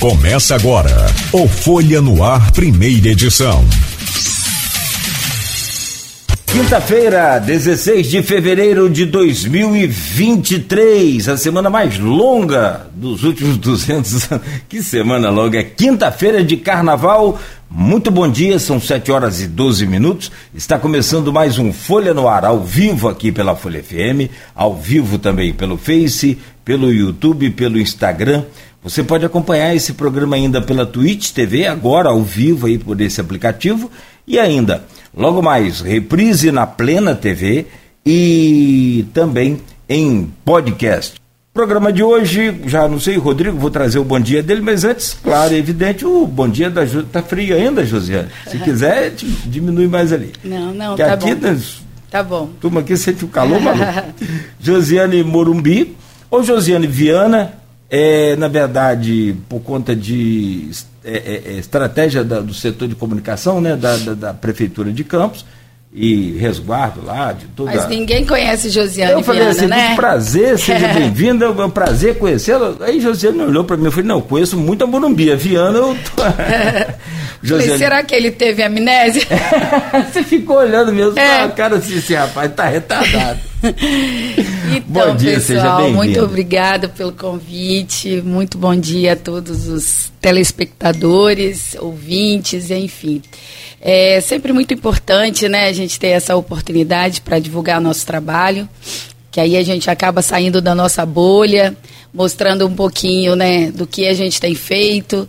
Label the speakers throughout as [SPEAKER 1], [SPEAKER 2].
[SPEAKER 1] Começa agora o Folha no Ar, primeira edição.
[SPEAKER 2] Quinta-feira, 16 de fevereiro de 2023, a semana mais longa dos últimos 200 anos. Que semana longa! É quinta-feira de carnaval. Muito bom dia, são 7 horas e 12 minutos. Está começando mais um Folha no Ar, ao vivo aqui pela Folha FM, ao vivo também pelo Face, pelo YouTube, pelo Instagram. Você pode acompanhar esse programa ainda pela Twitch TV, agora ao vivo aí por esse aplicativo, e ainda Logo mais, reprise na Plena TV e também em podcast. Programa de hoje, já não sei, Rodrigo, vou trazer o bom dia dele, mas antes, claro, é evidente, o bom dia da Josiane. Tá frio ainda, Josiane. Se quiser, diminui mais ali.
[SPEAKER 3] Não, não, que tá aqui, bom. Tá bom.
[SPEAKER 2] Turma aqui sente o calor, maluco. Josiane Morumbi, ou Josiane Viana, é, na verdade, por conta de é, é, é, estratégia da, do setor de comunicação, né, da, da, da, Prefeitura de Campos, e resguardo lá de toda.
[SPEAKER 3] Mas ninguém conhece Josiane
[SPEAKER 2] Eu falei
[SPEAKER 3] Viana,
[SPEAKER 2] assim,
[SPEAKER 3] né?
[SPEAKER 2] prazer, seja bem-vinda, é um prazer conhecê-la. Aí Josiane olhou para mim e falei, não, conheço muito a Morumbi, a Viana eu
[SPEAKER 3] Josiane... Falei, será que ele teve amnésia?
[SPEAKER 2] Você ficou olhando mesmo é. cara assim, esse rapaz tá retardado.
[SPEAKER 3] então, bom dia, pessoal, muito obrigada pelo convite, muito bom dia a todos os telespectadores, ouvintes, enfim. É sempre muito importante, né, a gente ter essa oportunidade para divulgar nosso trabalho, que aí a gente acaba saindo da nossa bolha, mostrando um pouquinho, né, do que a gente tem feito,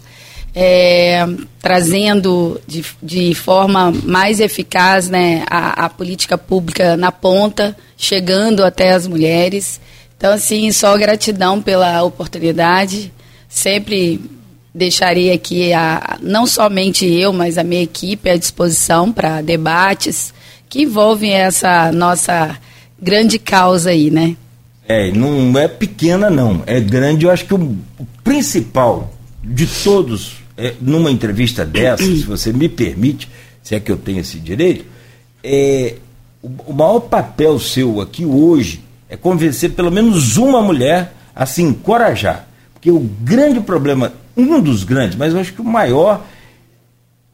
[SPEAKER 3] é, trazendo de, de forma mais eficaz, né, a, a política pública na ponta, chegando até as mulheres. Então, assim, só gratidão pela oportunidade. Sempre deixaria aqui a, não somente eu, mas a minha equipe à disposição para debates que envolvem essa nossa grande causa aí, né?
[SPEAKER 2] É, não é pequena não, é grande. Eu acho que o, principal de todos, é, numa entrevista dessa, se você me permite, se é que eu tenho esse direito, é o, o maior papel seu aqui hoje é convencer pelo menos uma mulher a se encorajar. Porque o grande problema um dos grandes, mas eu acho que o maior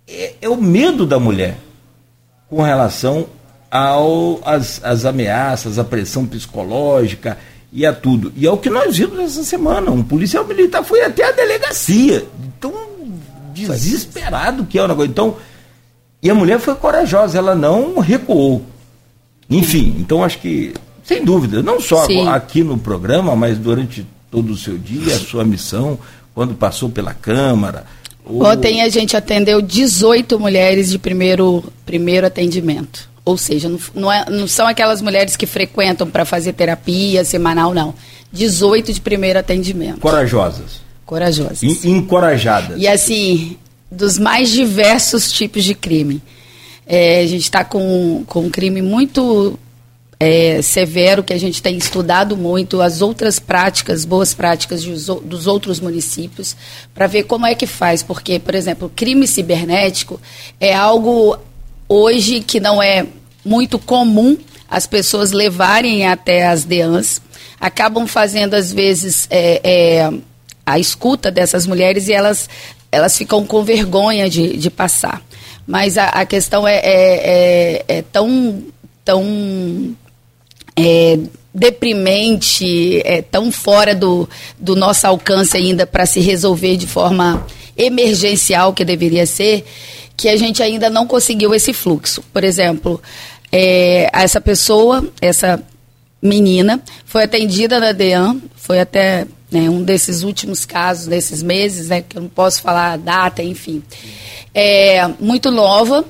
[SPEAKER 2] é, é o medo da mulher com relação ao, às, às ameaças, à pressão psicológica e a tudo. E é o que nós vimos essa semana. Um policial militar foi até a delegacia. Tão desesperado que é o negócio. Então, e a mulher foi corajosa, ela não recuou. Enfim, então acho que, sem dúvida, não só Sim. aqui no programa, mas durante todo o seu dia, a sua missão, quando passou pela Câmara.
[SPEAKER 3] Ontem a gente atendeu 18 mulheres de primeiro, primeiro atendimento. Ou seja, não, não, é, não são aquelas mulheres que frequentam para fazer terapia semanal, não. 18 de primeiro atendimento.
[SPEAKER 2] Corajosas.
[SPEAKER 3] Corajosas.
[SPEAKER 2] E, encorajadas.
[SPEAKER 3] E assim, dos mais diversos tipos de crime. É, a gente está com, com um crime muito é, severo que a gente tem estudado muito as outras práticas, boas práticas de, dos outros municípios, para ver como é que faz. Porque, por exemplo, crime cibernético é algo hoje que não é muito comum as pessoas levarem até as DEANs, acabam fazendo, às vezes, é, é, a escuta dessas mulheres e elas, elas ficam com vergonha de, de passar. Mas a, a questão é, é, é, é tão, tão é, deprimente, é tão fora do, do nosso alcance ainda para se resolver de forma emergencial que deveria ser, que a gente ainda não conseguiu esse fluxo. Por exemplo, é, essa pessoa, essa menina, foi atendida na DEAN, foi até né, um desses últimos casos, desses meses, né, que eu não posso falar a data, enfim. É, muito nova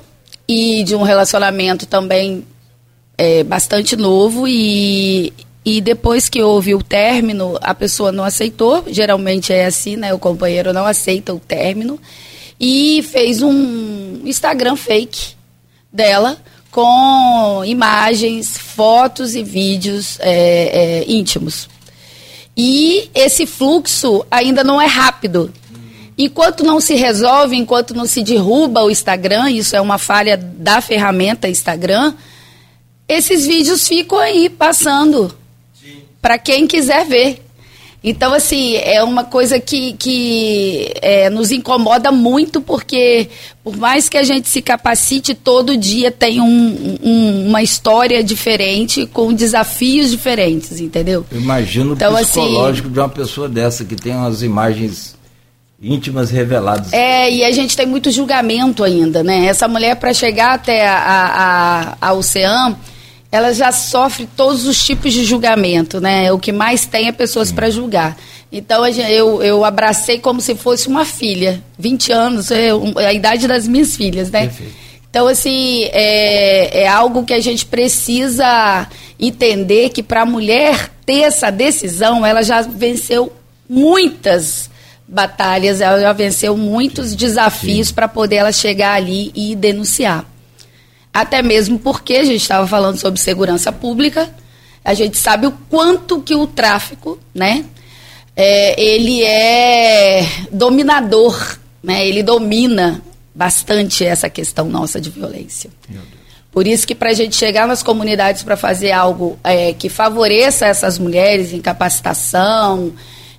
[SPEAKER 3] e de um relacionamento também é, bastante novo e, e depois que houve o término, a pessoa não aceitou, geralmente é assim, né? O companheiro não aceita o término e fez um Instagram fake dela com imagens, fotos e vídeos é, é, íntimos. E esse fluxo ainda não é rápido. Enquanto não se resolve, enquanto não se derruba o Instagram, isso é uma falha da ferramenta Instagram, esses vídeos ficam aí passando para quem quiser ver. Então, assim, é uma coisa que, que é, nos incomoda muito, porque por mais que a gente se capacite, todo dia tem um, um, uma história diferente, com desafios diferentes, entendeu?
[SPEAKER 2] Imagino então, o assim, psicológico assim, de uma pessoa dessa, que tem umas imagens íntimas reveladas.
[SPEAKER 3] É, e a gente tem muito julgamento ainda, né? Essa mulher, para chegar até a, a, a, a Oceano ela já sofre todos os tipos de julgamento, né? O que mais tem é pessoas para julgar. Então eu, eu abracei como se fosse uma filha. 20 anos, é a idade das minhas filhas, né? Perfeito. Então, assim, é, é algo que a gente precisa entender que para a mulher ter essa decisão, ela já venceu muitas batalhas, ela já venceu muitos desafios para poder ela chegar ali e denunciar. Até mesmo porque a gente estava falando sobre segurança pública, a gente sabe o quanto que o tráfico, né, é, ele é dominador, né, ele domina bastante essa questão nossa de violência. Por isso que para a gente chegar nas comunidades para fazer algo é, que favoreça essas mulheres em capacitação,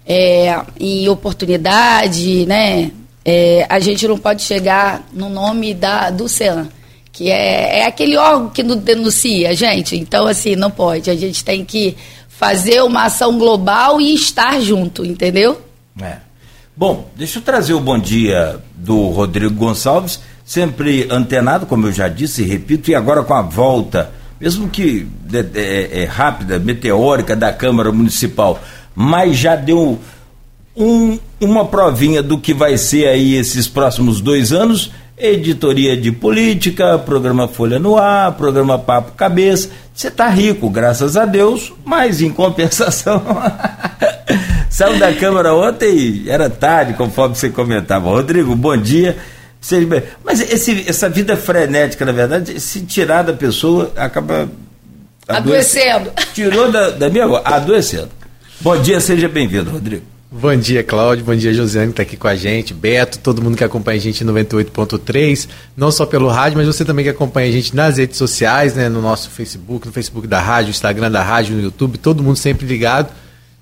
[SPEAKER 3] é, em oportunidade, né, é, a gente não pode chegar no nome da, do CEAN que é, é aquele órgão que não denuncia, gente. Então, assim, não pode. A gente tem que fazer uma ação global e estar junto, entendeu?
[SPEAKER 2] É. Bom, deixa eu trazer o bom dia do Rodrigo Gonçalves, sempre antenado, como eu já disse e repito, e agora com a volta, mesmo que é, é rápida, meteórica da Câmara Municipal, mas já deu um, uma provinha do que vai ser aí esses próximos dois anos editoria de política, programa Folha no Ar, programa Papo Cabeça. Você está rico, graças a Deus, mas em compensação. Saiu da Câmara ontem, era tarde, conforme você comentava. Rodrigo, bom dia. Mas esse, essa vida frenética, na verdade, se tirar da pessoa, acaba
[SPEAKER 3] adoecendo.
[SPEAKER 2] Tirou da, da minha voz, adoecendo. Bom dia, seja bem-vindo, Rodrigo.
[SPEAKER 4] Bom dia, Cláudio. Bom dia, Josiane, que está aqui com a gente. Beto, todo mundo que acompanha a gente em 98.3, não só pelo rádio, mas você também que acompanha a gente nas redes sociais, né, no nosso Facebook, no Facebook da rádio, Instagram da rádio, no YouTube, todo mundo sempre ligado.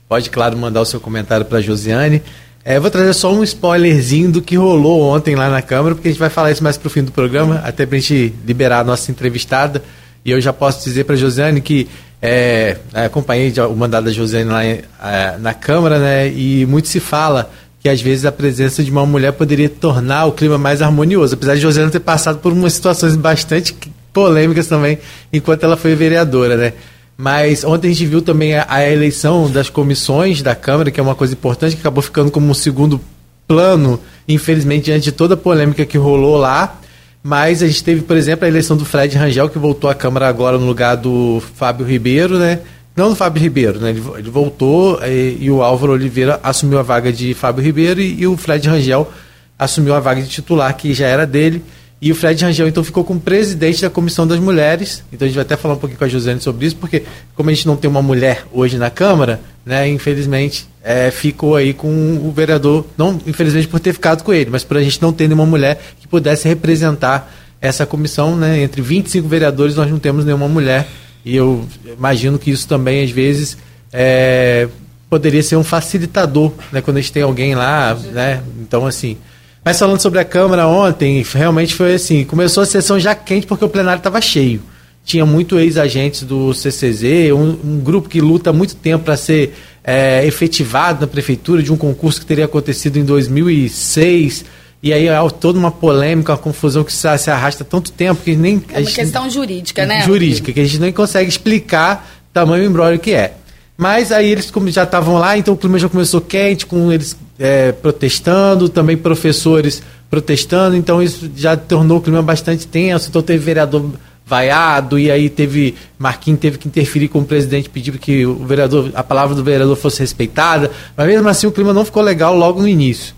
[SPEAKER 4] Pode, claro, mandar o seu comentário para a Josiane. É, vou trazer só um spoilerzinho do que rolou ontem lá na Câmara, porque a gente vai falar isso mais para o fim do programa, até para a gente liberar a nossa entrevistada. E eu já posso dizer para Josiane que é, acompanhei o mandato da Josiane lá é, na Câmara, né? E muito se fala que às vezes a presença de uma mulher poderia tornar o clima mais harmonioso, apesar de Josiane ter passado por umas situações bastante polêmicas também enquanto ela foi vereadora, né? Mas ontem a gente viu também a, a, eleição das comissões da Câmara, que é uma coisa importante, que acabou ficando como um segundo plano, infelizmente, diante de toda a polêmica que rolou lá. Mas a gente teve, por exemplo, a eleição do Fred Rangel, que voltou à Câmara agora no lugar do Fábio Ribeiro, né? Não do Fábio Ribeiro, né? Ele, ele voltou e, e, o Álvaro Oliveira assumiu a vaga de Fábio Ribeiro e, e, o Fred Rangel assumiu a vaga de titular, que já era dele. E o Fred Rangel, então, ficou como presidente da Comissão das Mulheres. Então, a gente vai até falar um pouquinho com a Josiane sobre isso, porque como a gente não tem uma mulher hoje na Câmara, né, infelizmente, é, ficou aí com o vereador, não infelizmente por ter ficado com ele, mas por a gente não ter nenhuma mulher que pudesse representar essa comissão, né, entre 25 vereadores nós não temos nenhuma mulher, e eu imagino que isso também, às vezes, é, poderia ser um facilitador, né, quando a gente tem alguém lá, né, então assim... Mas falando sobre a Câmara ontem, realmente foi assim, começou a sessão já quente porque o plenário estava cheio. Tinha muito ex-agentes do CCZ, um, um, grupo que luta muito tempo para ser é, efetivado na prefeitura de um concurso que teria acontecido em 2006. E aí há toda uma polêmica, uma confusão que se, arrasta tanto tempo que nem.
[SPEAKER 3] É uma questão jurídica, né?
[SPEAKER 4] Jurídica, que a gente nem consegue explicar o tamanho embrólio que é. Mas aí eles já estavam lá, então o clima já começou quente, com eles é, protestando, também professores protestando, então isso já tornou o clima bastante tenso. Então teve vereador vaiado, e aí teve. Marquinhos teve que interferir com o presidente, pedir que o vereador, a palavra do vereador fosse respeitada, mas mesmo assim o clima não ficou legal logo no início.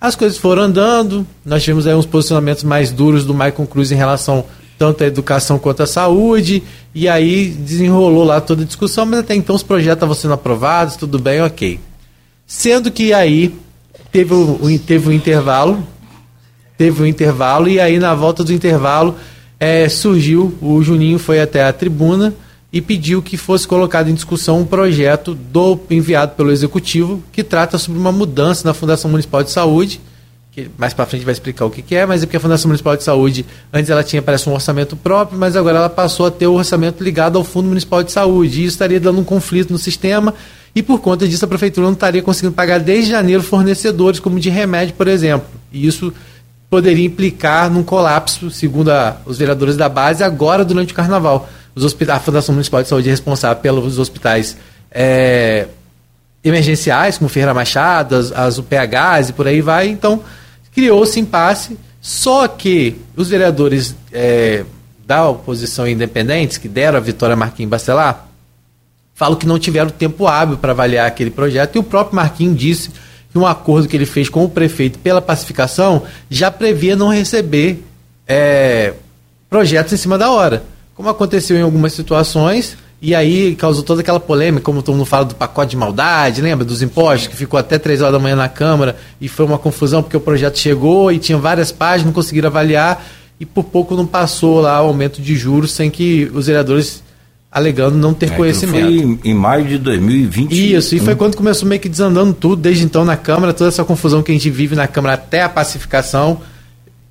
[SPEAKER 4] As coisas foram andando, nós tivemos aí uns posicionamentos mais duros do Michael Cruz em relação tanto à educação quanto à saúde, e aí desenrolou lá toda a discussão, mas até então os projetos estavam sendo aprovados, tudo bem, ok. Sendo que aí teve o, teve o intervalo, teve o intervalo, e aí na volta do intervalo é, surgiu, o Juninho foi até a tribuna e pediu que fosse colocado em discussão um projeto do enviado pelo executivo que trata sobre uma mudança na Fundação Municipal de Saúde. Que mais para frente vai explicar o que, que, é, mas é porque a Fundação Municipal de Saúde antes ela tinha parece um orçamento próprio, mas agora ela passou a ter o orçamento ligado ao Fundo Municipal de Saúde. E isso estaria dando um conflito no sistema e por conta disso a prefeitura não estaria conseguindo pagar desde janeiro fornecedores como de remédio, por exemplo. E isso poderia implicar num colapso, segundo a, os vereadores da base, agora durante o carnaval os hospitais, a Fundação Municipal de Saúde é responsável pelos hospitais é, emergenciais, como Ferreira Machado, as, as UPHs e por aí vai. Então, criou-se impasse, só que os vereadores é, da oposição independentes, que deram a vitória a Marquinhos Bacelar, falam que não tiveram tempo hábil para avaliar aquele projeto, e o próprio Marquinhos disse que um acordo que ele fez com o prefeito pela pacificação já previa não receber é, projetos em cima da hora como aconteceu em algumas situações, e aí causou toda aquela polêmica, como todo mundo fala do pacote de maldade, lembra? Dos impostos, que ficou até três horas da manhã na Câmara, e foi uma confusão porque o projeto chegou e tinha várias páginas, não conseguiram avaliar, e por pouco não passou lá o aumento de juros sem que os vereadores alegando não ter é, conhecimento. Foi
[SPEAKER 2] em, maio de 2020.
[SPEAKER 4] Isso, e foi quando começou meio que desandando tudo, desde então na Câmara, toda essa confusão que a gente vive na Câmara até a pacificação,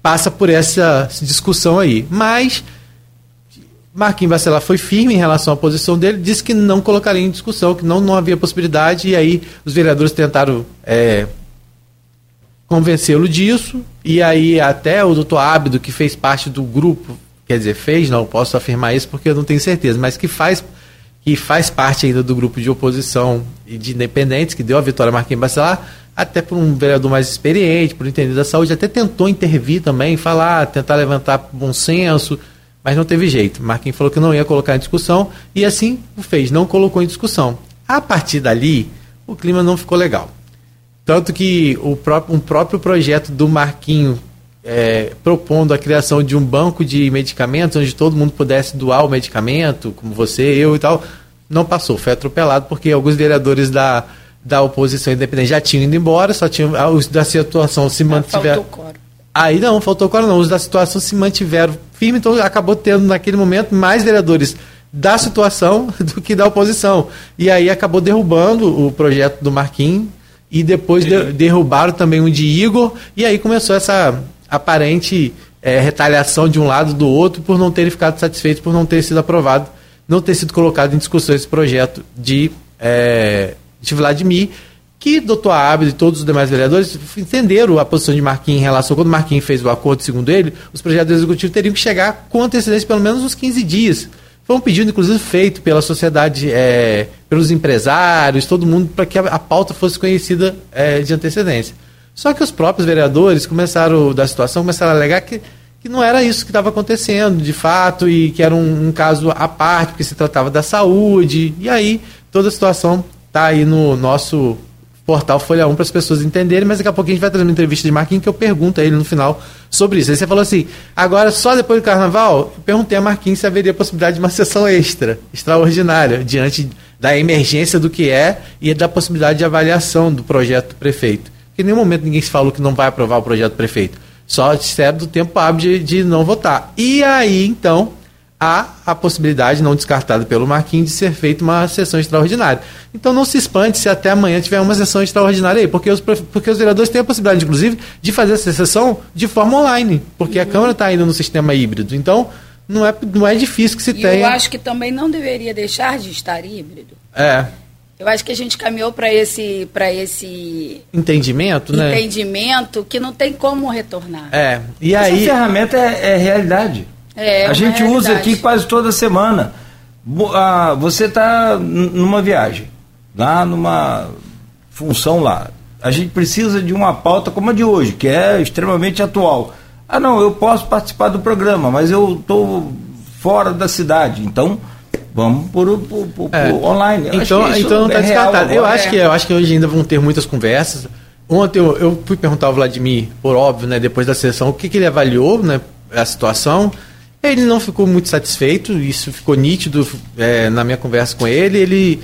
[SPEAKER 4] passa por essa discussão aí. Mas Marquinhos Bacelar foi firme em relação à posição dele, disse que não colocaria em discussão, que não, não havia possibilidade, e aí os vereadores tentaram é, convencê-lo disso, e aí até o doutor Ábido, que fez parte do grupo, quer dizer, fez, não posso afirmar isso porque eu não tenho certeza, mas que faz, que faz parte ainda do grupo de oposição e de independentes, que deu a vitória a Marquinhos Bacelar, até por um vereador mais experiente, por entender da saúde, até tentou intervir também, falar, tentar levantar bom senso, mas não teve jeito. Marquinhos falou que não ia colocar em discussão e assim o fez, não colocou em discussão. A partir dali, o clima não ficou legal. Tanto que o próprio, um próprio projeto do Marquinho é, propondo a criação de um banco de medicamentos onde todo mundo pudesse doar o medicamento, como você, eu e tal, não passou, foi atropelado porque alguns vereadores da, da oposição independente já tinham ido embora, só tinham os da situação se mantiveram. Aí não, faltou quórum não. Os da situação se mantiveram firme, então acabou tendo naquele momento mais vereadores da situação do que da oposição. E aí acabou derrubando o projeto do Marquinhos e depois de, derrubaram também o de Igor, e aí começou essa aparente é, retaliação de um lado do outro por não terem ficado satisfeitos por não ter sido aprovado, não ter sido colocado em discussão esse projeto de, é, de Vladimir que doutor Abel e todos os demais vereadores entenderam a posição de Marquinhos em relação quando Marquinhos fez o acordo, segundo ele, os projetos executivos teriam que chegar com antecedência pelo menos uns 15 dias. Foi um pedido, inclusive, feito pela sociedade, é, pelos empresários, todo mundo, para que a, a, pauta fosse conhecida é, de antecedência. Só que os próprios vereadores começaram, da situação, começaram a alegar que, que não era isso que estava acontecendo, de fato, e que era um, um caso à parte, porque se tratava da saúde. E aí, toda a situação está aí no nosso portal Folha 1 para as pessoas entenderem, mas daqui a pouco a gente vai trazer uma entrevista de Marquinhos que eu pergunto a ele no final sobre isso. Aí você falou assim, agora só depois do carnaval, eu perguntei a Marquinhos se haveria possibilidade de uma sessão extra, extraordinária, diante da emergência do que é e da possibilidade de avaliação do projeto do prefeito. Porque em nenhum momento ninguém se falou que não vai aprovar o projeto do prefeito. Só disseram do tempo hábil de, de não votar. E aí, então, há a possibilidade, não descartada pelo Marquinhos, de ser feita uma sessão extraordinária. Então não se espante se até amanhã tiver uma sessão extraordinária aí, porque os, porque os vereadores têm a possibilidade, inclusive, de fazer essa sessão de forma online, porque uhum. a Câmara está ainda no sistema híbrido. Então não é, não é difícil que se e tenha.
[SPEAKER 3] Eu acho que também não deveria deixar de estar híbrido.
[SPEAKER 4] É.
[SPEAKER 3] Eu acho que a gente caminhou para esse, esse
[SPEAKER 4] entendimento,
[SPEAKER 3] né? Entendimento que não tem como retornar.
[SPEAKER 4] É. E aí.
[SPEAKER 2] Essa ferramenta é, é realidade.
[SPEAKER 3] É,
[SPEAKER 2] a gente realidade. usa aqui quase toda semana. Ah, você está numa viagem, lá numa função lá. A gente precisa de uma pauta como a de hoje, que é extremamente atual. Ah, não, eu posso participar do programa, mas eu estou fora da cidade. Então, vamos por, por, por, é. por online.
[SPEAKER 4] Eu então, então não está é descartado. Eu acho, que, eu acho que hoje ainda vão ter muitas conversas. Ontem eu, eu fui perguntar ao Vladimir, por óbvio, né, depois da sessão, o que, que ele avaliou, né, a situação. Ele não ficou muito satisfeito, isso ficou nítido é, na minha conversa com ele. Ele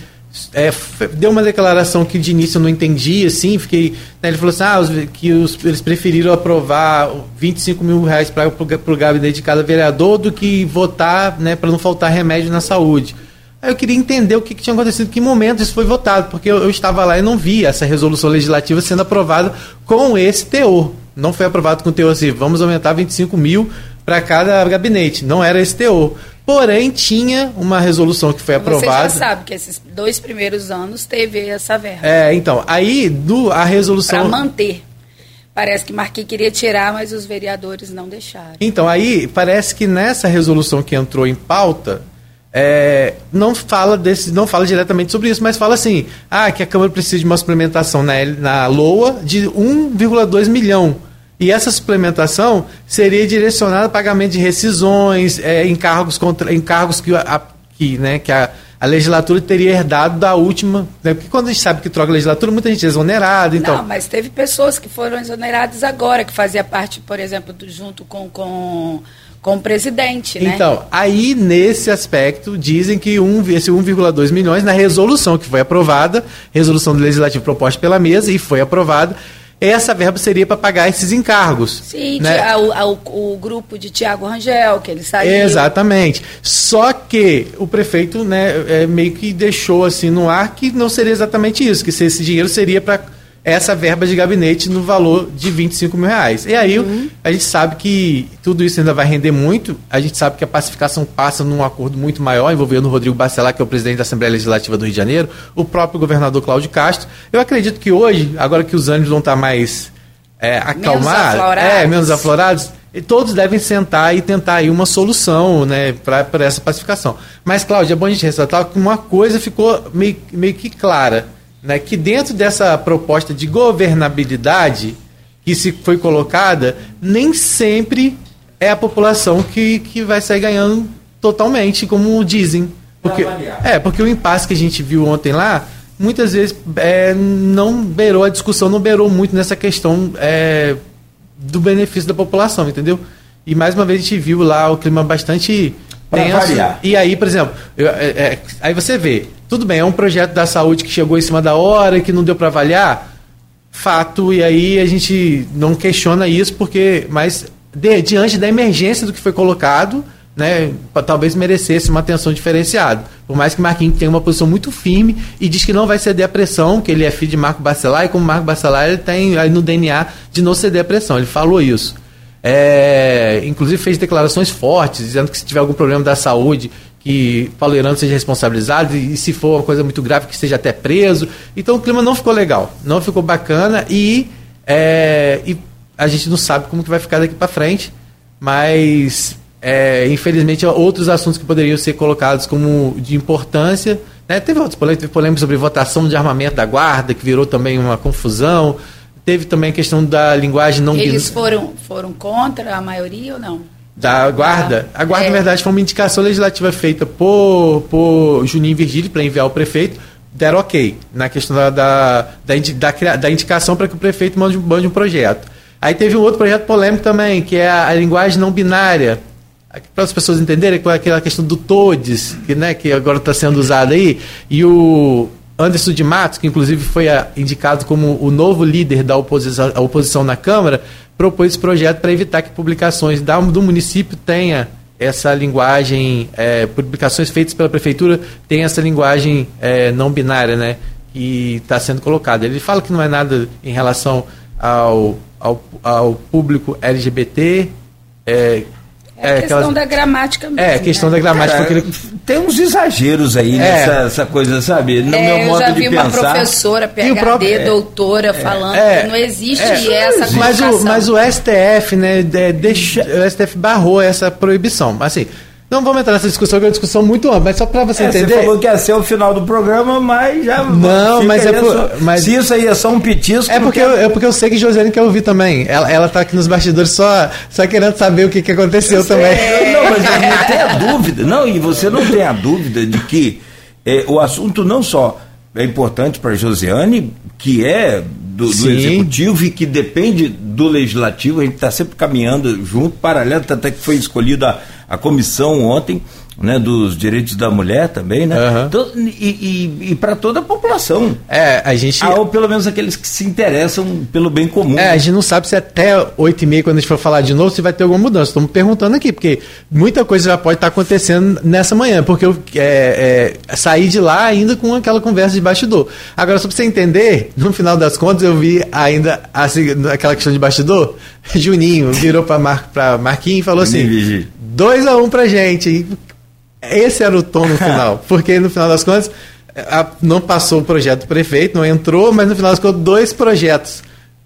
[SPEAKER 4] é, deu uma declaração que de início eu não entendi, assim, fiquei. Né, ele falou assim, ah, os, que os, eles preferiram aprovar 25 mil reais para o gabinete de cada vereador do que votar né, para não faltar remédio na saúde. Aí eu queria entender o que, que tinha acontecido, que momento isso foi votado, porque eu, eu, estava lá e não vi essa resolução legislativa sendo aprovada com esse teor. Não foi aprovado com teor assim, vamos aumentar 25 mil para cada gabinete. Não era esse teor. Porém, tinha uma resolução que foi aprovada.
[SPEAKER 3] Você já sabe que esses dois primeiros anos teve essa verba.
[SPEAKER 4] É, então, aí do, a resolução.
[SPEAKER 3] Para manter. Parece que Marquinhos queria tirar, mas os vereadores não deixaram.
[SPEAKER 4] Então, aí parece que nessa resolução que entrou em pauta, é, não fala desse, não fala diretamente sobre isso, mas fala assim, ah, que a Câmara precisa de uma suplementação na, na LOA de 1,2 milhão. E essa suplementação seria direcionada a pagamento de rescisões, é, encargos, contra, encargos que, a, que, né, que a, a legislatura teria herdado da última. Né? Porque quando a gente sabe que troca a legislatura, muita gente é exonerada. Então...
[SPEAKER 3] Não, mas teve pessoas que foram exoneradas agora, que fazia parte, por exemplo, do, junto com, com, com o presidente. Né?
[SPEAKER 4] Então, aí nesse aspecto, dizem que um, esse 1,2 milhões, na resolução que foi aprovada, resolução do legislativo proposta pela mesa e foi aprovada essa verba seria para pagar esses encargos.
[SPEAKER 3] Sim, né? o, o, o, grupo de Tiago Rangel, que ele saiu.
[SPEAKER 4] Exatamente. Só que o prefeito né, é, meio que deixou assim no ar que não seria exatamente isso, que esse dinheiro seria para essa verba de gabinete no valor de 25 mil reais. E aí uhum. a gente sabe que tudo isso ainda vai render muito. A gente sabe que a pacificação passa num acordo muito maior, envolvendo o Rodrigo Bacelar, que é o presidente da Assembleia Legislativa do Rio de Janeiro, o próprio governador Cláudio Castro. Eu acredito que hoje, agora que os ânimos vão estar mais é, acalmados, é, menos aflorados, todos devem sentar e tentar aí uma solução né, para essa pacificação. Mas, Cláudio, é bom a gente ressaltar que uma coisa ficou meio, meio que clara né, que dentro dessa proposta de governabilidade que se foi colocada, nem sempre é a população que, que vai sair ganhando totalmente, como dizem. Porque, é, porque o impasse que a gente viu ontem lá, muitas vezes é, não beirou, a discussão não beirou muito nessa questão é, do benefício da população, entendeu? E mais uma vez a gente viu lá o clima bastante tenso. E aí, por exemplo, eu, é, é, aí você vê, tudo bem, é um projeto da saúde que chegou em cima da hora, que não deu para avaliar, fato, e aí a gente não questiona isso, porque, mas de, diante da emergência do que foi colocado, né, talvez merecesse uma atenção diferenciada. Por mais que Marquinhos tenha uma posição muito firme e diz que não vai ceder a pressão, que ele é filho de Marco Bacelar, e como Marco Bacelar ele tem aí no DNA de não ceder a pressão. Ele falou isso. É, inclusive fez declarações fortes, dizendo que se tiver algum problema da saúde, que Paulo Irano seja responsabilizado e, se for uma coisa muito grave que seja até preso. Então o clima não ficou legal, não ficou bacana e, é, e a gente não sabe como que vai ficar daqui para frente, mas é, infelizmente outros assuntos que poderiam ser colocados como de importância. Né? Teve outros polêmicas, teve polêmica sobre votação de armamento da guarda, que virou também uma confusão. Teve também a questão da linguagem não
[SPEAKER 3] Eles foram, foram contra a maioria ou não?
[SPEAKER 4] da guarda. A guarda, é. na verdade, foi uma indicação legislativa feita por, por Juninho Virgílio para enviar ao prefeito. Deram ok na questão da, da, da, da, indicação para que o prefeito mande, mande um projeto. Aí teve um outro projeto polêmico também, que é a, a linguagem não binária. Para as pessoas entenderem, com aquela questão do TODES, que, né, que agora está sendo usado aí, e o Anderson de Matos, que inclusive foi a, indicado como o novo líder da oposição, oposição na Câmara, propôs esse projeto para evitar que publicações da, do município tenha essa linguagem, é, publicações feitas pela prefeitura tenham essa linguagem é, não binária, né, que está sendo colocada. Ele fala que não é nada em relação ao, ao, ao público LGBT,
[SPEAKER 3] é, é, questão aquelas... da gramática mesmo.
[SPEAKER 4] É, a questão né? da gramática.
[SPEAKER 2] Cara, porque ele... Tem uns exageros aí é. nessa coisa, sabe? No é, meu modo de pensar. Eu já vi uma
[SPEAKER 3] professora, PhD, próprio... doutora, é. falando é. que não existe essa
[SPEAKER 4] mas o, mas o STF, né, deixa, o STF barrou essa proibição. Assim, não vamos entrar nessa discussão, que é uma discussão muito ampla, mas só para você é, entender. Você
[SPEAKER 2] falou que ia ser o final do programa, mas já.
[SPEAKER 4] Não, mas é por, mas
[SPEAKER 2] Se isso aí é só um petisco.
[SPEAKER 4] É porque, eu, é porque eu sei que Josiane quer ouvir também. Ela, ela tá aqui nos bastidores só, só querendo saber o que, que aconteceu também.
[SPEAKER 2] Não, mas não tem a dúvida. Não, e você não tem a dúvida de que é, o assunto não só é importante para Josiane, que é do, do, executivo e que depende do legislativo, a gente está sempre caminhando junto, paralelo, até que foi escolhida a, a comissão ontem, né, dos direitos da mulher também, né?
[SPEAKER 4] Aham.
[SPEAKER 2] Então, e e, para toda a população.
[SPEAKER 4] É, a gente.
[SPEAKER 2] Ah, ou pelo menos aqueles que se interessam pelo bem comum.
[SPEAKER 4] É, a gente não sabe se até 8 e meia, quando a gente for falar de novo, se vai ter alguma mudança. Estamos perguntando aqui, porque muita coisa já pode estar acontecendo nessa manhã, porque eu é, é, saí de lá ainda com aquela conversa de bastidor. Agora, só para você entender, no final das contas, eu vi ainda a aquela questão de bastidor. Juninho virou para Mar, pra Marquinhos e falou
[SPEAKER 2] Juninho
[SPEAKER 4] assim:
[SPEAKER 2] Vigi.
[SPEAKER 4] 2 a 1 um pra gente. Esse era o tom no final. porque no final das contas, a- não passou o projeto do prefeito, não entrou, mas no final das contas, dois projetos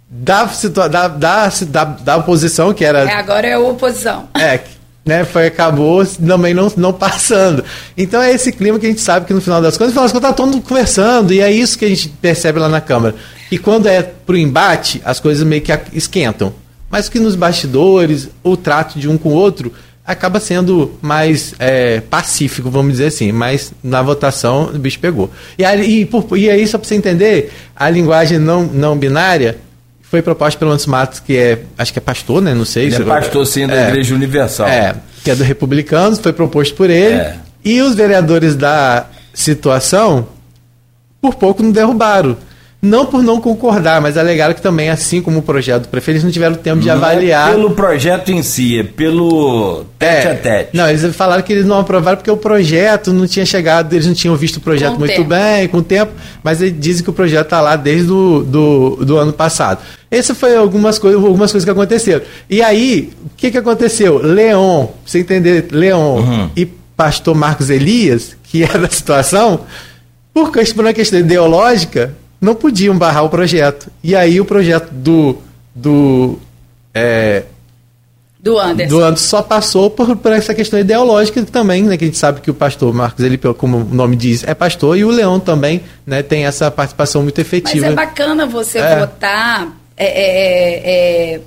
[SPEAKER 4] da, da, da, da, da oposição, que era.
[SPEAKER 3] É, agora é a oposição.
[SPEAKER 4] É, né, foi, acabou também não, não passando. Então é esse clima que a gente sabe que no final das contas, no final das contas, tá todo mundo conversando, e é isso que a gente percebe lá na Câmara. E quando é pro embate, as coisas meio que esquentam. Mas que nos bastidores, o trato de um com o outro acaba sendo mais é, pacífico, vamos dizer assim. Mas na votação o bicho pegou. E aí, e, por- e aí só para você entender, a linguagem não, não binária foi proposta pelo Anderson Matos, que é, acho que é pastor, né? Não sei.
[SPEAKER 2] Ele é
[SPEAKER 4] se-
[SPEAKER 2] pastor sim da
[SPEAKER 4] É.
[SPEAKER 2] Igreja Universal.
[SPEAKER 4] É, que é do Republicanos, foi proposto por ele.
[SPEAKER 2] É.
[SPEAKER 4] E os vereadores da situação, por pouco não derrubaram. Não por não concordar, mas alegaram que também, assim como o projeto do prefeito, eles não tiveram tempo de
[SPEAKER 2] Não
[SPEAKER 4] avaliar.
[SPEAKER 2] É pelo projeto em si, é pelo tete
[SPEAKER 4] É,
[SPEAKER 2] a tete.
[SPEAKER 4] Não, eles falaram que eles não aprovaram porque o projeto não tinha chegado, eles não tinham visto o projeto
[SPEAKER 3] Com
[SPEAKER 4] muito
[SPEAKER 3] tempo.
[SPEAKER 4] bem, com o tempo, mas eles dizem que o projeto está lá desde o do, do ano passado. Esse foi algumas, coisas, algumas coisas que aconteceram. E aí, o que, que aconteceu? Leon, pra você entender, Leon
[SPEAKER 2] Uhum.
[SPEAKER 4] e pastor Marcos Elias, que era a situação, por questão- por uma questão ideológica, não podiam barrar o projeto. E aí o projeto do, do é,
[SPEAKER 3] Do Anderson.
[SPEAKER 4] do Anderson só passou por, por essa questão ideológica também, né? Que a gente sabe que o pastor Marcos, ele, como o nome diz, é pastor, e o Leão também né, tem essa participação muito
[SPEAKER 3] Mas
[SPEAKER 4] efetiva.
[SPEAKER 3] é bacana você
[SPEAKER 4] É.
[SPEAKER 3] votar é, é, é,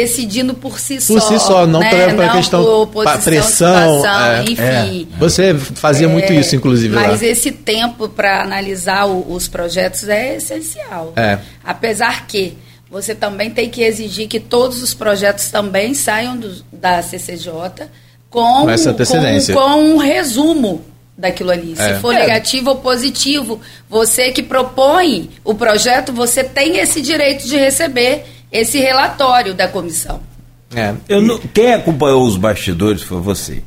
[SPEAKER 3] decidindo por si só.
[SPEAKER 4] Por si só, não
[SPEAKER 3] né?
[SPEAKER 4] pra
[SPEAKER 3] Não
[SPEAKER 4] questão-
[SPEAKER 3] por oposição,
[SPEAKER 4] pra pressão,
[SPEAKER 3] situação,
[SPEAKER 4] é.
[SPEAKER 3] enfim.
[SPEAKER 4] Você fazia muito
[SPEAKER 3] É,
[SPEAKER 4] isso, inclusive,
[SPEAKER 3] Mas
[SPEAKER 4] lá.
[SPEAKER 3] esse tempo para analisar o- os projetos é essencial.
[SPEAKER 4] É.
[SPEAKER 3] Apesar que você também tem que exigir que todos os projetos também saiam do- da CCJ com,
[SPEAKER 4] Com essa antecedência.
[SPEAKER 3] com, com um resumo daquilo ali.
[SPEAKER 4] É.
[SPEAKER 3] Se for
[SPEAKER 2] É.
[SPEAKER 3] negativo ou positivo, você que propõe o projeto, você tem esse direito de receber esse relatório da comissão.
[SPEAKER 4] É.
[SPEAKER 2] Eu não- quem acompanhou os bastidores foi você.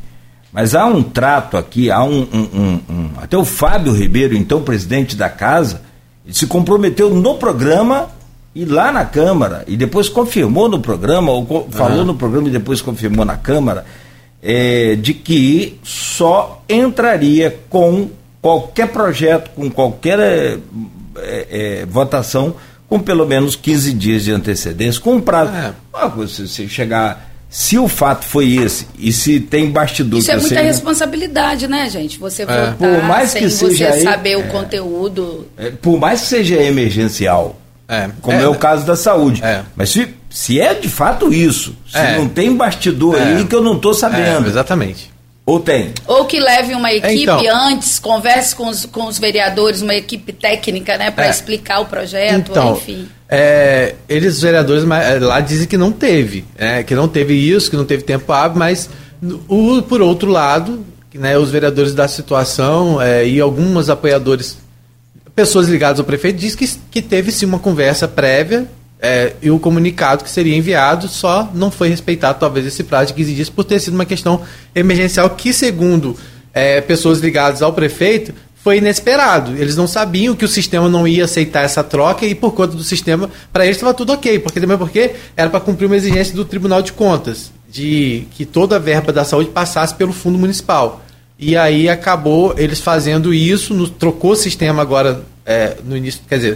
[SPEAKER 2] Mas há um trato aqui, há um, um- um- um- Até o Fábio Ribeiro, então presidente da casa, se comprometeu no programa e lá na Câmara, e depois confirmou no programa, ou co- falou no programa e depois confirmou na Câmara, é, de que só entraria com qualquer projeto, com qualquer é, é, votação, com pelo menos 15 dias de antecedência, com um prazo.
[SPEAKER 4] É.
[SPEAKER 2] Ah, você, você chegar. Se o fato foi esse, e se tem bastidor
[SPEAKER 3] Isso é muita
[SPEAKER 2] você-
[SPEAKER 3] responsabilidade, né, gente? Você votar
[SPEAKER 2] Por mais
[SPEAKER 3] sem
[SPEAKER 2] que
[SPEAKER 3] você
[SPEAKER 2] seja aí-
[SPEAKER 3] saber o
[SPEAKER 2] é.
[SPEAKER 3] conteúdo.
[SPEAKER 2] É, por mais que seja emergencial,
[SPEAKER 4] É.
[SPEAKER 2] como é, o caso da saúde.
[SPEAKER 4] É.
[SPEAKER 2] Mas se, se é de fato isso, se
[SPEAKER 4] É.
[SPEAKER 2] não tem bastidor
[SPEAKER 4] É.
[SPEAKER 2] aí que eu não estou
[SPEAKER 4] É,
[SPEAKER 2] sabendo.
[SPEAKER 4] exatamente.
[SPEAKER 2] Ou tem?
[SPEAKER 3] Ou que leve uma equipe
[SPEAKER 4] Então.
[SPEAKER 3] antes, converse com os, com os vereadores, uma equipe técnica, né, para
[SPEAKER 4] É.
[SPEAKER 3] explicar o projeto,
[SPEAKER 4] Então,
[SPEAKER 3] enfim.
[SPEAKER 4] é, eles, os vereadores é, lá dizem que não teve, é, que não teve isso, que não teve tempo hábil, mas o, por outro lado, né, os vereadores da situação é, e alguns apoiadores, pessoas ligadas ao prefeito, diz que, que teve sim uma conversa prévia é, e o comunicado que seria enviado só não foi respeitado talvez esse prazo de 15 dias por ter sido uma questão emergencial que, segundo é, pessoas ligadas ao prefeito, foi inesperado. Eles não sabiam que o sistema não ia aceitar essa troca e por conta do sistema, para eles estava tudo ok, porque também porque era para cumprir uma exigência do Tribunal de Contas, de que toda a verba da saúde passasse pelo fundo municipal. E aí acabou eles fazendo isso, no- trocou o sistema agora é, no início, quer dizer,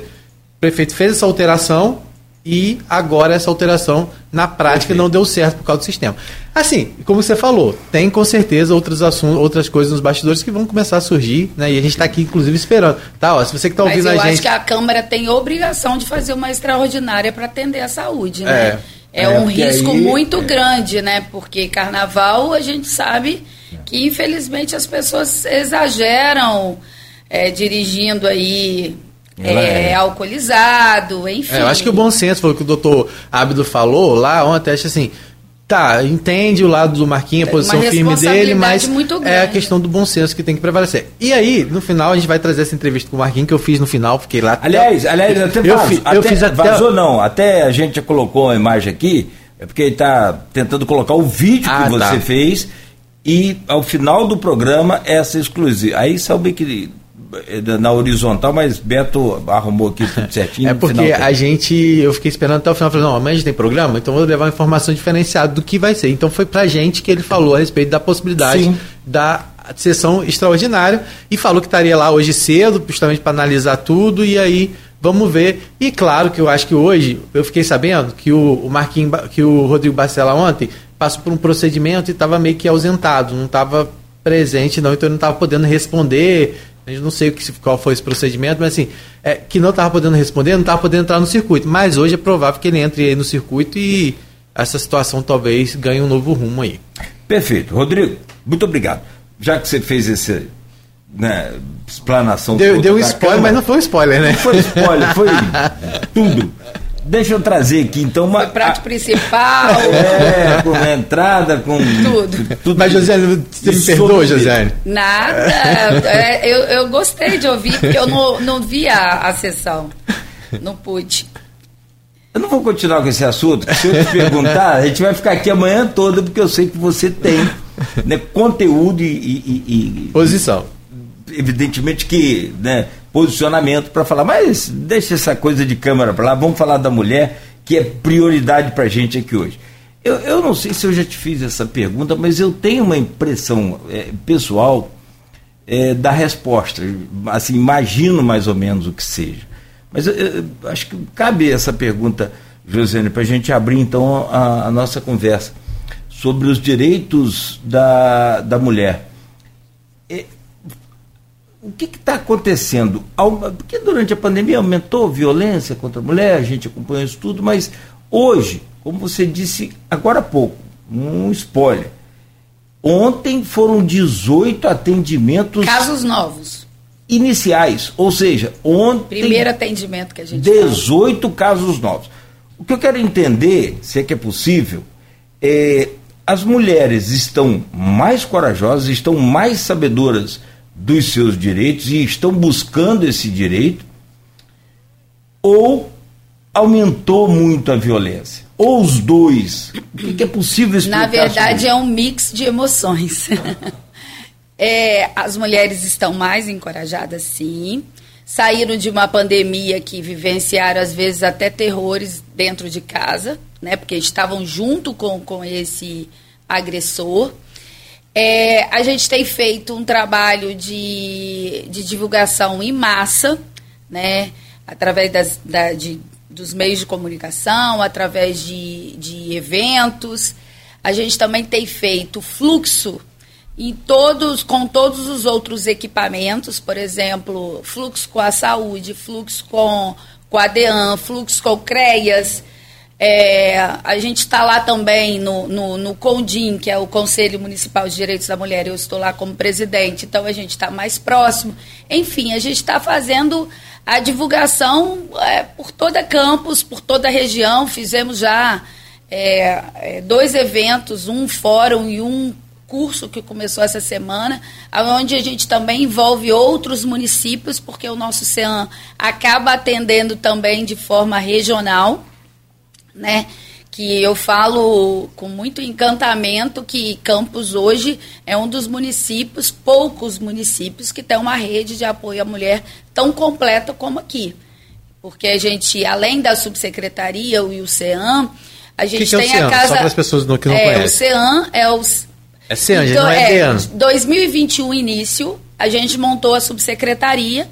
[SPEAKER 4] o prefeito fez essa alteração e agora essa alteração na prática não deu certo por causa do sistema. Assim, como você falou, tem com certeza outros assuntos, outras coisas nos bastidores que vão começar a surgir, né? E a gente está aqui inclusive esperando. Tá, ó, se você que está
[SPEAKER 3] Mas
[SPEAKER 4] ouvindo
[SPEAKER 3] eu
[SPEAKER 4] a
[SPEAKER 3] acho
[SPEAKER 4] gente,
[SPEAKER 3] que a Câmara tem obrigação de fazer uma extraordinária para atender a saúde, né? É,
[SPEAKER 2] É,
[SPEAKER 3] um
[SPEAKER 2] porque
[SPEAKER 3] risco
[SPEAKER 2] aí-
[SPEAKER 3] muito
[SPEAKER 2] é.
[SPEAKER 3] grande, né? Porque carnaval a gente sabe que infelizmente as pessoas exageram é, dirigindo aí é,
[SPEAKER 2] é.
[SPEAKER 3] alcoolizado, enfim.
[SPEAKER 4] É, eu acho que o bom senso foi o que o doutor Abdo falou lá ontem, acho assim, Tá, entende o lado do Marquinhos, a posição firme dele, mas é a questão do bom senso que tem que prevalecer. E aí, no final, a gente vai trazer essa entrevista com o Marquinhos que eu fiz no final, fiquei lá.
[SPEAKER 2] Aliás, aliás até, eu, vazo, até, eu fiz até vazou não, até a gente colocou a imagem aqui, é porque ele está tentando colocar o vídeo ah, que tá. você fez e ao final do programa essa exclusiva. Aí sabe que na horizontal, mas Beto arrumou aqui tudo certinho.
[SPEAKER 4] É porque a gente, eu fiquei esperando até o final, falei, não, amanhã a gente tem programa, então vou levar uma informação diferenciada do que vai ser. Então foi pra gente que ele falou a respeito da possibilidade Sim. da sessão extraordinária e falou que estaria lá hoje cedo, justamente para analisar tudo e aí vamos ver. E claro que eu acho que hoje, eu fiquei sabendo que o, o Marquinhos, que o Rodrigo Bacela ontem passou por um procedimento e estava meio que ausentado, não estava presente não, então ele não estava podendo responder eu não sei qual foi esse procedimento, mas assim, é, que não estava podendo responder, não estava podendo entrar no circuito. Mas hoje é provável que ele entre aí no circuito e essa situação talvez ganhe um novo rumo aí.
[SPEAKER 2] Perfeito. Rodrigo, muito obrigado. Já que você fez essa né, explanação.
[SPEAKER 4] Deu, deu um spoiler, mas não foi um spoiler, né?
[SPEAKER 2] Não foi spoiler, foi tudo. Deixa eu trazer aqui então uma.
[SPEAKER 3] Foi prato a, principal.
[SPEAKER 2] É, com a entrada, com.
[SPEAKER 3] Tudo.
[SPEAKER 4] tudo Mas, Josiane, você me perdoa, Josiane?
[SPEAKER 3] Nada. É, eu, eu gostei de ouvir, porque eu não, não vi a, a sessão. Não pude.
[SPEAKER 2] Eu não vou continuar com esse assunto, se eu te perguntar, a gente vai ficar aqui amanhã toda, porque eu sei que você tem né, conteúdo e, e, e.
[SPEAKER 4] Posição.
[SPEAKER 2] Evidentemente que né, posicionamento para falar, mas deixa essa coisa de câmera para lá, vamos falar da mulher, que é prioridade para a gente aqui hoje. Eu, eu não sei se eu já te fiz essa pergunta, mas eu tenho uma impressão é, pessoal é, da resposta. Assim, imagino mais ou menos o que seja. Mas eu, eu acho que cabe essa pergunta, Josiane, para a gente abrir então a, a nossa conversa sobre os direitos da, da mulher o que está acontecendo? Porque durante a pandemia aumentou a violência contra a mulher, a gente acompanhou isso tudo, mas hoje, como você disse agora há pouco, um spoiler. Ontem foram 18 atendimentos.
[SPEAKER 3] Casos novos.
[SPEAKER 2] Iniciais. Ou seja, ontem.
[SPEAKER 3] Primeiro atendimento que a gente
[SPEAKER 2] 18 fala. casos novos. O que eu quero entender, se é que é possível, é. As mulheres estão mais corajosas, estão mais sabedoras dos seus direitos e estão buscando esse direito, ou aumentou muito a violência? Ou os dois? O que é possível explicar?
[SPEAKER 3] Na verdade, é um mix de emoções. é, as mulheres estão mais encorajadas, sim. Saíram de uma pandemia que vivenciaram, às vezes, até terrores dentro de casa, né? Porque estavam junto com, com esse agressor. É, a gente tem feito um trabalho de, de divulgação em massa, né? através das, da, de, dos meios de comunicação, através de, de eventos. A gente também tem feito fluxo em todos, com todos os outros equipamentos, por exemplo, fluxo com a saúde, fluxo com, com a DEAN, fluxo com CREAS, é, a gente está lá também no, no, no, CONDIM, que é o Conselho Municipal de Direitos da Mulher, eu estou lá como presidente, então a gente está mais próximo. Enfim, a gente está fazendo a divulgação é, por toda campus, por toda a região. Fizemos já é, é dois eventos, um fórum e um curso que começou essa semana, onde a gente também envolve outros municípios, porque o nosso CEAM acaba atendendo também de forma regional né? Que eu falo com muito encantamento que Campos hoje é um dos municípios, poucos municípios, que tem uma rede de apoio à mulher tão completa como aqui. Porque a gente, além da subsecretaria e o CEAM, a gente que que tem é a casa. Só
[SPEAKER 4] para as pessoas que não é, conhecem.
[SPEAKER 3] O CEAM é os.
[SPEAKER 4] É CEAM, então, não é, é
[SPEAKER 3] 2021 início, a gente montou a subsecretaria.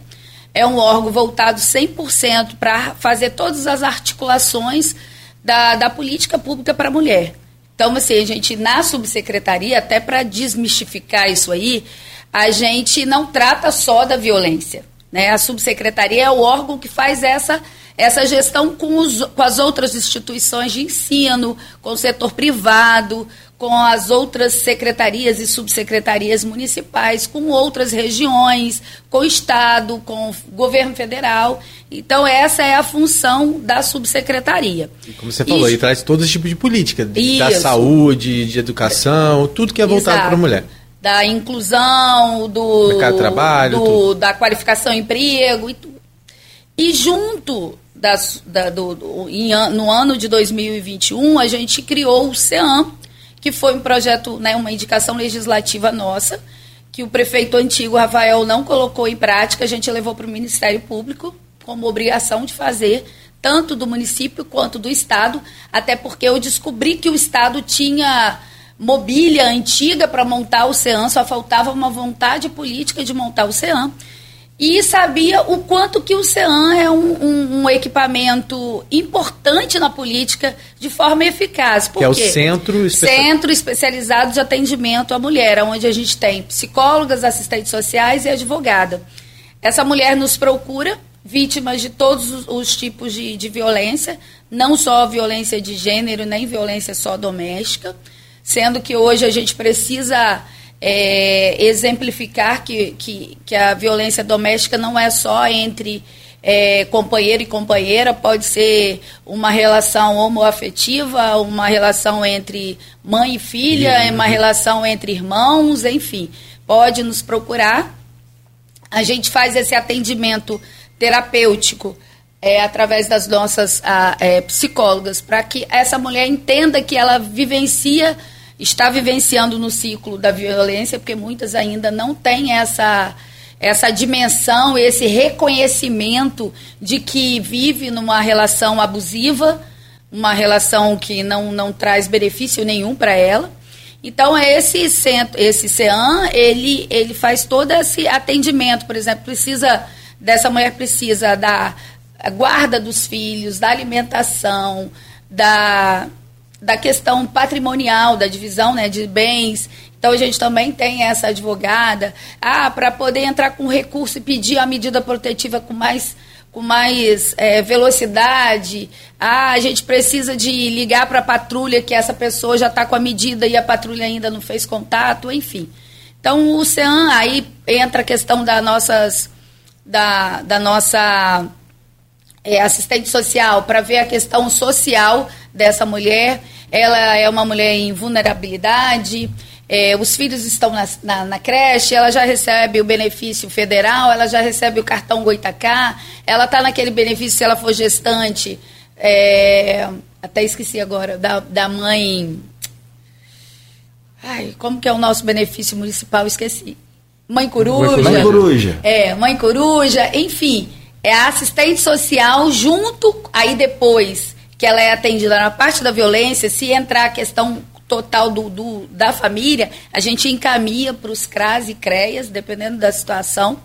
[SPEAKER 3] É um órgão voltado 100% para fazer todas as articulações da, da política pública para a mulher. Então, assim, a gente, na subsecretaria, até para desmistificar isso aí, a gente não trata só da violência. Né? A subsecretaria é o órgão que faz essa, essa gestão com, os, com as outras instituições de ensino, com o setor privado, com as outras secretarias e subsecretarias municipais, com outras regiões, com o Estado, com o governo federal. Então, essa é a função da subsecretaria.
[SPEAKER 4] E como você falou, e, traz todo esse tipo de política, de, da saúde, de educação, tudo que é voltado para a mulher.
[SPEAKER 3] Da inclusão, do,
[SPEAKER 4] Mercado de trabalho,
[SPEAKER 3] do, da qualificação emprego e tudo. E junto das, da, do, do, em, no ano de 2021, a gente criou o CEAM, que foi um projeto, né, uma indicação legislativa nossa, que o prefeito antigo, Rafael, não colocou em prática, a gente levou para o Ministério Público como obrigação de fazer, tanto do município quanto do Estado, até porque eu descobri que o Estado tinha mobília antiga para montar o CEAM, só faltava uma vontade política de montar o CEAM e sabia o quanto que o CEAM é um, um, um, equipamento importante na política de forma eficaz.
[SPEAKER 4] Por que é o centro,
[SPEAKER 3] centro especializado de atendimento à mulher, onde a gente tem psicólogas, assistentes sociais e advogada. Essa mulher nos procura, vítimas de todos os, os tipos de, de violência, não só violência de gênero, nem violência só doméstica, sendo que hoje a gente precisa é, exemplificar que, que, que, a violência doméstica não é só entre é, companheiro e companheira, pode ser uma relação homoafetiva, uma relação entre mãe e filha, uhum. uma relação entre irmãos, enfim. Pode nos procurar. A gente faz esse atendimento terapêutico é, através das nossas a, é, psicólogas, para que essa mulher entenda que ela vivencia está vivenciando no ciclo da violência, porque muitas ainda não têm essa, essa dimensão, esse reconhecimento de que vive numa relação abusiva, uma relação que não, não traz benefício nenhum para ela. Então, esse centro, esse CEAM, ele, ele faz todo esse atendimento, por exemplo, precisa, dessa mulher precisa da guarda dos filhos, da alimentação, da da questão patrimonial, da divisão né, de bens. Então a gente também tem essa advogada. Ah, para poder entrar com recurso e pedir a medida protetiva com mais, com mais é, velocidade. Ah, a gente precisa de ligar para a patrulha que essa pessoa já está com a medida e a patrulha ainda não fez contato, enfim. Então o CEAM, aí entra a questão da, nossas, da, da nossa é, assistente social para ver a questão social dessa mulher. Ela é uma mulher em vulnerabilidade, é, os filhos estão na, na, na, creche, ela já recebe o benefício federal, ela já recebe o cartão Goitacá, ela está naquele benefício se ela for gestante, é, até esqueci agora, da, da mãe. Ai, como que é o nosso benefício municipal? Esqueci. Mãe coruja.
[SPEAKER 2] Mãe coruja.
[SPEAKER 3] É, mãe coruja, enfim. É a assistente social junto, aí depois que ela é atendida na parte da violência, se entrar a questão total do, do da família, a gente encaminha para os CRAS e CREAS, dependendo da situação.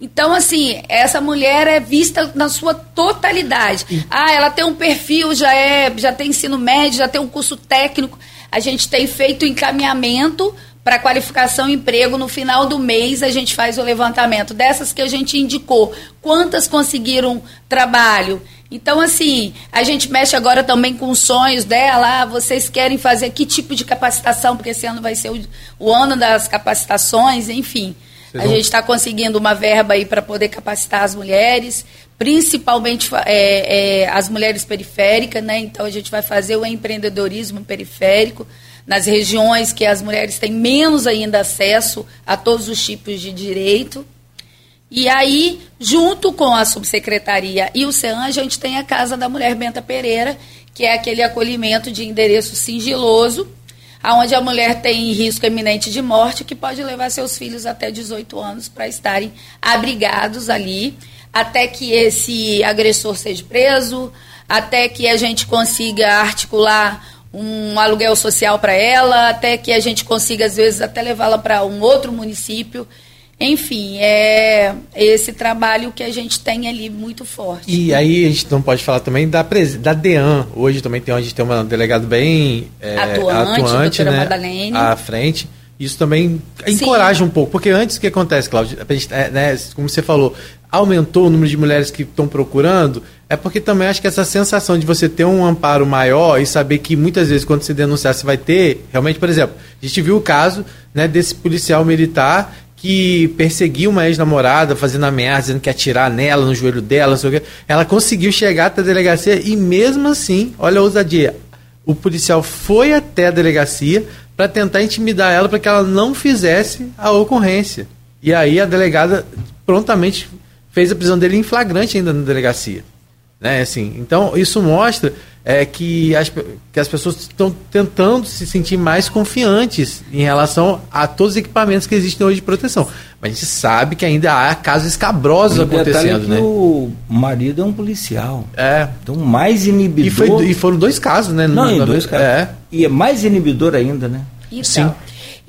[SPEAKER 3] Então, assim, essa mulher é vista na sua totalidade. Ah, ela tem um perfil, já é, já tem ensino médio, já tem um curso técnico. A gente tem feito encaminhamento para qualificação e emprego. No final do mês, a gente faz o levantamento dessas que a gente indicou. Quantas conseguiram trabalho? Então, assim, a gente mexe agora também com os sonhos dela. Ah, vocês querem fazer que tipo de capacitação? Porque esse ano vai ser o, o ano das capacitações, enfim. Vocês a vão... gente está conseguindo uma verba aí para poder capacitar as mulheres, principalmente é, é, as mulheres periféricas, né? Então a gente vai fazer o empreendedorismo periférico nas regiões que as mulheres têm menos ainda acesso a todos os tipos de direito. E aí, junto com a subsecretaria e o CEAM, a gente tem a Casa da Mulher Benta Pereira, que é aquele acolhimento de endereço sigiloso, onde a mulher tem risco eminente de morte, que pode levar seus filhos até 18 anos para estarem abrigados ali, até que esse agressor seja preso, até que a gente consiga articular um aluguel social para ela, até que a gente consiga, às vezes, até levá-la para um outro município. Enfim, é esse trabalho que a gente tem ali muito forte.
[SPEAKER 4] E aí a gente não pode falar também da, da DEAN. Hoje também tem, a gente tem uma delegado bem
[SPEAKER 3] é, atuante, atuante
[SPEAKER 4] né,
[SPEAKER 3] Madalene.
[SPEAKER 4] à frente. Isso também encoraja Sim. um pouco, porque antes o que acontece, Cláudio? É, né, como você falou, aumentou o número de mulheres que estão procurando, é porque também acho que essa sensação de você ter um amparo maior e saber que muitas vezes quando você denunciar você vai ter, realmente, por exemplo, a gente viu o caso né, desse policial militar que perseguiu uma ex-namorada, fazendo ameaça, dizendo que ia atirar nela, no joelho dela, não sei o quê. Ela conseguiu chegar até a delegacia e mesmo assim, olha a ousadia, o policial foi até a delegacia para tentar intimidar ela para que ela não fizesse a ocorrência. E aí a delegada prontamente fez a prisão dele em flagrante ainda na delegacia. Né? Assim, então, isso mostra é, que, as, que as pessoas estão tentando se sentir mais confiantes em relação a todos os equipamentos que existem hoje de proteção. Mas a gente sabe que ainda há casos escabrosos acontecendo. É né?
[SPEAKER 2] O marido é um policial.
[SPEAKER 4] É.
[SPEAKER 2] Então, mais inibidor.
[SPEAKER 4] E, foi, e foram dois casos, né?
[SPEAKER 2] Não, em dois casos. É. E é mais inibidor ainda, né?
[SPEAKER 3] Então, Sim.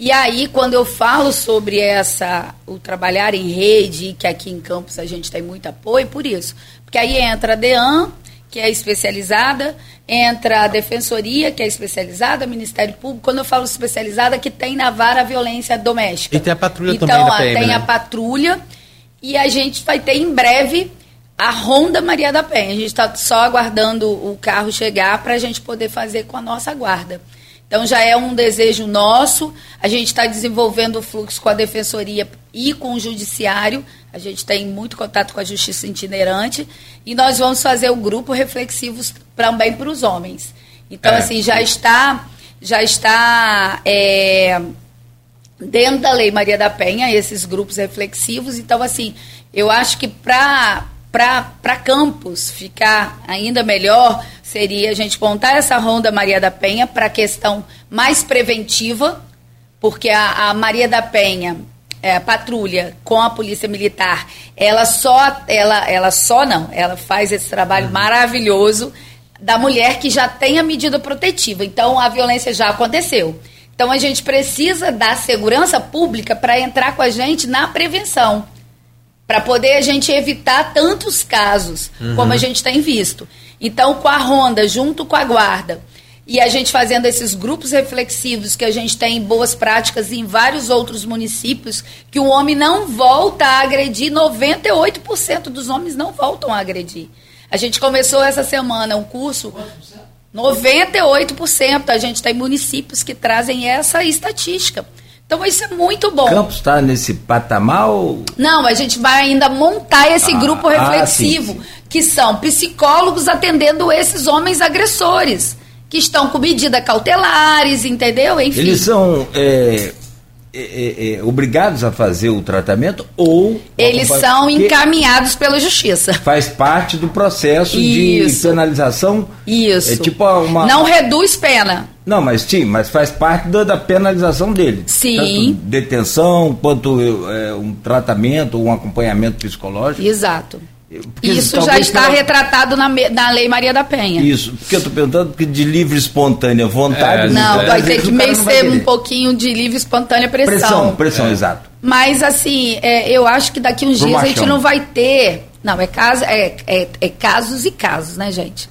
[SPEAKER 3] E aí, quando eu falo sobre essa, o trabalhar em rede, que aqui em Campos a gente tem muito apoio, por isso. Porque aí entra a DEAN, que é especializada, entra a Defensoria, que é especializada, Ministério Público. Quando eu falo especializada, que tem na vara a violência doméstica.
[SPEAKER 4] E tem a patrulha
[SPEAKER 3] então,
[SPEAKER 4] também
[SPEAKER 3] PM, tem né? a patrulha e a gente vai ter em breve a Ronda Maria da Penha. A gente está só aguardando o carro chegar para a gente poder fazer com a nossa guarda. Então já é um desejo nosso. A gente está desenvolvendo o fluxo com a defensoria e com o judiciário. A gente tem muito contato com a justiça itinerante e nós vamos fazer o grupo reflexivos também para os homens. Então é. assim já está já está é, dentro da lei Maria da Penha esses grupos reflexivos. Então assim eu acho que para para Campos ficar ainda melhor, seria a gente montar essa Ronda Maria da Penha para a questão mais preventiva, porque a, a Maria da Penha, é, a patrulha com a polícia militar, ela só, ela, ela só não, ela faz esse trabalho uhum. maravilhoso da mulher que já tem a medida protetiva. Então a violência já aconteceu. Então a gente precisa da segurança pública para entrar com a gente na prevenção para poder a gente evitar tantos casos uhum. como a gente tem visto. Então, com a Ronda, junto com a Guarda, e a gente fazendo esses grupos reflexivos que a gente tem boas práticas em vários outros municípios, que o homem não volta a agredir, 98% dos homens não voltam a agredir. A gente começou essa semana um curso. 98%. A gente tem municípios que trazem essa estatística. Então isso é muito bom.
[SPEAKER 2] Campos está nesse patamar ou...
[SPEAKER 3] Não, a gente vai ainda montar esse ah, grupo reflexivo, ah, sim, sim. que são psicólogos atendendo esses homens agressores, que estão com medidas cautelares, entendeu?
[SPEAKER 2] Enfim. Eles são é, é, é, é, obrigados a fazer o tratamento ou
[SPEAKER 3] eles são encaminhados pela justiça.
[SPEAKER 2] Faz parte do processo Isso. de penalização.
[SPEAKER 3] Isso.
[SPEAKER 2] É tipo uma
[SPEAKER 3] não reduz pena.
[SPEAKER 2] Não, mas sim, mas faz parte da, da penalização dele.
[SPEAKER 3] Sim.
[SPEAKER 2] Tanto detenção quanto é, um tratamento, um acompanhamento psicológico.
[SPEAKER 3] Exato. Porque Isso já está pela... retratado na, na Lei Maria da Penha.
[SPEAKER 2] Isso, porque eu estou perguntando que de livre espontânea vontade.
[SPEAKER 3] É, não, vai ter que meio ser um pouquinho de livre espontânea pressão.
[SPEAKER 2] Pressão, pressão, é. exato.
[SPEAKER 3] Mas assim, é, eu acho que daqui uns Pro dias machão. a gente não vai ter. Não, é, caso, é, é, é, casos e casos, né, gente?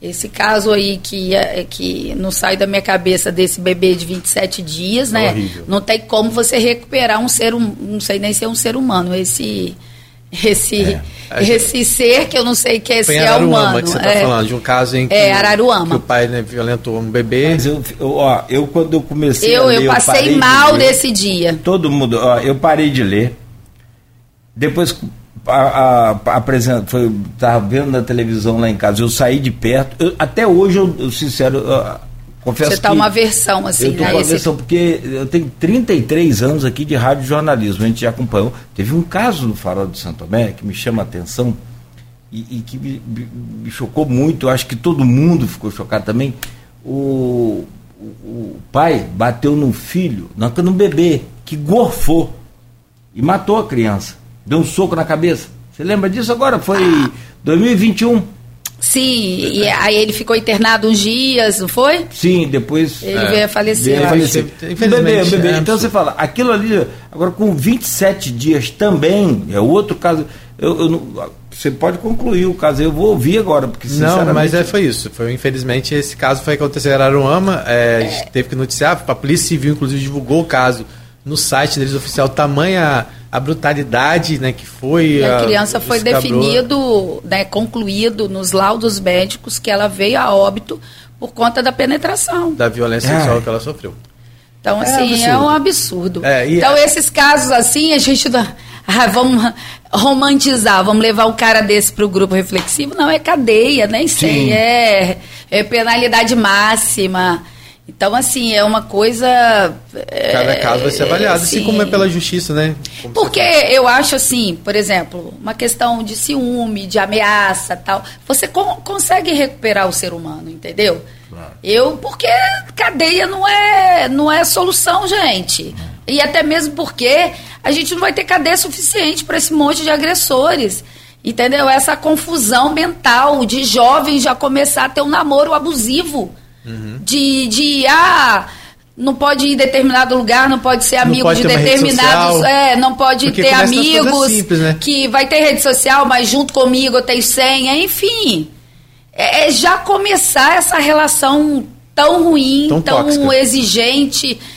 [SPEAKER 3] Esse caso aí que, é, que não sai da minha cabeça desse bebê de 27 dias, né? Horrível. Não tem como você recuperar um ser, um, não sei nem ser um ser humano. Esse esse, é, esse ser que eu não sei que é se é humano.
[SPEAKER 4] que você está é, falando, de um caso em que,
[SPEAKER 3] é, Araruama.
[SPEAKER 4] que o pai né, violentou um bebê.
[SPEAKER 2] Mas eu, eu, ó, eu quando eu comecei
[SPEAKER 3] eu,
[SPEAKER 2] a ler,
[SPEAKER 3] eu passei
[SPEAKER 2] eu
[SPEAKER 3] mal de nesse dia.
[SPEAKER 2] Todo mundo, ó, eu parei de ler. Depois a, a, a foi estava vendo na televisão lá em casa, eu saí de perto. Eu, até hoje eu, eu sincero, Confesso
[SPEAKER 3] Você está uma versão assim,
[SPEAKER 2] eu tô né? uma versão, porque eu tenho 33 anos aqui de rádio jornalismo, a gente já acompanhou. Teve um caso no Farol de Santo Tomé que me chama a atenção e, e que me, me, chocou muito, eu acho que todo mundo ficou chocado também. O, o, o pai bateu no filho, no bebê, que gorfou e matou a criança. Deu um soco na cabeça. Você lembra disso agora? Foi ah. 2021.
[SPEAKER 3] Sim, e aí ele ficou internado uns dias, não foi?
[SPEAKER 2] Sim, depois.
[SPEAKER 3] Ele é, veio a falecer. Veio a
[SPEAKER 2] falecer. Bebê, bebê. É, então você fala, aquilo ali, agora com 27 dias também, é outro caso. Eu, eu, você pode concluir o caso, eu vou ouvir agora, porque
[SPEAKER 4] sinceramente... Não, mas é, foi isso. Foi, infelizmente, esse caso foi acontecer em Araruama, é, é. teve que noticiar, a Polícia Civil, inclusive, divulgou o caso no site deles oficial, tamanha a brutalidade né, que foi.
[SPEAKER 3] E a criança foi
[SPEAKER 4] escabrou.
[SPEAKER 3] definido, né, concluído nos laudos médicos que ela veio a óbito por conta da penetração.
[SPEAKER 4] Da violência
[SPEAKER 2] É.
[SPEAKER 4] sexual que ela sofreu.
[SPEAKER 3] Então,
[SPEAKER 2] É
[SPEAKER 3] assim, é,
[SPEAKER 2] absurdo.
[SPEAKER 3] um absurdo.
[SPEAKER 4] É, e
[SPEAKER 3] então,
[SPEAKER 4] a-
[SPEAKER 3] esses casos assim, a gente dá- ah, vamos romantizar, vamos levar um cara desse para o grupo reflexivo. Não, é cadeia, nem sei.
[SPEAKER 2] Sim.
[SPEAKER 3] É, é penalidade máxima. Então, assim, é uma coisa.
[SPEAKER 4] Cada caso vai ser avaliado, assim
[SPEAKER 3] sim.
[SPEAKER 4] como é pela justiça, né? Como
[SPEAKER 3] Porque eu acho assim, por exemplo, uma questão de ciúme, de ameaça tal, você con- consegue recuperar o ser humano, entendeu? Eu, porque cadeia não é, não é solução, gente. E até mesmo porque a gente não vai ter cadeia suficiente para esse monte de agressores. Entendeu? Essa confusão mental de jovens já começar a ter um namoro abusivo. De, de, ah, não pode ir em determinado lugar, não pode ser amigo
[SPEAKER 4] pode
[SPEAKER 3] de determinados.
[SPEAKER 4] social.
[SPEAKER 3] É, não pode ter amigos
[SPEAKER 4] simples, né?
[SPEAKER 3] que vai ter rede social, mas junto comigo eu tenho senha, enfim. É, é já começar essa relação tão ruim,
[SPEAKER 4] Tão
[SPEAKER 3] tão, exigente.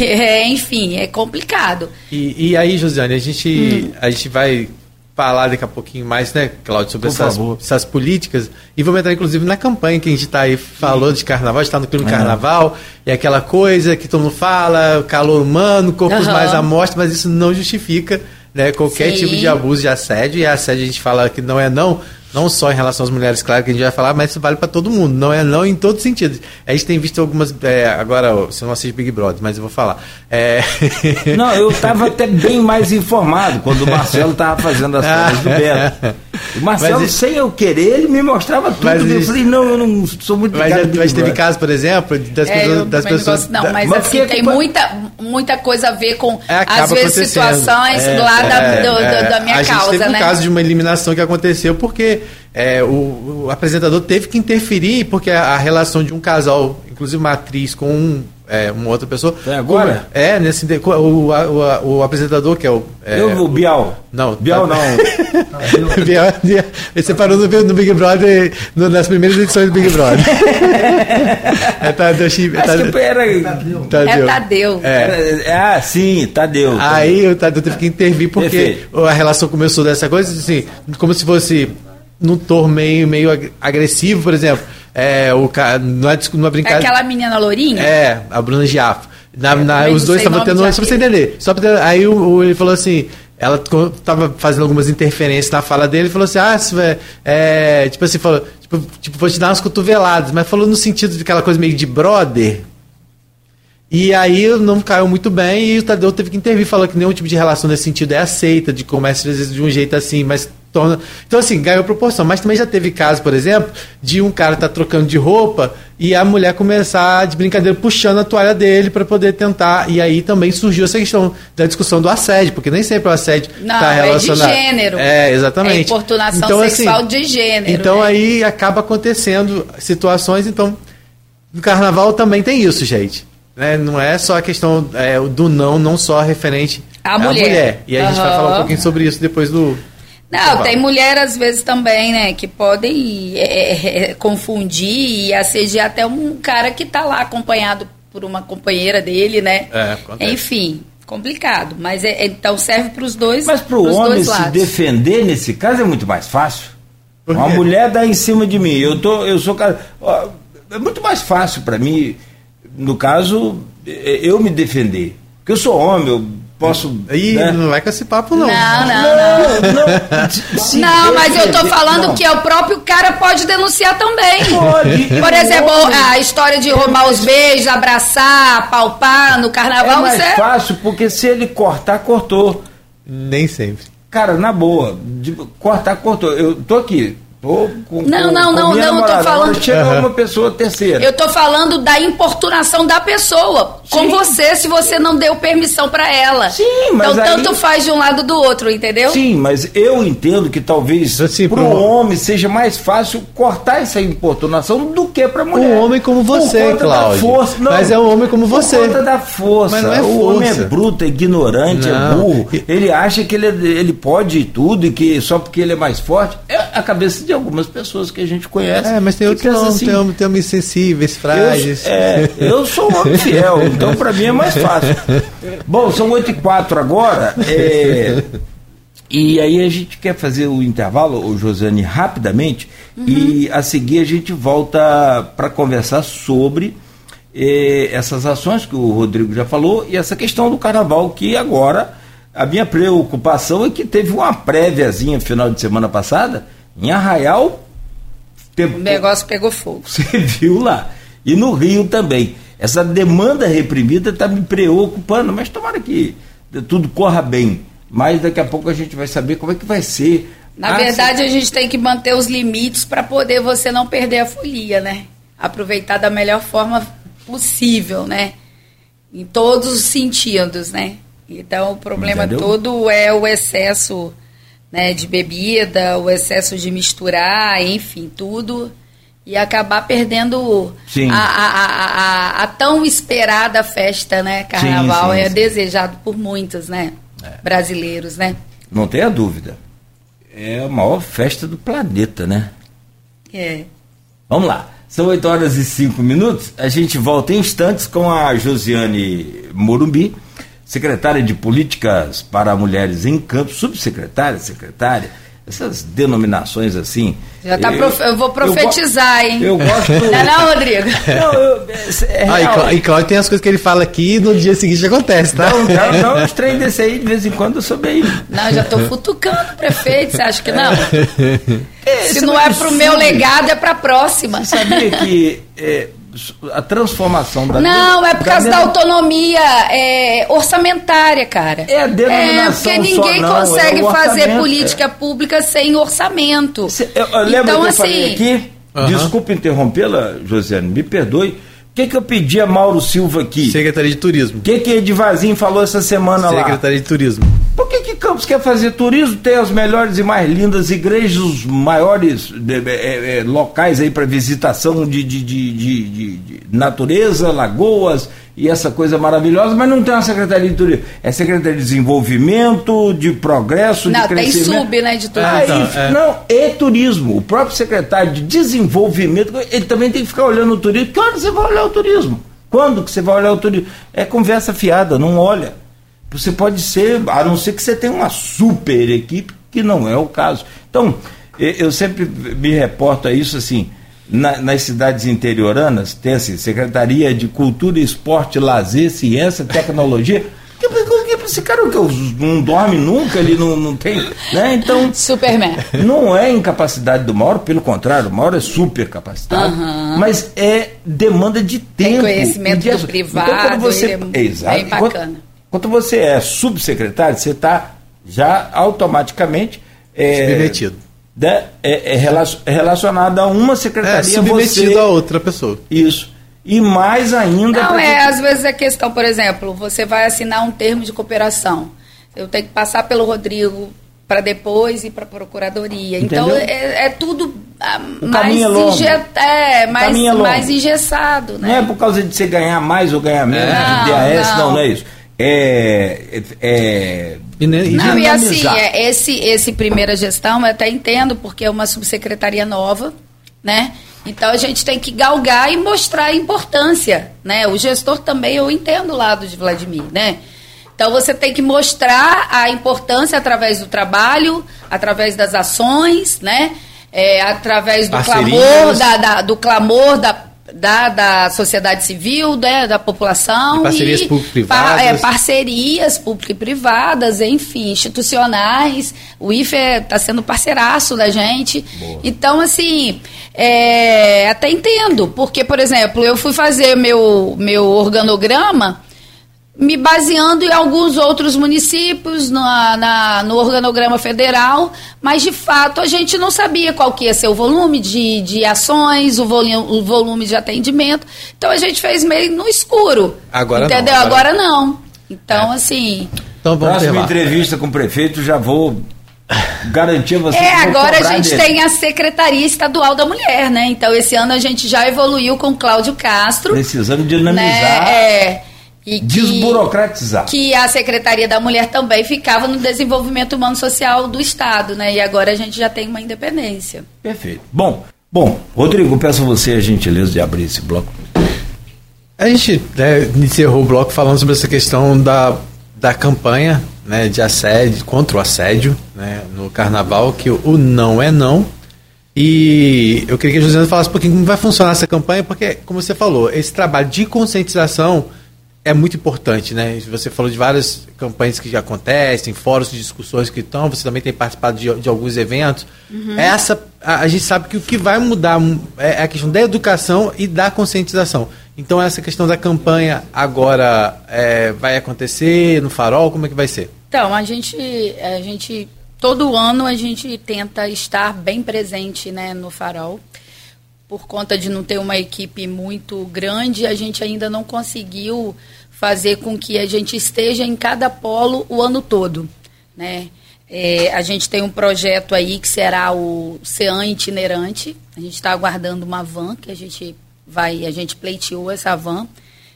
[SPEAKER 3] É, enfim, é complicado.
[SPEAKER 4] E, e aí, Josiane, a gente,
[SPEAKER 3] Hum.
[SPEAKER 4] a gente vai falar daqui a pouquinho mais, né, Cláudio, sobre essas, essas políticas. E vamos entrar, inclusive, na campanha que a gente está aí, falou de carnaval, a gente está no clima carnaval, e aquela coisa que todo mundo fala, o calor humano, corpos
[SPEAKER 3] Aham.
[SPEAKER 4] mais à mostra, mas isso não justifica né, qualquer
[SPEAKER 3] Sim.
[SPEAKER 4] tipo de abuso de assédio. E assédio a gente fala que não é não, não só em relação às mulheres, claro que a gente vai falar, mas isso vale para todo mundo. Não é não em todos os sentidos. A gente tem visto algumas. é, agora, você não assiste Big Brother, mas eu vou falar. É,
[SPEAKER 2] Não, eu estava até bem mais informado quando o Marcelo estava fazendo as cenas do Beto. O Marcelo,
[SPEAKER 4] Mas
[SPEAKER 2] sem eu querer, ele me mostrava tudo.
[SPEAKER 4] Mas
[SPEAKER 2] eu falei, não, eu não sou muito
[SPEAKER 4] Mas,
[SPEAKER 2] ligado
[SPEAKER 4] é-
[SPEAKER 2] Big
[SPEAKER 4] mas teve caso, por exemplo, das
[SPEAKER 3] É,
[SPEAKER 4] pessoas. Das pessoas
[SPEAKER 3] não mas,
[SPEAKER 2] mas
[SPEAKER 3] assim,
[SPEAKER 2] porque
[SPEAKER 3] tem muita, muita coisa a ver com,
[SPEAKER 4] É,
[SPEAKER 3] às vezes, situações
[SPEAKER 4] É,
[SPEAKER 3] lá da,
[SPEAKER 4] é,
[SPEAKER 3] do- do-
[SPEAKER 4] é.
[SPEAKER 3] da minha
[SPEAKER 4] a gente
[SPEAKER 3] causa,
[SPEAKER 4] teve um
[SPEAKER 3] né?
[SPEAKER 4] caso de uma eliminação que aconteceu porque é, o, o apresentador teve que interferir porque a, a relação de um casal, inclusive uma atriz com um, é, uma outra pessoa.
[SPEAKER 2] Foi agora?
[SPEAKER 4] É, nesse inter- o, o, o, o apresentador que é o. É,
[SPEAKER 2] Eu, o Bial.
[SPEAKER 4] Não,
[SPEAKER 2] Bial
[SPEAKER 4] tá-
[SPEAKER 2] não.
[SPEAKER 4] Biel- Ele separou no, no Big Brother, no- nas primeiras edições do Big Brother. é Tadeu Chip.
[SPEAKER 2] Acho que era...
[SPEAKER 3] É Tadeu.
[SPEAKER 4] É.
[SPEAKER 2] Ah, sim, Tadeu.
[SPEAKER 4] Aí o Tadeu teve que intervir porque
[SPEAKER 2] Perfeito.
[SPEAKER 4] a relação começou dessa coisa, assim, como se fosse num tom meio, meio ag- agressivo, por exemplo. É, o cara, numa, dis- numa
[SPEAKER 3] É
[SPEAKER 4] brincadeira.
[SPEAKER 3] aquela menina lourinha?
[SPEAKER 4] É, a Bruna Giafo. Na, na-
[SPEAKER 3] também
[SPEAKER 4] os
[SPEAKER 3] não
[SPEAKER 4] dois estavam tendo. Só pra você entender. Só pra aí o, o- ele falou assim. Ela tava fazendo algumas interferências na fala dele e falou assim: Ah, se, é, tipo assim, falou, tipo, tipo, vou te dar umas cotoveladas, mas falou no sentido de aquela coisa meio de brother. E aí não caiu muito bem e o Tadeu teve que intervir, falou que nenhum tipo de relação nesse sentido é aceita, de começa às vezes de um jeito assim, mas torna. Então, assim, ganhou proporção. Mas também já teve caso, por exemplo, de um cara estar trocando de roupa e a mulher começar de brincadeira puxando a toalha dele para poder tentar. E aí também surgiu essa questão da discussão do assédio, porque nem sempre o assédio
[SPEAKER 3] Não,
[SPEAKER 4] está
[SPEAKER 3] é de
[SPEAKER 4] relacionado.
[SPEAKER 3] gênero.
[SPEAKER 4] É, exatamente.
[SPEAKER 3] É importunação
[SPEAKER 4] Então,
[SPEAKER 3] sexual
[SPEAKER 4] assim,
[SPEAKER 3] de gênero.
[SPEAKER 4] Então
[SPEAKER 3] né?
[SPEAKER 4] aí acaba acontecendo situações, então no carnaval também tem isso, gente. Né? Não é só a questão é, do não, não só referente
[SPEAKER 3] A
[SPEAKER 4] à
[SPEAKER 3] mulher.
[SPEAKER 4] E a gente vai falar um pouquinho sobre isso depois do.
[SPEAKER 3] Não,
[SPEAKER 4] intervalo.
[SPEAKER 3] tem mulher às vezes também, né, que podem é, é, confundir e assediar até um cara que tá lá acompanhado por uma companheira dele, né?
[SPEAKER 4] É, acontece.
[SPEAKER 3] Enfim, complicado. Mas é- então serve para os dois.
[SPEAKER 2] Mas para o homem se
[SPEAKER 3] lados.
[SPEAKER 2] defender nesse caso é muito mais fácil. Uma mulher dá em cima de mim. Eu, tô, eu sou cara. É muito mais fácil para mim, no caso, é, eu me defender. Porque eu sou homem, eu posso.
[SPEAKER 4] Ih,
[SPEAKER 2] né?
[SPEAKER 4] não vai com esse papo, não.
[SPEAKER 3] Não, não, não.
[SPEAKER 2] não.
[SPEAKER 3] Não, mas eu tô falando
[SPEAKER 2] não.
[SPEAKER 3] que o próprio cara pode denunciar também.
[SPEAKER 2] Pode.
[SPEAKER 3] Por exemplo, a história de roubar os beijos, abraçar, palpar no
[SPEAKER 2] É
[SPEAKER 3] carnaval,
[SPEAKER 2] mais
[SPEAKER 3] isso é.
[SPEAKER 2] fácil, porque se ele cortar, cortou.
[SPEAKER 4] Nem sempre.
[SPEAKER 2] Cara, na boa, de- cortar, cortou. Eu tô aqui. Tô com,
[SPEAKER 3] Não,
[SPEAKER 2] com-
[SPEAKER 3] não,
[SPEAKER 2] com
[SPEAKER 3] não,
[SPEAKER 2] minha
[SPEAKER 3] não, eu tô
[SPEAKER 2] namorada.
[SPEAKER 3] falando-
[SPEAKER 2] Chega
[SPEAKER 4] Aham.
[SPEAKER 2] uma pessoa terceira.
[SPEAKER 3] Eu tô falando da importunação da pessoa com
[SPEAKER 2] Sim.
[SPEAKER 3] você se você não deu permissão pra ela.
[SPEAKER 2] Sim, mas
[SPEAKER 3] Então
[SPEAKER 2] aí-
[SPEAKER 3] tanto faz de um lado do outro, entendeu?
[SPEAKER 2] Sim, mas eu entendo que talvez
[SPEAKER 4] Assim,
[SPEAKER 2] para
[SPEAKER 4] pro-
[SPEAKER 2] o homem seja mais fácil cortar essa importunação do que para a mulher.
[SPEAKER 4] Um homem como você,
[SPEAKER 2] Por conta da
[SPEAKER 4] Cláudio.
[SPEAKER 2] Força. Não,
[SPEAKER 4] Mas é um homem como você.
[SPEAKER 2] Por conta da força.
[SPEAKER 4] Mas não é
[SPEAKER 2] o homem é
[SPEAKER 4] força.
[SPEAKER 2] bruto, é ignorante, é
[SPEAKER 4] Não.
[SPEAKER 2] burro. Ele acha que ele, ele pode tudo e que só porque ele é mais forte. É, a cabeça de algumas pessoas que a gente conhece.
[SPEAKER 4] É, mas tem outros não,
[SPEAKER 2] assim,
[SPEAKER 4] tem, homem- tem homens sensíveis, frágeis.
[SPEAKER 2] eu, é, eu sou um homem fiel, então para mim é mais fácil. Bom, são 8 e 4 agora. é, e aí a gente quer fazer o intervalo, o Josiane, rapidamente, e a seguir a gente volta para conversar sobre eh, essas ações que o Rodrigo já falou e essa questão do carnaval, que agora a minha preocupação é que teve uma préviazinha final de semana passada em Arraial. Tempo,
[SPEAKER 3] O negócio pegou fogo.
[SPEAKER 2] você viu lá. E no Rio também. Essa demanda reprimida está me preocupando, mas tomara que tudo corra bem. Mas daqui a pouco a gente vai saber como é que vai ser.
[SPEAKER 3] Na
[SPEAKER 2] Ah,
[SPEAKER 3] verdade, a gente tem que manter os limites para poder você não perder a folia, né? Aproveitar da melhor forma possível, né? Em todos os sentidos, né? Então, o problema
[SPEAKER 2] Entendeu?
[SPEAKER 3] todo é o excesso né, de bebida, o excesso de misturar, enfim, tudo. E acabar perdendo
[SPEAKER 2] Sim.
[SPEAKER 3] a, a, a, a- a tão esperada festa, né? Carnaval
[SPEAKER 2] sim,
[SPEAKER 3] é
[SPEAKER 2] sim.
[SPEAKER 3] desejado por muitos, né? Brasileiros, né?
[SPEAKER 2] Não tenha dúvida. É a maior festa do planeta, né?
[SPEAKER 3] É.
[SPEAKER 2] Vamos lá. São 8 horas e 5 minutos. A gente volta em instantes com a Josiane Morumbi, secretária de Políticas para Mulheres em Campo, subsecretária, secretária, essas denominações assim.
[SPEAKER 3] Já tá profe- eu vou profetizar,
[SPEAKER 2] go-
[SPEAKER 3] hein?
[SPEAKER 2] Eu gosto.
[SPEAKER 3] Não é não, Rodrigo?
[SPEAKER 2] Não, eu, é,
[SPEAKER 4] Ah, e. Clá- e Cláudio tem as coisas que ele fala aqui e no dia seguinte acontece, tá?
[SPEAKER 2] Não, não, não, os trem desse aí, de vez em quando eu sou bem.
[SPEAKER 3] Não, já tô futucando o prefeito, você acha que não?
[SPEAKER 2] É,
[SPEAKER 3] Se não
[SPEAKER 2] é
[SPEAKER 3] é pro meu legado, é pra próxima.
[SPEAKER 2] Você sabia que é, a transformação da.
[SPEAKER 3] Não, é por causa da autonomia é, orçamentária, cara.
[SPEAKER 2] É a denominação
[SPEAKER 3] É, porque
[SPEAKER 2] só
[SPEAKER 3] ninguém
[SPEAKER 2] não, é
[SPEAKER 3] consegue
[SPEAKER 2] o
[SPEAKER 3] fazer política pública sem orçamento.
[SPEAKER 2] Cê- eu, eu lembro
[SPEAKER 3] então,
[SPEAKER 2] que eu
[SPEAKER 3] assim,
[SPEAKER 2] falei aqui,
[SPEAKER 4] Aham.
[SPEAKER 2] desculpa interrompê-la, Josiane, me perdoe. O que, que eu pedi a Mauro Silva aqui?
[SPEAKER 4] Secretaria de Turismo.
[SPEAKER 2] O que, que Edivazinho falou essa semana lá?
[SPEAKER 4] Secretaria de Turismo.
[SPEAKER 2] Campos quer fazer turismo? Tem as melhores e mais lindas igrejas, os maiores de- é, é, locais aí para visitação de, de, de, de- de- de natureza, lagoas e essa coisa maravilhosa, mas não tem uma Secretaria de Turismo. É Secretaria de Desenvolvimento, de Progresso,
[SPEAKER 3] Não,
[SPEAKER 2] de
[SPEAKER 3] tem
[SPEAKER 2] Crescimento.
[SPEAKER 3] sub, né, de tudo.
[SPEAKER 2] Aí,
[SPEAKER 4] então, é.
[SPEAKER 2] Não, é turismo. O próprio secretário de Desenvolvimento, ele também tem que ficar olhando o turismo. Que hora você vai olhar o turismo? Quando que você vai olhar o turismo? É conversa fiada, não olha. Você pode ser, a não ser que você tenha uma super equipe, que não é o caso. Então, eu sempre me reporto a isso assim. na- nas cidades interioranas, tem assim, Secretaria de Cultura, Esporte, Lazer, Ciência, Tecnologia. Esse cara que não dorme nunca, ele não, não tem. Né? Então,
[SPEAKER 3] Superman.
[SPEAKER 2] não é incapacidade do Mauro, pelo contrário, o Mauro é super capacitado,
[SPEAKER 3] Aham.
[SPEAKER 2] mas é demanda de
[SPEAKER 3] Tem
[SPEAKER 2] tempo.
[SPEAKER 3] conhecimento
[SPEAKER 2] e de-
[SPEAKER 3] do privado,
[SPEAKER 2] Então, quando você,
[SPEAKER 3] ele é
[SPEAKER 2] Exato.
[SPEAKER 3] bem
[SPEAKER 2] Quando-
[SPEAKER 3] bacana.
[SPEAKER 2] Quando, você é subsecretário, você está já automaticamente é,
[SPEAKER 4] Submetido.
[SPEAKER 2] né, é, é é relacionado a uma
[SPEAKER 4] É,
[SPEAKER 2] secretaria.
[SPEAKER 4] submetido
[SPEAKER 2] você,
[SPEAKER 4] a outra pessoa.
[SPEAKER 2] Isso. E mais ainda.
[SPEAKER 3] Não, é,
[SPEAKER 2] você-
[SPEAKER 3] às vezes é questão, por exemplo, você vai assinar um termo de cooperação. Eu tenho que passar pelo Rodrigo para depois ir para a procuradoria. Então
[SPEAKER 2] Entendeu?
[SPEAKER 3] é, é tudo ah,
[SPEAKER 2] O
[SPEAKER 3] mais,
[SPEAKER 2] é longo.
[SPEAKER 3] inje- é, mais,
[SPEAKER 2] é longo.
[SPEAKER 3] mais engessado,
[SPEAKER 2] Não é
[SPEAKER 3] né?
[SPEAKER 2] por causa de você ganhar mais ou ganhar menos,
[SPEAKER 3] Não,
[SPEAKER 2] de DAS, não. não,
[SPEAKER 3] não.
[SPEAKER 2] é isso. É. é,
[SPEAKER 4] e-
[SPEAKER 3] Não, e assim, é, esse, esse primeira gestão eu até entendo, porque é uma subsecretaria nova, né? Então a gente tem que galgar e mostrar a importância, né? O gestor também, eu entendo o lado de Vladimir, né? Então você tem que mostrar a importância através do trabalho, através das ações, né? É, através do
[SPEAKER 4] Parcerias.
[SPEAKER 3] clamor, da, da- do clamor da, da, da sociedade civil, né? da população.
[SPEAKER 4] E parcerias
[SPEAKER 3] e
[SPEAKER 4] público-privadas.
[SPEAKER 3] pa- é, parcerias público e privadas, enfim, institucionais. O IFE está sendo parceiraço da gente. Então, assim, é, até entendo, porque, por exemplo, eu fui fazer meu, meu organograma me baseando em alguns outros municípios na, na- no organograma federal, mas de fato a gente não sabia qual que ia ser o volume de, de ações, o volume, o volume de atendimento. Então a gente fez meio no escuro.
[SPEAKER 4] Agora não,
[SPEAKER 3] entendeu?
[SPEAKER 4] agora-
[SPEAKER 3] Agora, não. Então, assim.
[SPEAKER 4] Então vamos
[SPEAKER 2] Próxima entrevista com o prefeito, já vou garantir você. que
[SPEAKER 3] É, agora a gente
[SPEAKER 2] dele.
[SPEAKER 3] tem a Secretaria Estadual da Mulher, né? Então esse ano a gente já evoluiu com o Cláudio Castro.
[SPEAKER 2] Precisando dinamizar.
[SPEAKER 3] né? É, E que-
[SPEAKER 2] Desburocratizar.
[SPEAKER 3] que a Secretaria da Mulher também ficava no desenvolvimento humano social do Estado, né? E agora a gente já tem uma independência.
[SPEAKER 2] Perfeito. Bom, bom, Rodrigo, peço a você a gentileza de abrir esse bloco.
[SPEAKER 4] A gente né, encerrou o bloco falando sobre essa questão da, da campanha né, de assédio, contra o assédio né, no carnaval, que o não é não. E eu queria que a Josiana falasse um pouquinho como vai funcionar essa campanha, porque, como você falou, esse trabalho de conscientização é muito importante, né? Você falou de várias campanhas que já acontecem, fóruns de discussões que estão, você também tem participado de, de alguns eventos. Essa, a, a gente sabe que o que vai mudar hum, é a questão da educação e da conscientização. Então essa questão da campanha agora é, vai acontecer no farol, como é que vai ser?
[SPEAKER 3] Então, a gente, a gente, todo ano a gente tenta estar bem presente né, no farol. Por conta de não ter uma equipe muito grande, a gente ainda não conseguiu fazer com que a gente esteja em cada polo o ano todo. Né? É, a gente tem um projeto aí que será o CEAN itinerante. A gente está aguardando uma van que a gente vai, a gente pleiteou essa van,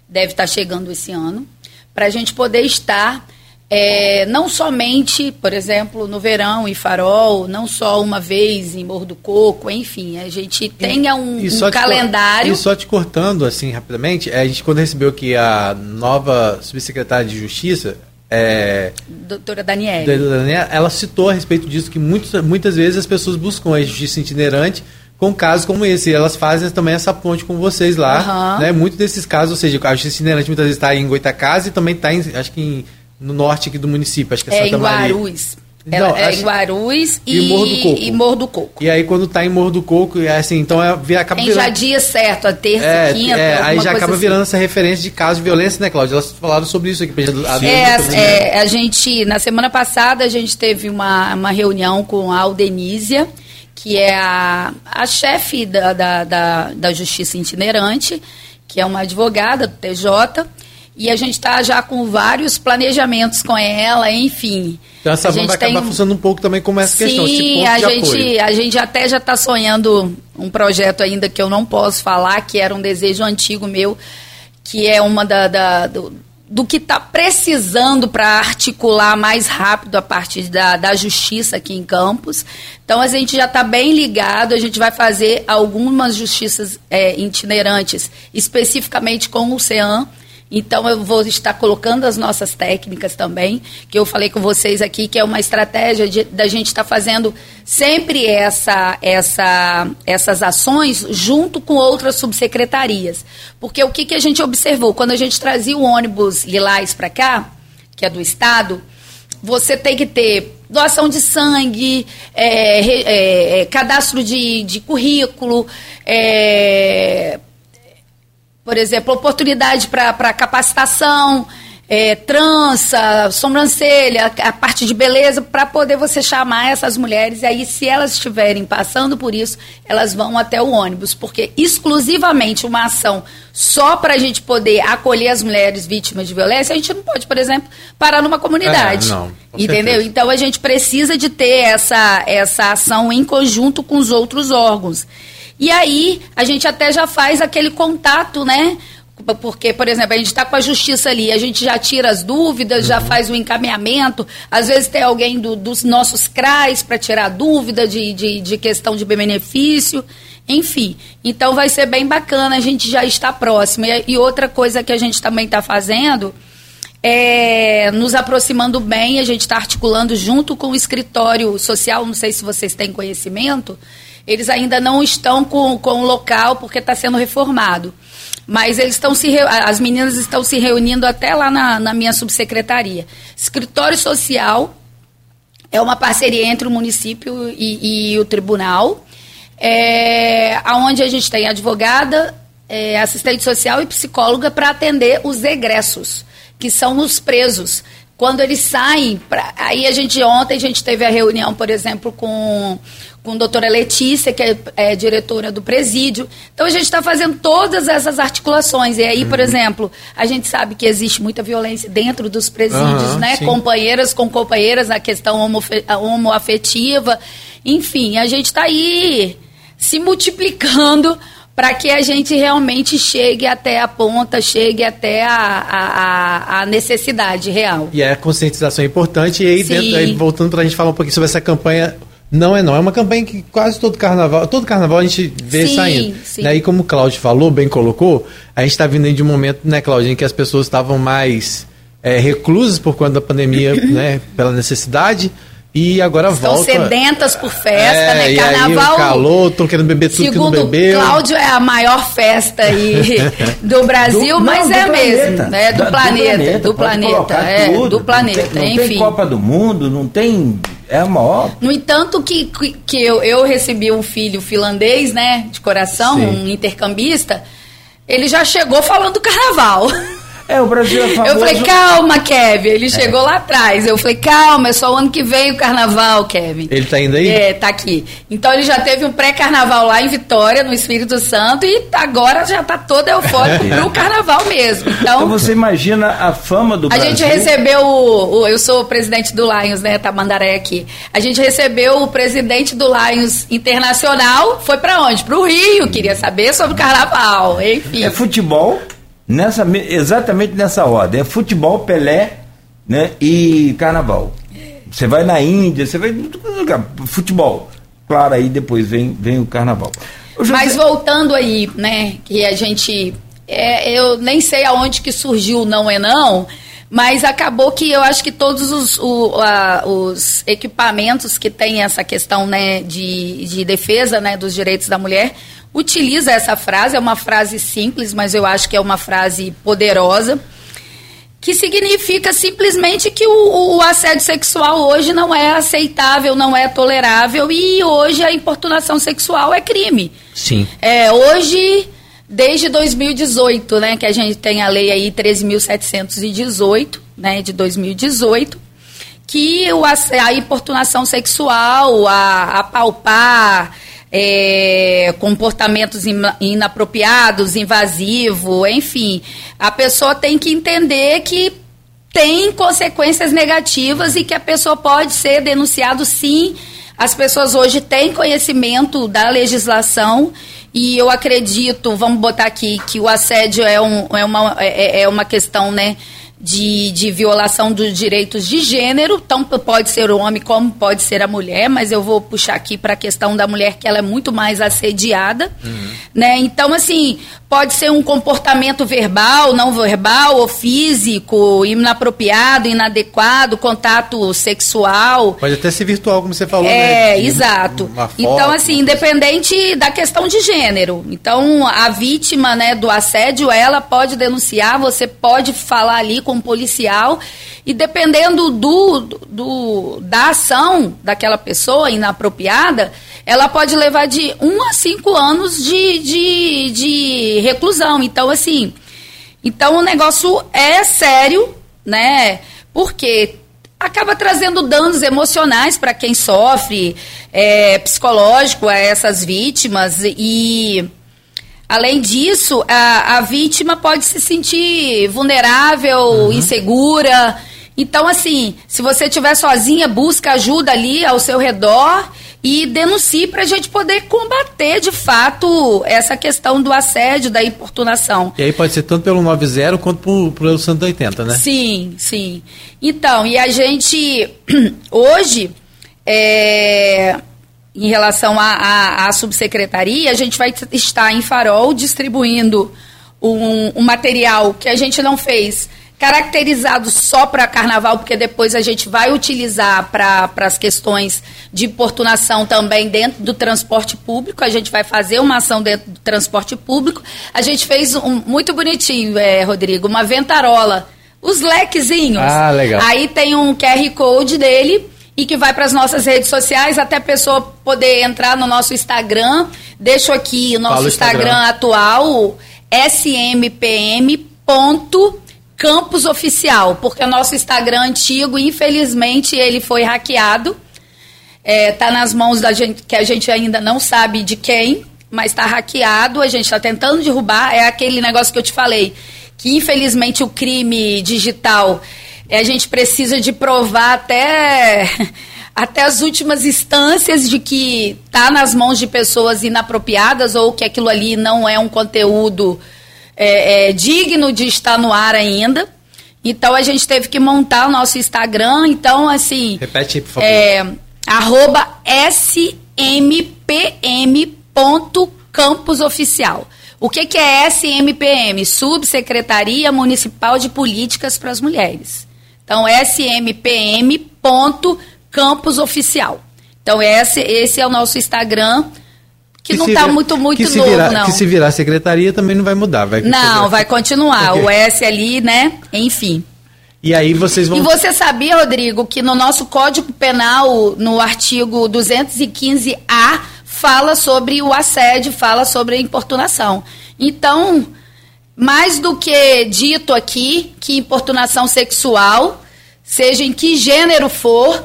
[SPEAKER 3] deve estar chegando esse ano, para a gente poder estar é, não somente, por exemplo, no verão em Farol, não só uma vez em Morro do Coco, enfim, a gente tenha um,
[SPEAKER 4] E
[SPEAKER 3] um
[SPEAKER 4] te
[SPEAKER 3] calendário.
[SPEAKER 4] E só te cortando, assim, rapidamente, a gente quando recebeu aqui a nova subsecretária de Justiça, é,
[SPEAKER 3] Doutora Daniela.
[SPEAKER 4] da Daniela, ela citou a respeito disso que muitas, muitas vezes as pessoas buscam a justiça itinerante com casos como esse. E elas fazem também essa ponte com vocês lá.
[SPEAKER 3] Aham.
[SPEAKER 4] Né? Muitos desses casos, ou seja, a justiça itinerante muitas vezes está em Goitacazes e também está, acho que em- no norte aqui do município, acho que é
[SPEAKER 3] É
[SPEAKER 4] Santa
[SPEAKER 3] em
[SPEAKER 4] Maria.
[SPEAKER 3] Guarus.
[SPEAKER 4] Não,
[SPEAKER 3] é
[SPEAKER 4] acho-
[SPEAKER 3] em Guarus
[SPEAKER 4] E
[SPEAKER 3] e,
[SPEAKER 4] Morro do Coco.
[SPEAKER 3] e Morro do Coco.
[SPEAKER 4] E aí quando está em Morro do Coco, é assim, então é, vira, acaba virando-
[SPEAKER 3] já dia certo, a terça,
[SPEAKER 4] é,
[SPEAKER 3] quinta,
[SPEAKER 4] é, aí já acaba
[SPEAKER 3] assim.
[SPEAKER 4] virando essa referência de casos de violência, né, Cláudia? Elas falaram sobre isso aqui. a-
[SPEAKER 3] É, é, a gente, na semana passada, a gente teve uma, uma reunião com a Aldenísia, que é a, a chefe da, da, da, da Justiça Itinerante, que é uma advogada do TJ, e a gente está já com vários planejamentos com ela, enfim.
[SPEAKER 4] Então essa van
[SPEAKER 3] gente
[SPEAKER 4] vai acabar funcionando um pouco também como essa questão, esse
[SPEAKER 3] Sim,
[SPEAKER 4] ponto
[SPEAKER 3] a
[SPEAKER 4] de apoio.
[SPEAKER 3] gente, a gente até já está sonhando um projeto ainda que eu não posso falar, que era um desejo antigo meu, que é uma da, da- do, do que está precisando para articular mais rápido a partir da, da justiça aqui em Campos. Então a gente já está bem ligado, a gente vai fazer algumas justiças é, itinerantes, especificamente com o CEAM. Então eu vou estar colocando as nossas técnicas também, que eu falei com vocês aqui, que é uma estratégia de- da gente estar fazendo sempre essa, essa, essas ações junto com outras subsecretarias. Porque o que, que a gente observou? Quando a gente trazia o ônibus Lilás para cá, que é do Estado, você tem que ter doação de sangue, é, é, é, cadastro de, de currículo, é, por exemplo, oportunidade para capacitação, é, trança, sobrancelha, a parte de beleza, para poder você chamar essas mulheres. E aí, se elas estiverem passando por isso, elas vão até o ônibus. Porque exclusivamente uma ação só para a gente poder acolher as mulheres vítimas de violência, a gente não pode, por exemplo, parar numa comunidade.
[SPEAKER 4] É, não,
[SPEAKER 3] entendeu?
[SPEAKER 4] certeza.
[SPEAKER 3] Então a gente precisa de ter essa, essa ação em conjunto com os outros órgãos. E aí a gente até já faz aquele contato, né? Porque, por exemplo, a gente está com a justiça ali, a gente já tira as dúvidas, já faz o encaminhamento. Às vezes tem alguém do- dos nossos CRAs para tirar dúvida de, de, de questão de benefício. Enfim, então vai ser bem bacana, a gente já está próximo. E, e outra coisa que a gente também está fazendo é, nos aproximando bem, a gente está articulando junto com o escritório social, não sei se vocês têm conhecimento, eles ainda não estão com, com o local porque está sendo reformado. Mas eles estão se as meninas estão se reunindo até lá na, na minha subsecretaria. Escritório social é uma parceria entre o município e, e o tribunal, é, onde a gente tem advogada, é, assistente social e psicóloga para atender os egressos, que são os presos. Quando eles saem, pra, aí a gente ontem a gente teve a reunião, por exemplo, com, com a doutora Letícia, que é, é diretora do presídio. Então a gente está fazendo todas essas articulações. E aí, por exemplo, a gente sabe que existe muita violência dentro dos presídios,
[SPEAKER 4] Aham,
[SPEAKER 3] né?
[SPEAKER 4] sim.
[SPEAKER 3] companheiras com companheiras, a questão homofe- homoafetiva. Enfim, a gente está aí se multiplicando para que a gente realmente chegue até a ponta, chegue até a, a, a necessidade real.
[SPEAKER 4] E a conscientização é importante. E aí, dentro, aí voltando para a gente falar um pouquinho sobre essa campanha não é não, é uma campanha que quase todo carnaval, todo carnaval a gente vê sim, saindo. Sim. E como o Cláudio falou, bem colocou, a gente está vindo de um momento, né, Cláudio, em que as pessoas estavam mais é, reclusas por conta da pandemia, né, pela necessidade. E agora
[SPEAKER 3] Estão
[SPEAKER 4] volta.
[SPEAKER 3] sedentas por festa, é, né?
[SPEAKER 4] Carnaval. Aí, calor, estão querendo beber tudo que não bebeu.
[SPEAKER 3] Cláudio é a maior festa aí do Brasil, do, mas não, é mesmo, né? Do, do planeta, planeta, do planeta, é, tudo. do planeta,
[SPEAKER 2] não tem,
[SPEAKER 3] não enfim.
[SPEAKER 2] Tem Copa do Mundo, não tem é a maior.
[SPEAKER 3] No entanto, que, que eu, eu recebi um filho finlandês, né, de coração, Sim. um intercambista, ele já chegou falando do carnaval.
[SPEAKER 2] É, o Brasil é famoso.
[SPEAKER 3] Eu falei, calma, Kevin. Ele é. chegou lá atrás. Eu falei, calma, é só o ano que vem o carnaval, Kevin.
[SPEAKER 4] Ele tá indo aí?
[SPEAKER 3] É, tá aqui. Então ele já teve um pré-carnaval lá em Vitória, no Espírito Santo, e agora já tá todo eufórico pro carnaval mesmo. Então,
[SPEAKER 2] então, você imagina a fama do
[SPEAKER 3] a
[SPEAKER 2] Brasil.
[SPEAKER 3] A gente recebeu o, o, Eu sou o presidente do Lions, né? Tamandaré aqui. A gente recebeu o presidente do Lions Internacional. Foi para onde? Pro Rio. Queria saber sobre o carnaval. Enfim.
[SPEAKER 2] É futebol? Nessa, exatamente nessa ordem. É futebol, Pelé né, e carnaval. Você vai na Índia, você vai. Futebol. Claro, aí depois vem, vem o carnaval.
[SPEAKER 3] Mas voltando aí, né, que a gente. É, eu nem sei aonde que surgiu não é não, mas acabou que eu acho que todos os, o, a, os equipamentos que têm essa questão né, de, de defesa né, dos direitos da mulher utiliza essa frase, é uma frase simples, mas eu acho que é uma frase poderosa, que significa simplesmente que o, o, assédio sexual hoje não é aceitável, não é tolerável e hoje a importunação sexual é crime.
[SPEAKER 4] Sim.
[SPEAKER 3] É, hoje, desde 2018, né, que a gente tem a lei aí 13.718, né, de 2018, que o, a importunação sexual, a, a palpar, é, comportamentos inapropriados, invasivo, enfim. A pessoa tem que entender que tem consequências negativas e que a pessoa pode ser denunciado sim. As pessoas hoje têm conhecimento da legislação e eu acredito, vamos botar aqui, que o assédio é, um, é, uma, é, é uma questão, né? De, de violação dos direitos de gênero, tanto pode ser o homem como pode ser a mulher, mas eu vou puxar aqui para a questão da mulher que ela é muito mais assediada, uhum. né? Então assim, pode ser um comportamento verbal, não verbal ou físico, inapropriado, inadequado, contato sexual.
[SPEAKER 4] Pode até ser virtual, como você falou,
[SPEAKER 3] é, né? exato. Foto, então assim, independente da questão de gênero. Então a vítima, né, do assédio, ela pode denunciar, você pode falar ali com um policial e dependendo do, do, da ação daquela pessoa inapropriada, ela pode levar de um a cinco anos de, de, de reclusão. Então, assim, então o negócio é sério, né? Porque acaba trazendo danos emocionais para quem sofre, é, psicológico a essas vítimas e Além disso, a, a vítima pode se sentir vulnerável, uhum. insegura. Então, assim, se você estiver sozinha, busca ajuda ali ao seu redor e denuncie para a gente poder combater de fato essa questão do assédio, da importunação.
[SPEAKER 4] E aí pode ser tanto pelo 90 quanto pelo, pelo 180, né?
[SPEAKER 3] Sim, sim. Então, e a gente hoje é, em relação à subsecretaria, a gente vai estar em Farol distribuindo um, um material que a gente não fez caracterizado só para carnaval, porque depois a gente vai utilizar para as questões de importunação também dentro do transporte público. A gente vai fazer uma ação dentro do transporte público. A gente fez um muito bonitinho, é, Rodrigo, uma ventarola. Os lequezinhos.
[SPEAKER 4] Ah, legal.
[SPEAKER 3] Aí tem um QR Code dele e que vai para as nossas redes sociais, até a pessoa poder entrar no nosso Instagram. Deixo aqui o nosso Instagram. Instagram atual, smpm.campusoficial, porque o nosso Instagram antigo, infelizmente, ele foi hackeado. Está é, nas mãos da gente, que a gente ainda não sabe de quem, mas está hackeado, a gente está tentando derrubar. É aquele negócio que eu te falei, que infelizmente o crime digital a gente precisa de provar até até as últimas instâncias de que está nas mãos de pessoas inapropriadas ou que aquilo ali não é um conteúdo é, é, digno de estar no ar ainda. Então a gente teve que montar o nosso Instagram. Então, assim.
[SPEAKER 4] Repete aí, por favor.
[SPEAKER 3] É, arroba smpm.campusoficial. O que, que é SMPM? Subsecretaria Municipal de Políticas para as Mulheres. Então, smpm.campusoficial. Então, esse, esse é o nosso Instagram, que, que não está muito, muito
[SPEAKER 4] que
[SPEAKER 3] novo,
[SPEAKER 4] virar,
[SPEAKER 3] não.
[SPEAKER 4] Que se virar secretaria também não vai mudar. Vai
[SPEAKER 3] não, vai continuar. Okay. O S ali, né? Enfim.
[SPEAKER 4] E aí vocês vão.
[SPEAKER 3] E você sabia, Rodrigo, que no nosso Código Penal, no artigo 215A, fala sobre o assédio, fala sobre a importunação. Então, mais do que dito aqui, que importunação sexual, seja em que gênero for,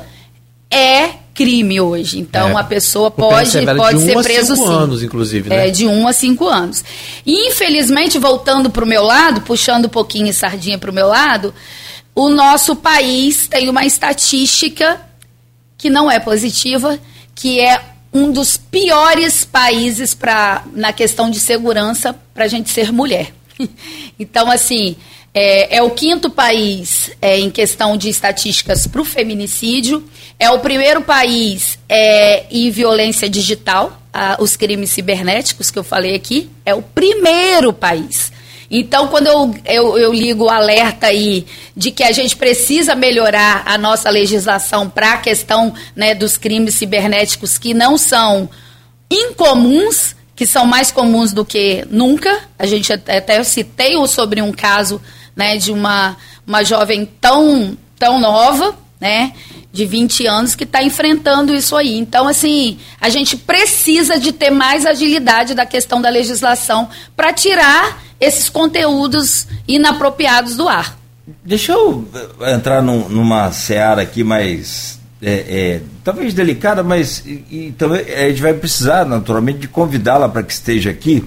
[SPEAKER 3] é crime hoje. Então, é. a pessoa pode, pode
[SPEAKER 4] de
[SPEAKER 3] ser
[SPEAKER 4] um
[SPEAKER 3] preso
[SPEAKER 4] a cinco
[SPEAKER 3] sim.
[SPEAKER 4] anos, inclusive, né?
[SPEAKER 3] É, de um a cinco anos. E, infelizmente, voltando para o meu lado, puxando um pouquinho sardinha para o meu lado, o nosso país tem uma estatística que não é positiva, que é um dos piores países para na questão de segurança para a gente ser mulher. então, assim, é, é, o quinto país é, em questão de estatísticas para o feminicídio, é o primeiro país é, em violência digital, a, os crimes cibernéticos que eu falei aqui, é o primeiro país. Então, quando eu, eu, eu ligo o alerta aí de que a gente precisa melhorar a nossa legislação para a questão né, dos crimes cibernéticos que não são incomuns, que são mais comuns do que nunca. A gente até, eu citei sobre um caso né, de uma, uma jovem tão, tão nova, né? de 20 anos que está enfrentando isso aí. Então, assim, a gente precisa de ter mais agilidade da questão da legislação para tirar esses conteúdos inapropriados do ar.
[SPEAKER 2] Deixa eu eh, entrar num, numa seara aqui mais. É, é, talvez delicada, mas e, e, também a gente vai precisar, naturalmente, de convidá-la para que esteja aqui.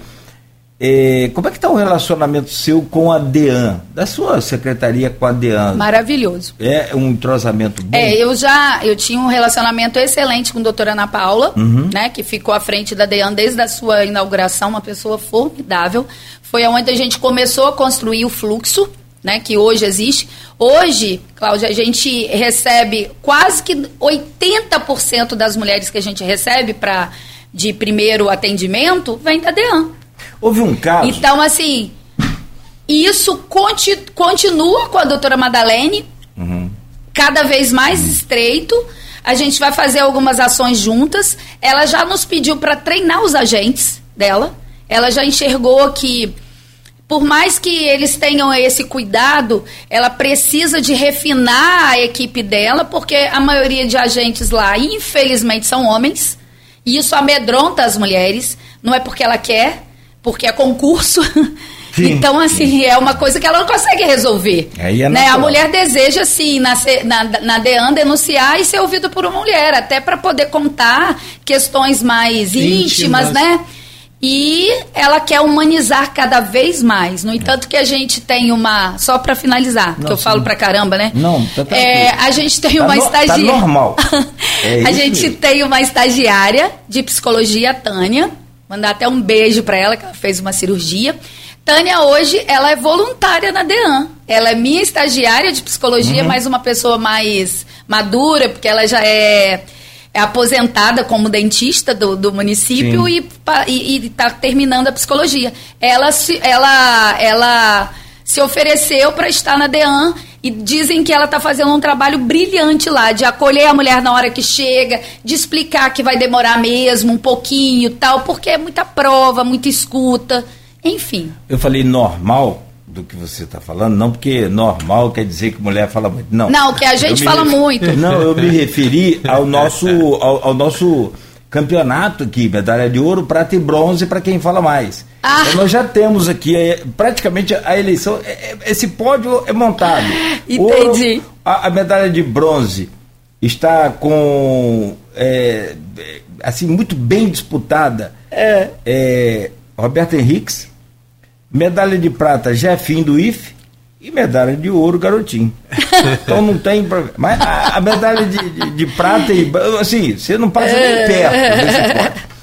[SPEAKER 2] É, como é que está o relacionamento seu com a DEAN, da sua secretaria com a DEAN?
[SPEAKER 3] Maravilhoso.
[SPEAKER 2] É um entrosamento bom?
[SPEAKER 3] É, eu já eu tinha um relacionamento excelente com a doutora Ana Paula, uhum. né, que ficou à frente da DEAN desde a sua inauguração, uma pessoa formidável. Foi onde a gente começou a construir o fluxo, né, que hoje existe. Hoje, Cláudia, a gente recebe quase que 80% das mulheres que a gente recebe para de primeiro atendimento vem da DEAN.
[SPEAKER 2] Houve um caso.
[SPEAKER 3] Então, assim, isso conti continua com a doutora Madalene, uhum. cada vez mais uhum. estreito. A gente vai fazer algumas ações juntas. Ela já nos pediu para treinar os agentes dela. Ela já enxergou que, por mais que eles tenham esse cuidado, ela precisa de refinar a equipe dela, porque a maioria de agentes lá, infelizmente, são homens. E isso amedronta as mulheres. Não é porque ela quer, porque é concurso. Sim, então, assim, sim. é uma coisa que ela não consegue resolver.
[SPEAKER 2] Aí é
[SPEAKER 3] né? A mulher deseja, assim, na, na, na DEAN denunciar e ser ouvida por uma mulher, até para poder contar questões mais íntimas, íntimas, né? E ela quer humanizar cada vez mais. No entanto, que a gente tem uma. Só para finalizar, que eu falo pra caramba, né?
[SPEAKER 2] Não, tá
[SPEAKER 3] é, A gente tem tá uma no, estagiária.
[SPEAKER 2] Tá normal.
[SPEAKER 3] É a gente mesmo. tem uma estagiária de psicologia, Tânia Mandar até um beijo para ela, que ela fez uma cirurgia. Tânia hoje, ela é voluntária na DEAN. Ela é minha estagiária de psicologia, uhum. mas uma pessoa mais madura, porque ela já é, é aposentada como dentista do, do município Sim. e está terminando a psicologia. Ela, ela, ela se ofereceu para estar na DEAN e dizem que ela está fazendo um trabalho brilhante lá, de acolher a mulher na hora que chega, de explicar que vai demorar mesmo um pouquinho tal, porque é muita prova, muita escuta, enfim.
[SPEAKER 2] Eu falei normal do que você está falando, não porque normal quer dizer que mulher fala muito, não.
[SPEAKER 3] Não, que a gente fala muito.
[SPEAKER 2] Não, eu me referi ao nosso, ao, ao nosso campeonato aqui, medalha de ouro, prata e bronze para quem fala mais. Ah. Então, nós já temos aqui é, praticamente a eleição, é, é esse pódio é montado.
[SPEAKER 3] Entendi. Ouro,
[SPEAKER 2] a, a, medalha de bronze está com é, assim muito bem disputada. É. Roberto Henriques, medalha de prata Jefinho do IF e medalha de ouro Garotinho. Então não tem problema. Mas a, a medalha de, de, de, prata, e, assim, você não passa nem perto.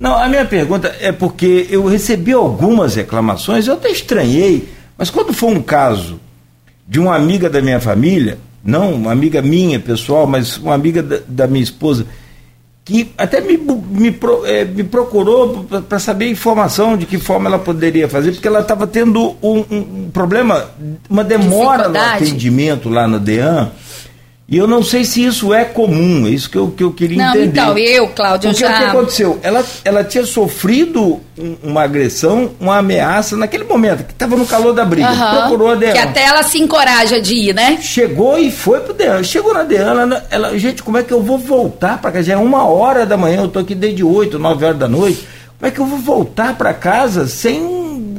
[SPEAKER 2] Não, a minha pergunta é porque eu recebi algumas reclamações, eu até estranhei, mas quando foi um caso de uma amiga da minha família, não uma amiga minha pessoal, mas uma amiga da, da minha esposa, que até me, me, é, me procurou para saber informação de que forma ela poderia fazer, porque ela estava tendo um, um, problema, uma demora no atendimento lá no DEAN e eu não sei se isso é comum, é isso que eu, que eu queria não, entender.
[SPEAKER 3] Então, eu, Cláudio,
[SPEAKER 2] Porque
[SPEAKER 3] já...
[SPEAKER 2] o que aconteceu? Ela, ela tinha sofrido uma agressão, uma ameaça naquele momento, que estava no calor da briga. Uhum. Procurou a Deana.
[SPEAKER 3] Que até ela se encoraja de ir, né?
[SPEAKER 2] Chegou e foi pro Deana. Chegou na Deana, ela, gente, como é que eu vou voltar para casa? Já é uma hora da manhã, eu tô aqui desde 8, 9 horas da noite. Como é que eu vou voltar para casa sem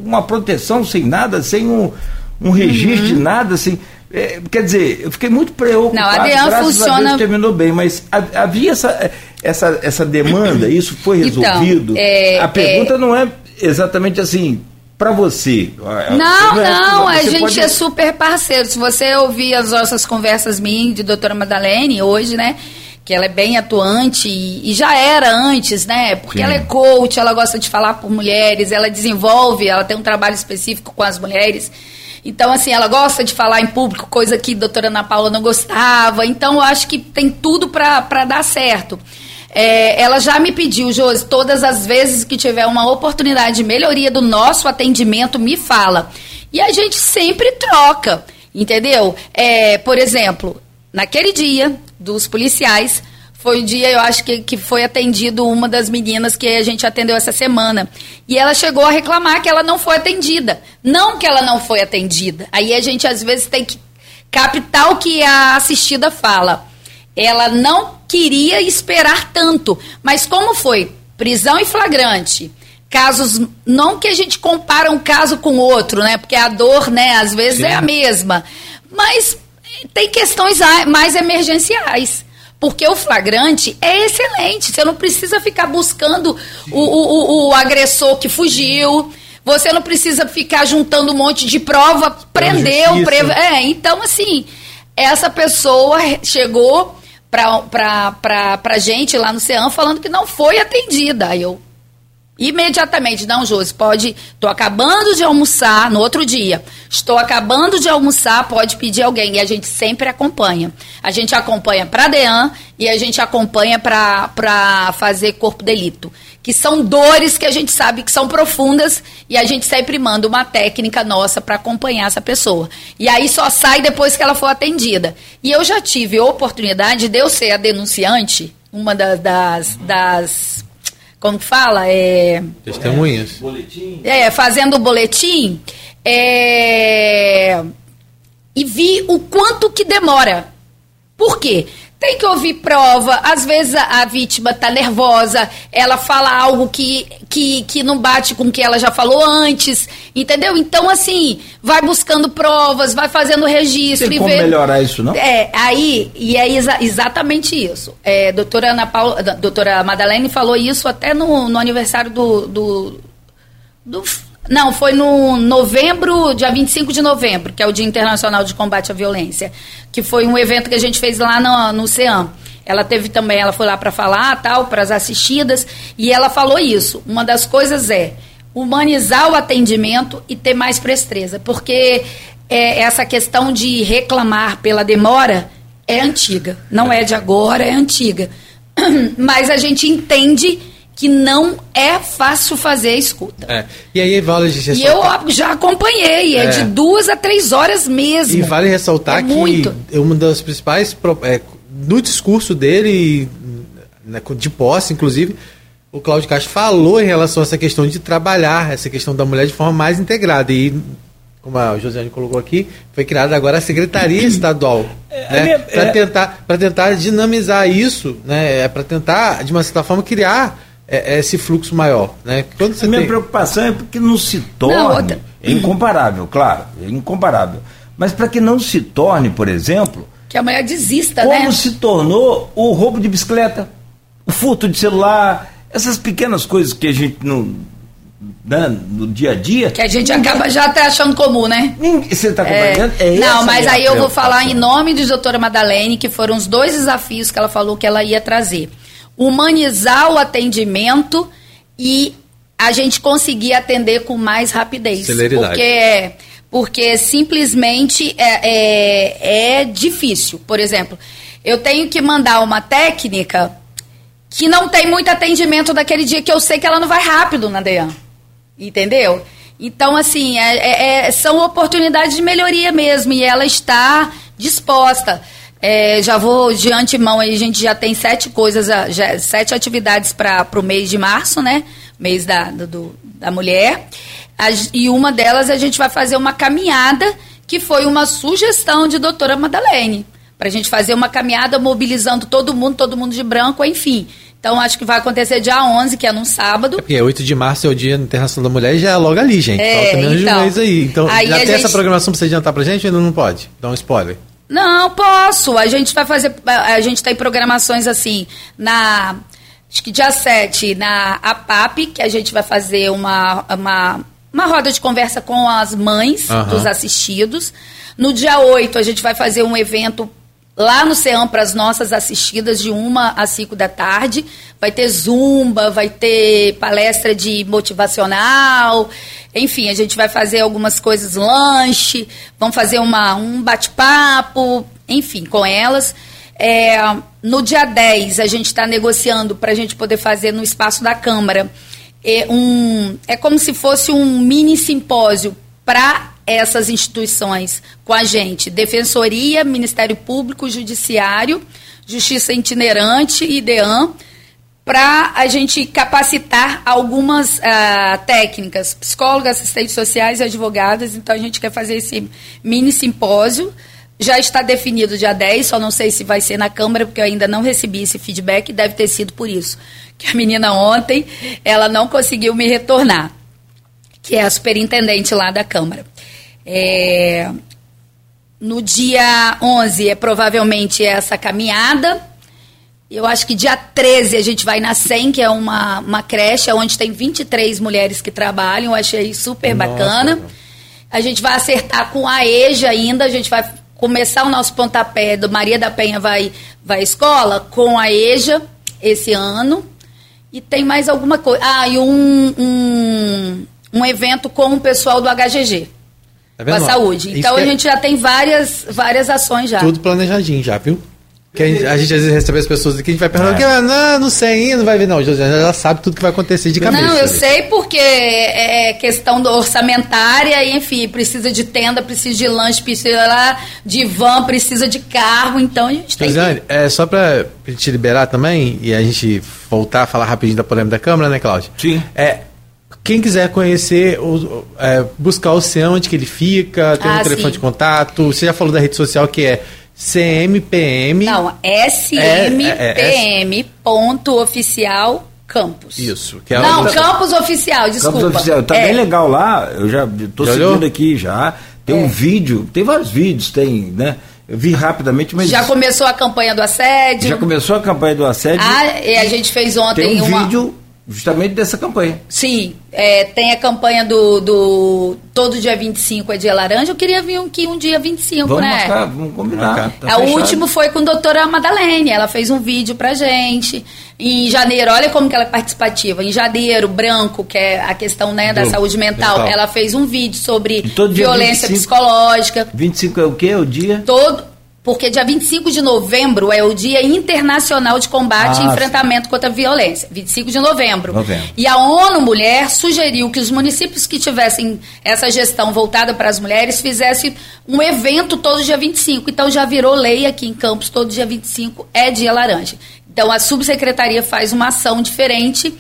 [SPEAKER 2] uma proteção, sem nada, sem um, um registro uhum. de nada, assim? É, quer dizer, eu fiquei muito preocupado. Não, a DEAN funciona. A Deus terminou bem, mas havia essa, essa, essa demanda, isso foi então, resolvido. Então, é, a pergunta é... não é exatamente assim. Para você.
[SPEAKER 3] Não, não, é, não a gente pode... é super parceiro. Se você ouvir as nossas conversas minhas de doutora Madalene hoje, né? que ela é bem atuante e, e, já era antes, né? Porque Sim. ela é coach, ela gosta de falar por mulheres, ela desenvolve, ela tem um trabalho específico com as mulheres. Então, assim, ela gosta de falar em público, coisa que a doutora Ana Paula não gostava. Então, eu acho que tem tudo para dar certo. É, ela já me pediu, Josi, todas as vezes que tiver uma oportunidade de melhoria do nosso atendimento, me fala. E a gente sempre troca, entendeu? É, por exemplo, naquele dia dos policiais, foi o dia, eu acho que, que foi atendido uma das meninas que a gente atendeu essa semana. E ela chegou a reclamar que ela não foi atendida. Não que ela não foi atendida. Aí a gente às vezes tem que captar o que a assistida fala. Ela não queria esperar tanto. Mas como foi? Prisão em flagrante. Casos, não que a gente compara um caso com outro, né? Porque a dor, né, às vezes Sim. é a mesma. Mas tem questões mais emergenciais. Porque o flagrante é excelente. Você não precisa ficar buscando o, o, o, agressor que fugiu. Você não precisa ficar juntando um monte de prova. Prendeu. Pre... É, então, assim, essa pessoa chegou pra, pra, pra, pra gente lá no CEAM falando que não foi atendida. Aí eu, imediatamente, não, Josi, pode. Estou acabando de almoçar no outro dia. Estou acabando de almoçar, pode pedir alguém. E a gente sempre acompanha. A gente acompanha para DEAN e a gente acompanha para fazer corpo delito. Que são dores que a gente sabe que são profundas e a gente sempre manda uma técnica nossa para acompanhar essa pessoa. E aí só sai depois que ela for atendida. E eu já tive oportunidade de eu ser a denunciante, uma das, das, das como fala? É,
[SPEAKER 4] Testemunhas.
[SPEAKER 3] É, fazendo o boletim. É, e vi o quanto que demora. Por quê? Tem que ouvir prova, às vezes a, a vítima está nervosa, ela fala algo que, que, que não bate com o que ela já falou antes, entendeu? Então, assim, vai buscando provas, vai fazendo registro.
[SPEAKER 2] Tem como vê... melhorar isso, não?
[SPEAKER 3] É, aí, e é exa exatamente isso. É, doutora Ana Paula, doutora Madalene falou isso até no, no aniversário do, do, do não, foi no novembro, dia 25 de novembro, que é o Dia Internacional de Combate à Violência, que foi um evento que a gente fez lá no, no CEAM. Ela teve também, ela foi lá para falar, tal, para as assistidas, e ela falou isso. Uma das coisas é humanizar o atendimento e ter mais presteza, porque é, essa questão de reclamar pela demora é antiga, não é de agora, é antiga. Mas a gente entende que não é fácil fazer a escuta.
[SPEAKER 4] É. E aí vale ressaltar...
[SPEAKER 3] E eu já acompanhei, é, é, de duas a três horas mesmo.
[SPEAKER 4] E vale ressaltar é que muito. uma das principais é, no discurso dele, né, de posse, inclusive, o Cláudio Castro falou em relação a essa questão de trabalhar essa questão da mulher de forma mais integrada e como a Josiane colocou aqui, foi criada agora a Secretaria Estadual. É, né, para é... tentar, tentar dinamizar isso, né, é para tentar, de uma certa forma, criar é, é, esse fluxo maior. Né?
[SPEAKER 2] Quando você a minha tem... preocupação é porque não se torne. Não, outra... É incomparável, claro, é incomparável. Mas para que não se torne, por exemplo.
[SPEAKER 3] Que amanhã desista,
[SPEAKER 2] como
[SPEAKER 3] né?
[SPEAKER 2] Como se tornou o roubo de bicicleta, o furto de celular, essas pequenas coisas que a gente não. né, no dia a dia.
[SPEAKER 3] Que a gente acaba já até achando comum, né?
[SPEAKER 2] Você está compreendendo?
[SPEAKER 3] É, não, mas aí eu vou falar em nome de doutora Madalene, que foram os dois desafios que ela falou que ela ia trazer. Humanizar o atendimento e a gente conseguir atender com mais rapidez.
[SPEAKER 4] Celeridade.
[SPEAKER 3] Porque é porque simplesmente é, é, é difícil. Por exemplo, eu tenho que mandar uma técnica que não tem muito atendimento daquele dia, que eu sei que ela não vai rápido na DEAN. Entendeu? Então, assim, é, é, é, são oportunidades de melhoria mesmo, e ela está disposta. É, já vou de antemão aí, a gente já tem sete coisas, já, sete atividades para o mês de março, né? Mês da, do, da mulher. e uma delas a gente vai fazer uma caminhada, que foi uma sugestão de doutora Madalene para a gente fazer uma caminhada mobilizando todo mundo, todo mundo de branco, enfim. Então, acho que vai acontecer dia 11, que é num sábado. É
[SPEAKER 4] porque 8 de março é o Dia Internacional da Mulher e já é logo ali, gente. É, Falta menos então, de um mês aí. Então, aí já tem gente... essa programação para você adiantar para gente ou ainda não pode? Dá um spoiler.
[SPEAKER 3] Não, posso. A gente vai fazer. A gente tem programações assim na. Acho que dia 7, na APAP, que a gente vai fazer uma, uma, uma roda de conversa com as mães uhum. dos assistidos. No dia 8, a gente vai fazer um evento lá no CEAM para as nossas assistidas de uma às cinco da tarde. Vai ter zumba, vai ter palestra de motivacional, enfim, a gente vai fazer algumas coisas, lanche, vamos fazer uma, um bate-papo, enfim, com elas. É, no dia 10, a gente está negociando para a gente poder fazer no espaço da Câmara. É, um, é como se fosse um mini simpósio para essas instituições com a gente: Defensoria, Ministério Público, Judiciário, Justiça Itinerante e DEAN, para a gente capacitar algumas uh, técnicas, psicólogas, assistentes sociais e advogadas. Então, a gente quer fazer esse mini simpósio. Já está definido dia 10, só não sei se vai ser na Câmara, porque eu ainda não recebi esse feedback, deve ter sido por isso. Que a menina ontem, ela não conseguiu me retornar, que é a superintendente lá da Câmara. É, no dia 11 é provavelmente essa caminhada. Eu acho que dia 13 a gente vai na SEM, que é uma, uma creche onde tem 23 mulheres que trabalham. Eu achei super Nossa. bacana. A gente vai acertar com a EJA ainda. A gente vai começar o nosso pontapé do Maria da Penha vai, vai à escola com a EJA esse ano. E tem mais alguma coisa. Ah, e um, um, um evento com o pessoal do HGG. Tá com a saúde. Então a é gente já tem várias, várias ações já.
[SPEAKER 4] Tudo planejadinho já, viu? Que a gente, a gente às vezes recebe as pessoas aqui, a gente vai perguntar, é. não, não sei ainda, não vai ver, não. Já sabe tudo que vai acontecer de cabeça.
[SPEAKER 3] Não, eu sei porque é questão orçamentária, e, enfim, precisa de tenda, precisa de lanche, precisa lá de van, precisa de carro, então a gente tem.
[SPEAKER 4] Josiane, é só pra te liberar também, e a gente voltar a falar rapidinho da polêmica da Câmara, né, Cláudio?
[SPEAKER 2] Sim.
[SPEAKER 4] É, quem quiser conhecer, o, é, buscar o CEAM, onde que ele fica, tem ah, um telefone sim. de contato. Você já falou da rede social que é CMPM.
[SPEAKER 3] Não, SMPM é, é, ponto oficial campus.
[SPEAKER 4] Isso.
[SPEAKER 3] Que é Não, o... campus oficial, desculpa. Campus oficial.
[SPEAKER 2] Tá é. bem legal lá, eu já estou seguindo olhou? aqui já. Tem um é. vídeo, tem vários vídeos, tem, né? Eu vi rapidamente, mas.
[SPEAKER 3] Já começou a campanha do assédio?
[SPEAKER 2] Já começou a campanha do assédio.
[SPEAKER 3] Ah, e a gente fez ontem
[SPEAKER 2] tem um
[SPEAKER 3] uma...
[SPEAKER 2] vídeo justamente dessa campanha.
[SPEAKER 3] Sim, é, tem a campanha do, do todo dia 25 é dia laranja. Eu queria vir aqui um dia 25,
[SPEAKER 2] vamos
[SPEAKER 3] né?
[SPEAKER 2] Marcar, vamos combinar.
[SPEAKER 3] Tá o último foi com a doutora Madalene. Ela fez um vídeo pra gente. Em janeiro, olha como que ela é participativa. Em janeiro, branco, que é a questão né, da do, saúde mental, mental, ela fez um vídeo sobre violência 25, psicológica.
[SPEAKER 2] 25 é o quê? O dia?
[SPEAKER 3] Todo, porque dia 25 de novembro é o Dia Internacional de Combate ah, e Enfrentamento contra a Violência. 25 de novembro. novembro. E a ONU Mulher sugeriu que os municípios que tivessem essa gestão voltada para as mulheres fizessem um evento todo dia 25. Então já virou lei aqui em Campos, todo dia 25 é dia laranja. Então a subsecretaria faz uma ação diferente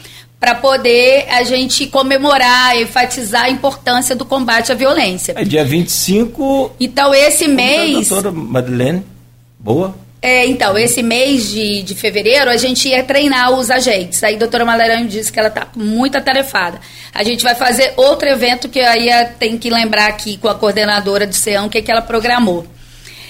[SPEAKER 3] para poder a gente comemorar, enfatizar a importância do combate à violência.
[SPEAKER 2] É dia 25.
[SPEAKER 3] Então, esse mês.
[SPEAKER 2] Doutora Madeleine, boa.
[SPEAKER 3] É, então, esse mês de, de fevereiro, a gente ia treinar os agentes. Aí a doutora Madeleine disse que ela está muito atarefada. A gente vai fazer outro evento que aí tem que lembrar aqui com a coordenadora do CEAM o que, que ela programou.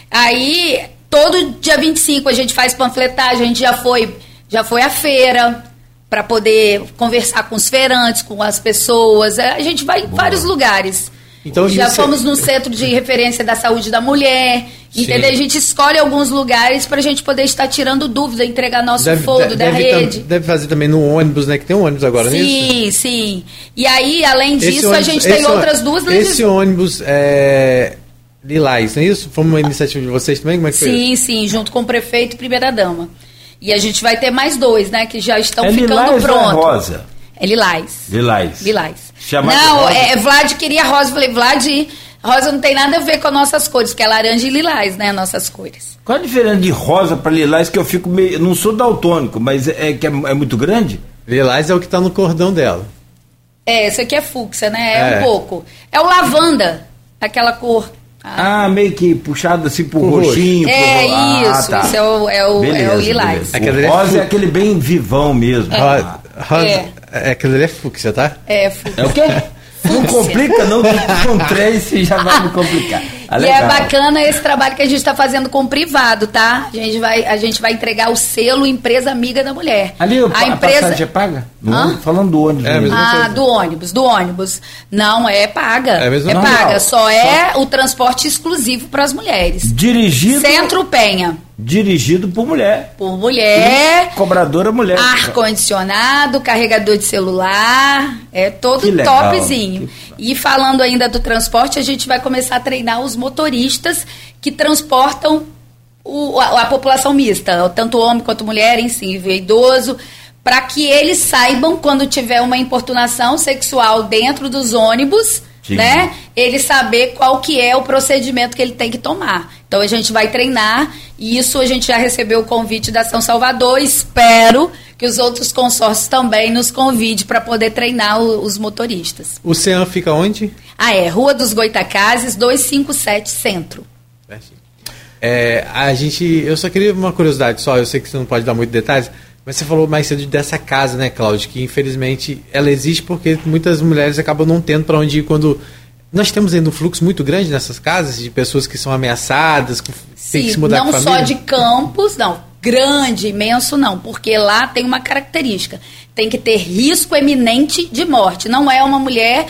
[SPEAKER 3] Aí, todo dia 25 a gente faz panfletagem, a gente já foi, já foi à feira, para poder conversar com os feirantes, com as pessoas. É, A gente vai em vários lugares.
[SPEAKER 4] Então,
[SPEAKER 3] Já
[SPEAKER 4] isso-
[SPEAKER 3] fomos no centro de referência da saúde da mulher,
[SPEAKER 4] Sim.
[SPEAKER 3] entendeu? A gente escolhe alguns lugares para a gente poder estar tirando dúvida, entregar nosso
[SPEAKER 4] Deve,
[SPEAKER 3] foldo
[SPEAKER 4] de-
[SPEAKER 3] da
[SPEAKER 4] deve,
[SPEAKER 3] rede.
[SPEAKER 4] tam- deve fazer também no ônibus, né? Que tem um ônibus agora, é?
[SPEAKER 3] Sim, sim. E aí, além disso, a
[SPEAKER 4] ônibus-
[SPEAKER 3] gente tem outras duas
[SPEAKER 4] Esse ônibus é. Lilás, não é isso? Foi uma iniciativa de vocês também? Como é que foi?
[SPEAKER 3] Sim, sim, junto com o prefeito e primeira-dama. E a gente vai ter mais dois, né? Que já estão
[SPEAKER 2] é
[SPEAKER 3] ficando
[SPEAKER 2] é
[SPEAKER 3] prontos.
[SPEAKER 2] rosa?
[SPEAKER 3] É Lilás.
[SPEAKER 2] Lilás.
[SPEAKER 3] Lilás.
[SPEAKER 2] Chamar de
[SPEAKER 3] não,
[SPEAKER 2] rosa?
[SPEAKER 3] é, Vlad queria rosa. Eu falei, Vlad, rosa não tem nada a ver com as nossas cores, que é laranja e lilás, né? Nossas cores.
[SPEAKER 2] Qual a diferença de rosa para lilás que eu fico meio. Não sou daltônico, mas é, é que é, é muito grande?
[SPEAKER 4] Lilás é o que tá no cordão dela.
[SPEAKER 3] É, esse aqui é fúcsia, né? É,
[SPEAKER 4] É.
[SPEAKER 3] um pouco. É o lavanda, aquela cor. Ah,
[SPEAKER 2] Ah, meio que puxado assim pro
[SPEAKER 4] Pro roxo.
[SPEAKER 2] roxinho. pro
[SPEAKER 3] É
[SPEAKER 2] ro- ah,
[SPEAKER 3] isso,
[SPEAKER 2] tá.
[SPEAKER 3] isso é o, é o, é
[SPEAKER 2] Beleza,
[SPEAKER 3] o lilás.
[SPEAKER 2] beleza.
[SPEAKER 4] Aquele
[SPEAKER 2] O
[SPEAKER 4] ali é
[SPEAKER 2] rosa
[SPEAKER 4] fu-
[SPEAKER 2] é aquele bem vivão mesmo.
[SPEAKER 4] Ro- rosa,
[SPEAKER 3] É.
[SPEAKER 4] é. Ali é fúcsia, tá?
[SPEAKER 3] É, fúcsia.
[SPEAKER 2] É o quê? Não complica, não, que com três já vai me complicar. Ah,
[SPEAKER 3] e é bacana esse trabalho que a gente está fazendo com o privado, tá? A gente, vai, a gente vai entregar o selo Empresa Amiga da Mulher.
[SPEAKER 2] Ali o- a,
[SPEAKER 3] a empresa.
[SPEAKER 2] passagem é paga? Falando do ônibus.
[SPEAKER 4] É,
[SPEAKER 2] mesmo.
[SPEAKER 4] mesmo.
[SPEAKER 3] Ah,
[SPEAKER 4] coisa.
[SPEAKER 3] do ônibus, do ônibus. Não, é paga.
[SPEAKER 4] É mesmo?
[SPEAKER 3] É paga. Só é o transporte exclusivo para as mulheres.
[SPEAKER 2] Dirigido,
[SPEAKER 3] Centro Penha.
[SPEAKER 2] Dirigido por mulher.
[SPEAKER 3] Por mulher.
[SPEAKER 2] Cobradora mulher.
[SPEAKER 3] Ar-condicionado, carregador de celular, é todo
[SPEAKER 2] Que legal.
[SPEAKER 3] topzinho. E falando ainda do transporte, a gente vai começar a treinar os motoristas que transportam o- a, a população mista, tanto homem quanto mulher, sensível e idoso, para que eles saibam quando tiver uma importunação sexual dentro dos ônibus,
[SPEAKER 2] Sim.
[SPEAKER 3] né? Ele saber qual que é o procedimento que ele tem que tomar. Então a gente vai treinar e isso a gente já recebeu o convite da São Salvador. Espero que os outros consórcios também nos convidem para poder treinar o- os motoristas.
[SPEAKER 4] O CEAM fica onde?
[SPEAKER 3] Ah, é, Rua dos Goitacazes, 257 Centro.
[SPEAKER 4] É, a gente. Eu só queria uma curiosidade só, eu sei que você não pode dar muitos detalhes, mas você falou mais cedo dessa casa, né, Cláudio? Que infelizmente ela existe porque muitas mulheres acabam não tendo para onde ir quando. Nós temos ainda um fluxo muito grande nessas casas de pessoas que são ameaçadas, que tem que
[SPEAKER 3] Sim,
[SPEAKER 4] se mudar
[SPEAKER 3] não
[SPEAKER 4] a
[SPEAKER 3] só de campos, não. Grande, imenso, não. Porque lá tem uma característica. Tem que ter risco eminente de morte. Não é uma mulher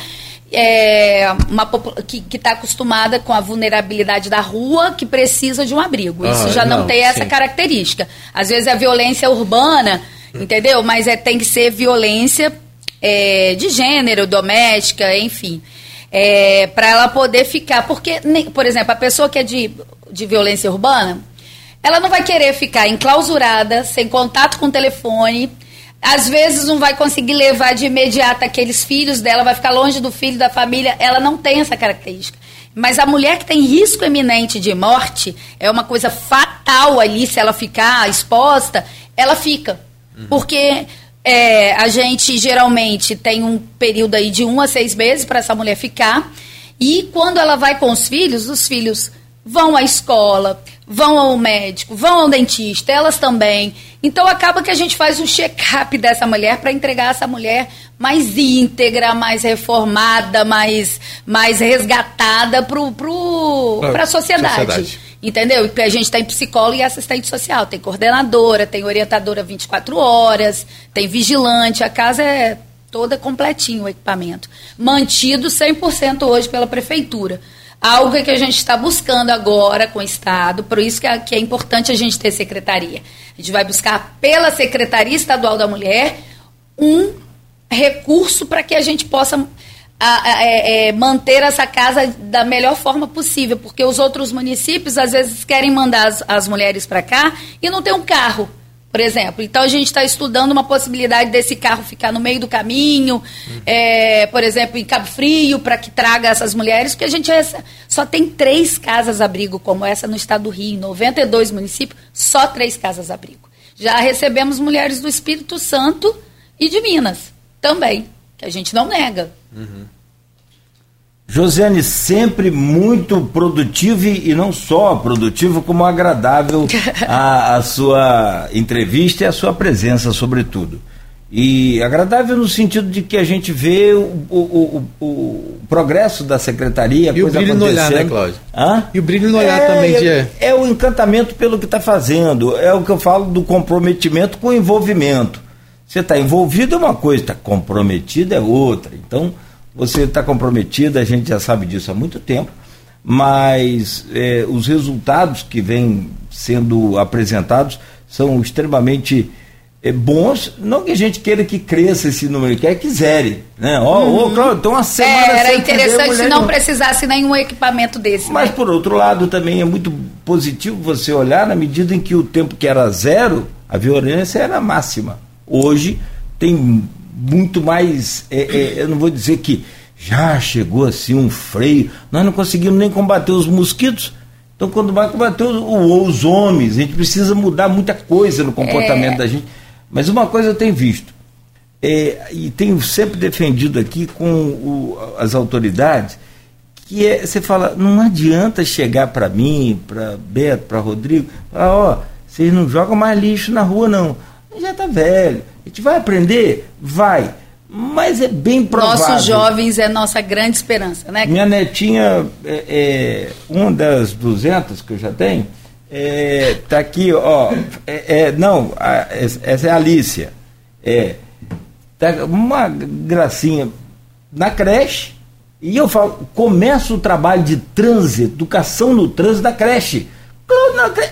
[SPEAKER 3] é, uma, que está acostumada com a vulnerabilidade da rua que precisa de um abrigo. Isso
[SPEAKER 4] Ah,
[SPEAKER 3] já não,
[SPEAKER 4] não,
[SPEAKER 3] tem essa
[SPEAKER 4] sim.
[SPEAKER 3] característica. Às vezes é violência urbana, entendeu? Mas é, tem que ser violência é, de gênero, doméstica, enfim. É, para ela poder ficar. Porque, por exemplo, a pessoa que é de, de violência urbana, ela não vai querer ficar enclausurada, sem contato com o telefone. Às vezes não vai conseguir levar de imediato aqueles filhos dela, vai ficar longe do filho, da família. Ela não tem essa característica. Mas a mulher que tem risco eminente de morte, é uma coisa fatal ali, se ela ficar exposta, ela fica. Porque é, a gente geralmente tem um período aí de um a seis meses para essa mulher ficar. E quando ela vai com os filhos, os filhos vão à escola, vão ao médico, vão ao dentista, elas também. Então acaba que a gente faz um check-up dessa mulher para entregar essa mulher mais íntegra, mais reformada, mais, mais resgatada para a sociedade.
[SPEAKER 4] sociedade.
[SPEAKER 3] Entendeu? E a gente tem psicólogo e assistente social, tem coordenadora, tem orientadora 24 horas, tem vigilante, a casa é toda completinho o equipamento. Mantido 100% hoje pela prefeitura. Algo que a gente está buscando agora com o Estado, por isso que é, que é importante a gente ter secretaria. A gente vai buscar pela Secretaria Estadual da Mulher um recurso para que a gente possa a- a- é, é, manter essa casa da melhor forma possível, porque os outros municípios às vezes querem mandar as, as mulheres para cá e não tem um carro, por exemplo. Então a gente está estudando uma possibilidade desse carro ficar no meio do caminho, é, por exemplo, em Cabo Frio, para que traga essas mulheres, porque a gente rece- só tem três casas-abrigo como essa no estado do Rio, em 92 municípios, só três casas-abrigo. Já recebemos mulheres do Espírito Santo e de Minas também, que a gente não nega.
[SPEAKER 2] Josiane, sempre muito produtivo e não só produtivo, como agradável a, a sua entrevista e a sua presença, sobretudo. E agradável no sentido de que a gente vê o, o, o, o progresso da secretaria.
[SPEAKER 4] E o brilho no olhar, né, Cláudio?
[SPEAKER 2] Hã?
[SPEAKER 4] E o brilho no olhar também de-
[SPEAKER 2] É, é o encantamento pelo que está fazendo, é o que eu falo do comprometimento com o envolvimento. Você está envolvido é uma coisa, está comprometido é outra. Então, você está comprometido, a gente já sabe disso há muito tempo, mas é, os resultados que vêm sendo apresentados são extremamente é, bons. Não que a gente queira que cresça esse número, quer que zere. Né? Ó, uhum. oh, Cláudio, então uma semana.
[SPEAKER 3] É, era interessante se não precisasse nenhum equipamento desse.
[SPEAKER 2] Mas
[SPEAKER 3] né?
[SPEAKER 2] por outro lado, também é muito positivo você olhar na medida em que o tempo que era zero, a violência era máxima. Hoje tem muito mais. É, é, eu não vou dizer que já chegou assim um freio. Nós não conseguimos nem combater os mosquitos. Então, quando vai combater os, os homens, a gente precisa mudar muita coisa no comportamento é. da gente. Mas uma coisa eu tenho visto, é, e tenho sempre defendido aqui com o, as autoridades, que é, você fala, não adianta chegar para mim, para Beto, para Rodrigo, falar, ó, vocês não jogam mais lixo na rua, não já está velho. A gente vai aprender? Vai. Mas é bem provável.
[SPEAKER 3] Nossos jovens é nossa grande esperança, né?
[SPEAKER 2] Minha netinha, é, é, uma das 200 que eu já tenho, é, tá aqui, ó. É, é não, a, essa é a Alicia. É. Tá uma gracinha na creche. E eu falo, começa o trabalho de trânsito, educação no trânsito da creche.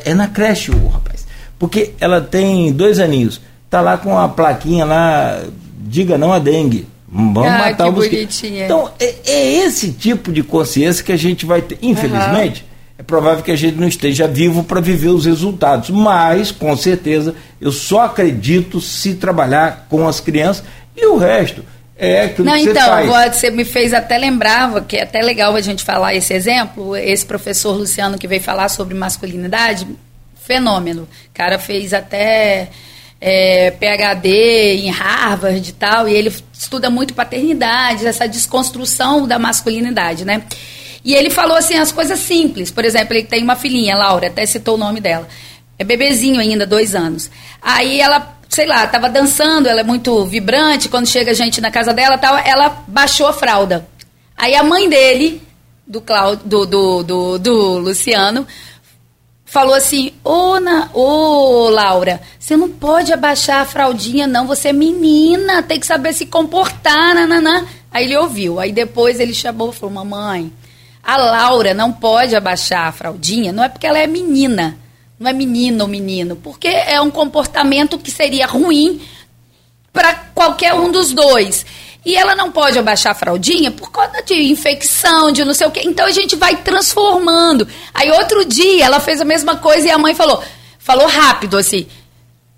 [SPEAKER 2] É na creche, rapaz. Porque ela tem dois aninhos. Tá lá com a plaquinha lá, diga não a dengue. Vamos ah, matar o mosquito. Então, é, é, esse tipo de consciência que a gente vai ter. Infelizmente, uhum. é provável que a gente não esteja vivo para viver os resultados. Mas, com certeza, eu só acredito se trabalhar com as crianças e o resto. É aquilo
[SPEAKER 3] não,
[SPEAKER 2] que
[SPEAKER 3] então,
[SPEAKER 2] você faz.
[SPEAKER 3] você me fez até lembrar, que é até legal a gente falar esse exemplo, esse professor Luciano que veio falar sobre masculinidade, fenômeno. O cara fez até é, PhD em Harvard e tal, e ele estuda muito paternidade, essa desconstrução da masculinidade, né? E ele falou assim as coisas simples. Por exemplo, ele tem uma filhinha, Laura, até citou o nome dela. É bebezinho ainda, dois anos. Aí ela, sei lá, estava dançando, ela é muito vibrante, quando chega gente na casa dela tal, ela baixou a fralda. Aí a mãe dele, do, Claudio, do, do, do, do Luciano, falou assim: Ô, Na, ô Laura, você não pode abaixar a fraldinha, não. Você é menina, tem que saber se comportar. Nananã. Aí ele ouviu. Aí depois ele chamou e falou: Mamãe, a Laura não pode abaixar a fraldinha, não é porque ela é menina. Não é menino ou menino, porque é um comportamento que seria ruim para qualquer um dos dois. E ela não pode abaixar a fraldinha por causa de infecção, de não sei o quê. Então a gente vai transformando. Aí outro dia ela fez a mesma coisa e a mãe falou, falou rápido assim.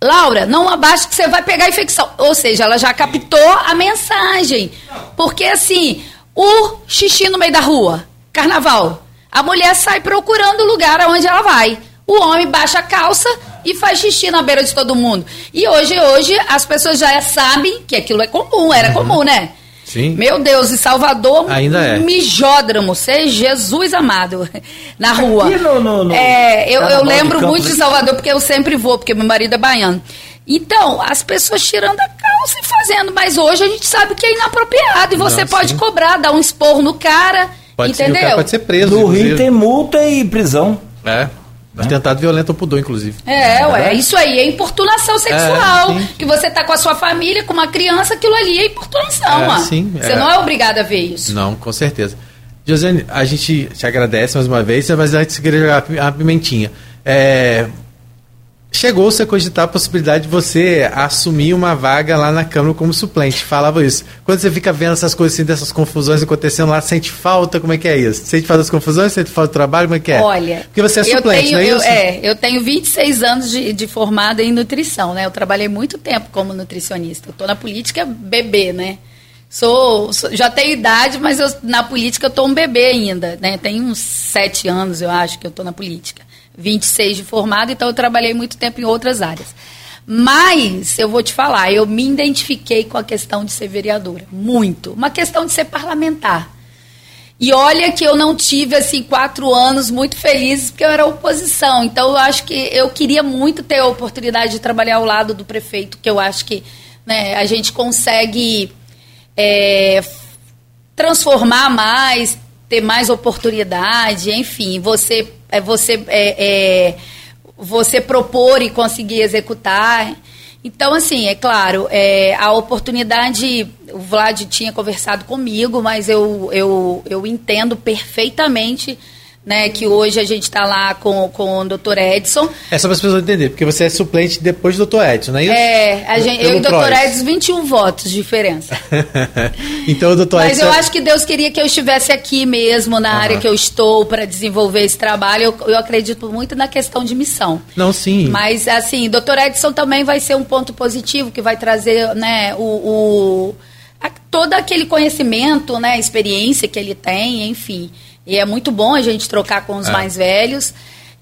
[SPEAKER 3] Laura, não abaixe que você vai pegar infecção. Ou seja, ela já captou a mensagem. Porque assim, o xixi no meio da rua, carnaval, a mulher sai procurando o lugar aonde ela vai. O homem baixa a calça e faz xixi na beira de todo mundo. E hoje, hoje, as pessoas já sabem que aquilo é comum, era uhum. comum, né?
[SPEAKER 2] Sim.
[SPEAKER 3] Meu Deus, em Salvador,
[SPEAKER 2] ainda é.
[SPEAKER 3] mijódromo, ser Jesus amado, na rua.
[SPEAKER 2] Aqui no, no, no
[SPEAKER 3] é, eu, eu lembro muito de Salvador, porque eu sempre vou, porque meu marido é baiano. Então, as pessoas tirando a calça e fazendo, mas hoje a gente sabe que é inapropriado e você Não, pode sim. cobrar, dar um esporro no cara, pode entendeu? Ser, cara
[SPEAKER 2] pode ser preso. No Rio tem multa e prisão.
[SPEAKER 4] É. Atentado violento ao pudor, inclusive.
[SPEAKER 3] É, ué, é isso aí, é importunação sexual. É, que você tá com a sua família, com uma criança, aquilo ali é importunação, é, sim, Você é. não é obrigado a ver isso.
[SPEAKER 4] Não, com certeza. Josiane, a gente te agradece mais uma vez, mas antes queria jogar a pimentinha. É, Chegou-se a cogitar a possibilidade de você assumir uma vaga lá na Câmara como suplente. Falava isso. Quando você fica vendo essas coisas assim, dessas confusões acontecendo lá, sente falta? Como é que é isso? Sente falta das confusões? Sente falta do trabalho? Como é que é?
[SPEAKER 3] Olha.
[SPEAKER 4] Porque você é suplente,
[SPEAKER 3] tenho,
[SPEAKER 4] não é
[SPEAKER 3] eu,
[SPEAKER 4] isso?
[SPEAKER 3] É, eu tenho 26 anos de, de formada em nutrição, né? Eu trabalhei muito tempo como nutricionista. Eu tô na política bebê, né? Sou, sou, já tenho idade, mas eu, na política eu tô um bebê ainda, né? Tem uns sete anos, eu acho, que eu tô na política. 26 de formado, então eu trabalhei muito tempo em outras áreas. Mas eu vou te falar, eu me identifiquei com a questão de ser vereadora, muito. Uma questão de ser parlamentar. E olha que eu não tive assim quatro anos muito felizes porque eu era oposição. Então eu acho que eu queria muito ter a oportunidade de trabalhar ao lado do prefeito, que eu acho que né, a gente consegue é, transformar mais, ter mais oportunidade, enfim, você é você, é, é, você propor e conseguir executar. Então, assim, é claro, é, a oportunidade, o Vlad tinha conversado comigo, mas eu, eu, eu entendo perfeitamente né, que hoje a gente está lá com, com o Dr. Edson.
[SPEAKER 4] É só para as pessoas entenderem, porque você é suplente depois do Dr. Edson, não é isso?
[SPEAKER 3] É, a gente, eu e o Dr. Edson, 21 votos de diferença.
[SPEAKER 4] então o Dr. Edson...
[SPEAKER 3] Mas eu acho que Deus queria que eu estivesse aqui mesmo, na uhum. área que eu estou, para desenvolver esse trabalho. Eu, eu acredito muito na questão de missão.
[SPEAKER 4] Não, sim.
[SPEAKER 3] Mas, assim, o Dr. Edson também vai ser um ponto positivo, que vai trazer né, o, o todo aquele conhecimento, né, experiência que ele tem, enfim... E é muito bom a gente trocar com os é. mais velhos.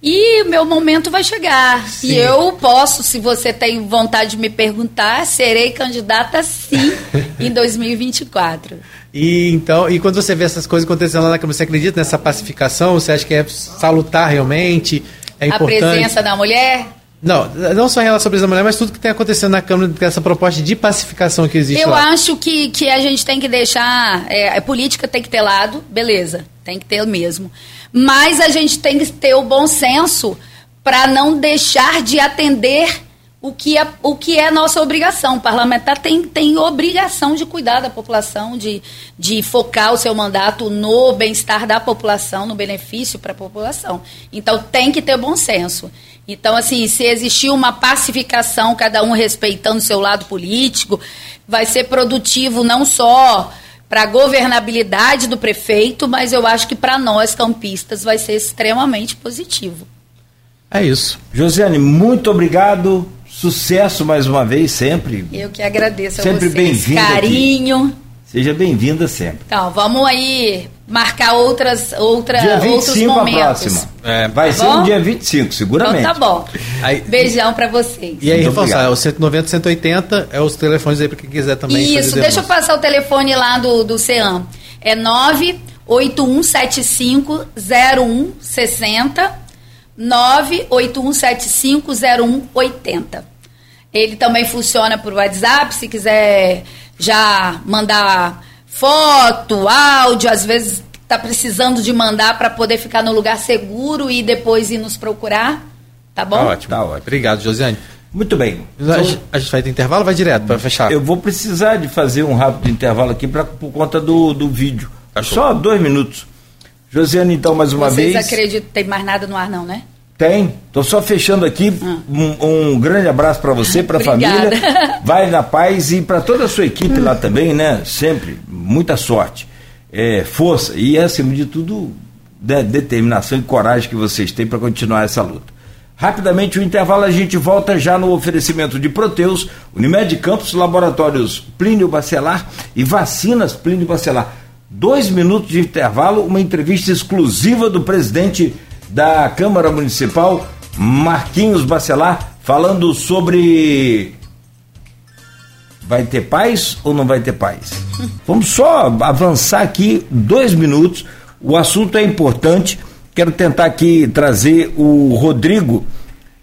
[SPEAKER 3] E meu momento vai chegar. Sim. E eu posso, se você tem vontade de me perguntar, serei candidata sim em 2024.
[SPEAKER 4] E então, e quando você vê essas coisas acontecendo lá na Câmara, você acredita nessa pacificação? Você acha que é salutar realmente? É importante?
[SPEAKER 3] A presença da mulher?
[SPEAKER 4] Não, não só em relação à presença da mulher, mas tudo que tem acontecendo na Câmara, essa proposta de pacificação que existe
[SPEAKER 3] Eu
[SPEAKER 4] lá.
[SPEAKER 3] acho que, que a gente tem que deixar. É, a política tem que ter lado, beleza, tem que ter mesmo. Mas a gente tem que ter o bom senso para não deixar de atender o que é, o que é nossa obrigação. O parlamentar tem, tem obrigação de cuidar da população, de, de focar o seu mandato no bem-estar da população, no benefício para a população. Então tem que ter bom senso. Então, assim, se existir uma pacificação, cada um respeitando o seu lado político, vai ser produtivo não só para a governabilidade do prefeito, mas eu acho que para nós campistas vai ser extremamente positivo.
[SPEAKER 4] É isso.
[SPEAKER 2] Josiane, muito obrigado. Sucesso mais uma vez, sempre.
[SPEAKER 3] Eu que agradeço
[SPEAKER 2] sempre
[SPEAKER 3] a vocês.
[SPEAKER 2] Bem
[SPEAKER 3] Carinho.
[SPEAKER 2] Aqui. Seja bem-vinda sempre.
[SPEAKER 3] Então, vamos aí marcar outras, outra, dia 25 outros momentos. a próxima.
[SPEAKER 2] É, vai tá ser bom? no dia 25, seguramente.
[SPEAKER 3] Então tá bom. Aí, Beijão para vocês.
[SPEAKER 4] E aí, reforçar, é o 190, 180 é os telefones aí para quem quiser também.
[SPEAKER 3] Isso, deixa eu passar o telefone lá do, do CEAM. É 98175 0160 98175 0180. Ele também funciona por WhatsApp, se quiser já mandar foto, áudio, às vezes está precisando de mandar para poder ficar no lugar seguro e depois ir nos procurar. Tá bom? Tá
[SPEAKER 4] ótimo. Tá ótimo. Obrigado, Josiane.
[SPEAKER 2] Muito bem.
[SPEAKER 4] Então, a, gente, a gente vai ter intervalo vai direto para fechar?
[SPEAKER 2] Eu vou precisar de fazer um rápido intervalo aqui pra, por conta do, do vídeo. Só dois minutos. Josiane, então, mais uma
[SPEAKER 3] Vocês
[SPEAKER 2] vez.
[SPEAKER 3] Vocês acreditam que tem mais nada no ar, não, né?
[SPEAKER 2] Tem. Estou só fechando aqui. Ah. Um, um, grande abraço para você, para a família. Vai na paz e para toda a sua equipe lá também, né? Sempre. Muita sorte. É, força e, acima de tudo, de, determinação e coragem que vocês têm para continuar essa luta. Rapidamente o intervalo, a gente volta já no oferecimento de Proteus, Unimed Campos, Laboratórios Plínio Bacelar e Vacinas Plínio Bacelar. Dois minutos de intervalo, uma entrevista exclusiva do presidente da Câmara Municipal, Marquinhos Bacelar, falando sobre. Vai ter paz ou não vai ter paz? Vamos só avançar aqui dois minutos. O assunto é importante. Quero tentar aqui trazer o Rodrigo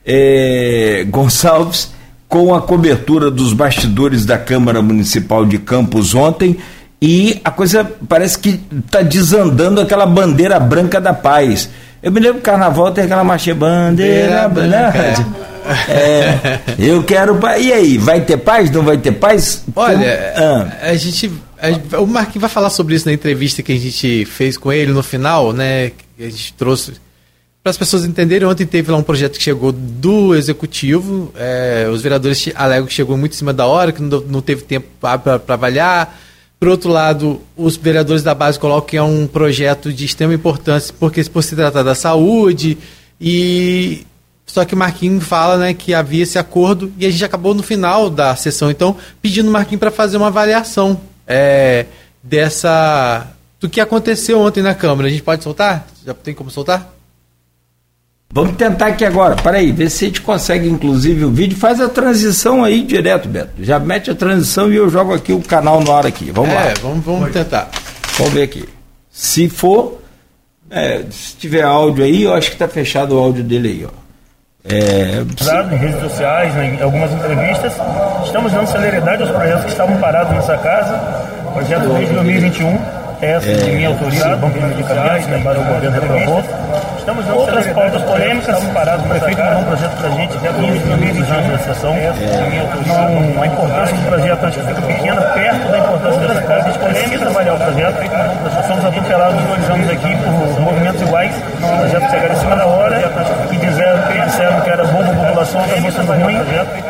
[SPEAKER 2] é, Gonçalves com a cobertura dos bastidores da Câmara Municipal de Campos ontem e a coisa parece que está desandando aquela bandeira branca da paz. Eu me lembro que o carnaval tem aquela marcha bandeira branca. É, eu quero. E aí, vai ter paz? Não vai ter paz?
[SPEAKER 4] Olha, ah. a gente. A, o Marquinhos vai falar sobre isso na entrevista que a gente fez com ele no final, né? Que a gente trouxe. Para as pessoas entenderem, ontem teve lá um projeto que chegou do executivo. É, os vereadores alegam que chegou muito em cima da hora, que não, não teve tempo para avaliar por outro lado, os vereadores da base colocam que é um projeto de extrema importância, porque por se tratar da saúde, e só que o Marquinhos fala né, que havia esse acordo e a gente acabou no final da sessão, então, pedindo o Marquinhos para fazer uma avaliação é, dessa do que aconteceu ontem na Câmara. A gente pode soltar? Já tem como soltar?
[SPEAKER 2] Vamos tentar aqui agora. Peraí, vê se a gente consegue, inclusive, o vídeo. Faz a transição aí direto, Beto. Já mete a transição e eu jogo aqui o canal no ar aqui. Vamos é, lá. É,
[SPEAKER 4] vamos, vamos tentar.
[SPEAKER 2] Vamos ver aqui. Se for, é, se tiver áudio aí, eu acho que está fechado o áudio dele aí, ó.
[SPEAKER 5] É... Em redes sociais, em algumas entrevistas, estamos dando celeridade aos projetos que estavam parados nessa casa. Projeto desde 2021, essa é, de minha autoria, Banco de Medicamentos, né, para o governo reprovou Estamos outras pautas polêmicas. Parados, o prefeito mandou um projeto para a gente já no início da sessão. É. Não, a importância do projeto acho que fica pequena, perto da importância dessa casa. A gente precisa trabalhar o projeto. Nós somos atropelados dois anos aqui por movimentos iguais. O projeto chegar em cima da hora e disseram, disseram que era bom para a população, acabou sendo ruim.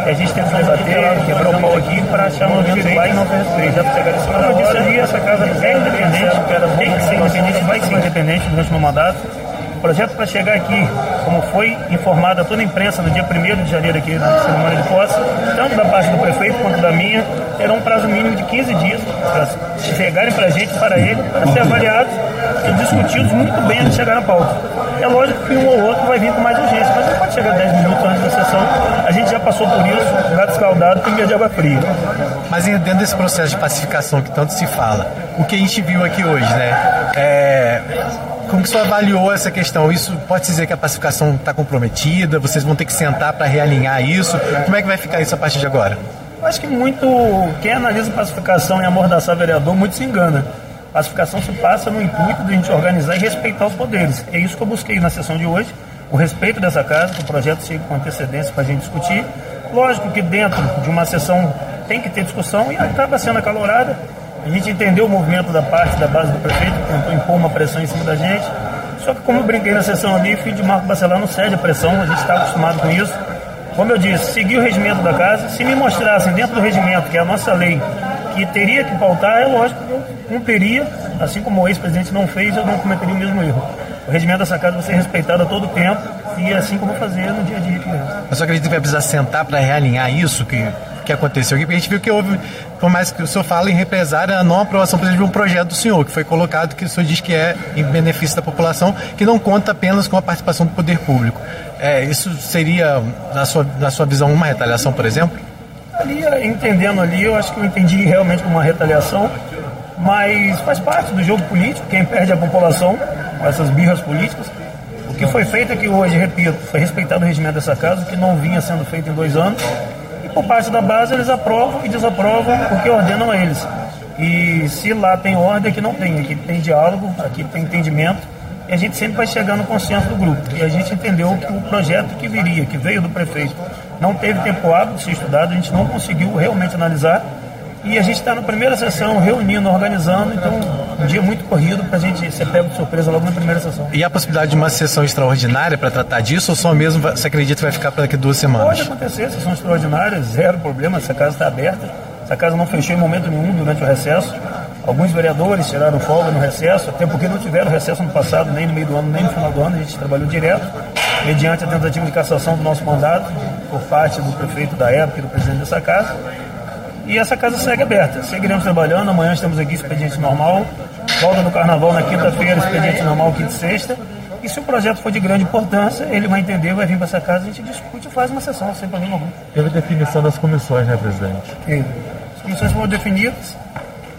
[SPEAKER 5] E a gente tem que debater, quebrar o pau aqui para achar movimentos iguais e não ter respeito. Como eu disse ali, essa casa é independente, tem que ser independente, vai ser independente durante o meu mandato. O projeto para chegar aqui, como foi informada toda a imprensa no dia 1 de janeiro aqui na cerimônia de posse, tanto da parte do prefeito quanto da minha, terá um prazo mínimo de 15 dias para chegarem para a gente, para ele, para ser avaliados e discutidos muito bem antes de chegar na pauta. É lógico que um ou outro vai vir com mais urgência, mas não pode chegar 10 minutos antes da sessão. A gente já passou por isso, gato escaldado tem medo de água fria.
[SPEAKER 4] Mas dentro desse processo de pacificação que tanto se fala, o que a gente viu aqui hoje, né? É, como que você avaliou essa questão? Isso pode dizer que a pacificação está comprometida? Vocês vão ter que sentar para realinhar isso? Como é que vai ficar isso a partir de agora?
[SPEAKER 5] Eu acho que muito quem analisa pacificação e amordaçar vereador muito se engana. Pacificação se passa no intuito de a gente organizar e respeitar os poderes. É isso que eu busquei na sessão de hoje, o respeito dessa casa, que o projeto chegue com antecedência para a gente discutir. Lógico que dentro de uma sessão tem que ter discussão e acaba sendo acalorada a gente entendeu o movimento da parte da base do prefeito, tentou impor uma pressão em cima da gente. Só que como eu brinquei na sessão ali, filho de Marco Bacelar não cede a pressão, a gente está acostumado com isso. Como eu disse, seguir o regimento da casa. Se me mostrassem dentro do regimento, que é a nossa lei, que teria que pautar, é lógico que eu cumpriria, assim como o ex-presidente não fez, eu não cometeria o mesmo erro. O regimento dessa casa vai ser respeitado a todo tempo e é assim como fazer no dia a dia.
[SPEAKER 4] Mas só acredito que vai precisar sentar para realinhar isso, que que aconteceu aqui, porque a gente viu que houve, por mais que o senhor fale em represária, a não aprovação, por exemplo, de um projeto do senhor, que foi colocado, que o senhor diz que é em benefício da população, que não conta apenas com a participação do poder público. É, isso seria, na sua, na sua visão, uma retaliação, por exemplo?
[SPEAKER 5] Ali, entendendo ali, eu acho que eu entendi realmente como uma retaliação, mas faz parte do jogo político, quem perde a população com essas birras políticas. O que foi feito aqui hoje, repito, foi respeitado o regimento dessa casa, o que não vinha sendo feito em dois anos, por parte da base eles aprovam e desaprovam o que ordenam a eles. E se lá tem ordem, aqui não tem. Aqui tem diálogo, aqui tem entendimento. E a gente sempre vai chegar no consenso do grupo. E a gente entendeu que o projeto que viria, que veio do prefeito, não teve tempo hábil de ser estudado, a gente não conseguiu realmente analisar. E a gente está na primeira sessão, reunindo, organizando, então um dia muito corrido para a gente ser pego de surpresa logo na primeira sessão.
[SPEAKER 4] E a possibilidade de uma sessão extraordinária para tratar disso ou só mesmo você acredita que vai ficar para daqui duas semanas?
[SPEAKER 5] Pode acontecer, sessão extraordinária, zero problema, essa casa está aberta, essa casa não fechou em momento nenhum durante o recesso. Alguns vereadores tiraram folga no recesso, até porque não tiveram recesso no passado, nem no meio do ano, nem no final do ano, a gente trabalhou direto, mediante a tentativa de cassação do nosso mandato, por parte do prefeito da época e do presidente dessa casa. E essa casa segue aberta. Seguiremos trabalhando. Amanhã estamos aqui, expediente normal. Volta do carnaval na quinta-feira, expediente normal, quinta e sexta. E se o projeto for de grande importância, ele vai entender, vai vir para essa casa, a gente discute e faz uma sessão sem problema algum.
[SPEAKER 6] Teve definição das comissões, né, presidente?
[SPEAKER 5] E as comissões foram definidas,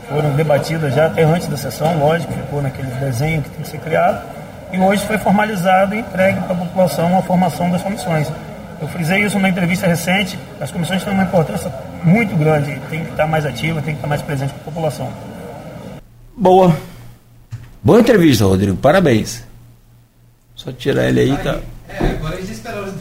[SPEAKER 5] foram debatidas já até antes da sessão, lógico, ficou naquele desenho que tem que ser criado. E hoje foi formalizado e entregue para a população a formação das comissões. Eu frisei isso numa entrevista recente. As comissões têm uma importância muito grande, tem que estar mais ativa, tem que estar mais presente com a população.
[SPEAKER 2] Boa. Boa entrevista, Rodrigo. Parabéns. Só tirar ele aí, tá? É, agora a gente
[SPEAKER 4] espera.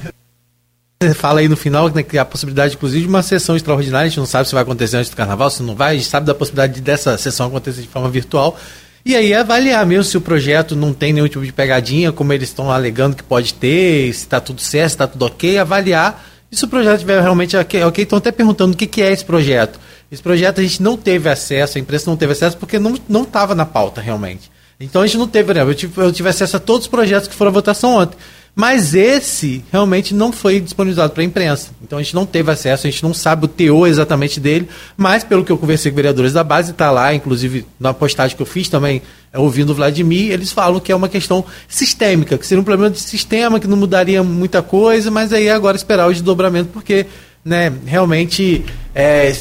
[SPEAKER 4] Você fala aí no final né, que a possibilidade, inclusive, de uma sessão extraordinária. A gente não sabe se vai acontecer antes do carnaval, se não vai. A gente sabe da possibilidade dessa sessão acontecer de forma virtual. E aí avaliar mesmo se o projeto não tem nenhum tipo de pegadinha, como eles estão alegando que pode ter, se está tudo certo, se está tudo ok, avaliar. E se o projeto estiver realmente ok, ok, estão até perguntando o que, que é esse projeto. Esse projeto a gente não teve acesso, a imprensa não teve acesso porque não estava na pauta realmente. Então a gente não teve, né? eu tive, eu tive acesso a todos os projetos que foram à votação ontem. Mas esse realmente não foi disponibilizado para a imprensa. Então a gente não teve acesso, a gente não sabe o teor exatamente dele, mas pelo que eu conversei com vereadores da base, está lá, inclusive na postagem que eu fiz também, é, ouvindo o Vladimir, eles falam que é uma questão sistêmica, que seria um problema de sistema, que não mudaria muita coisa, mas aí é agora esperar o desdobramento, porque né, realmente é,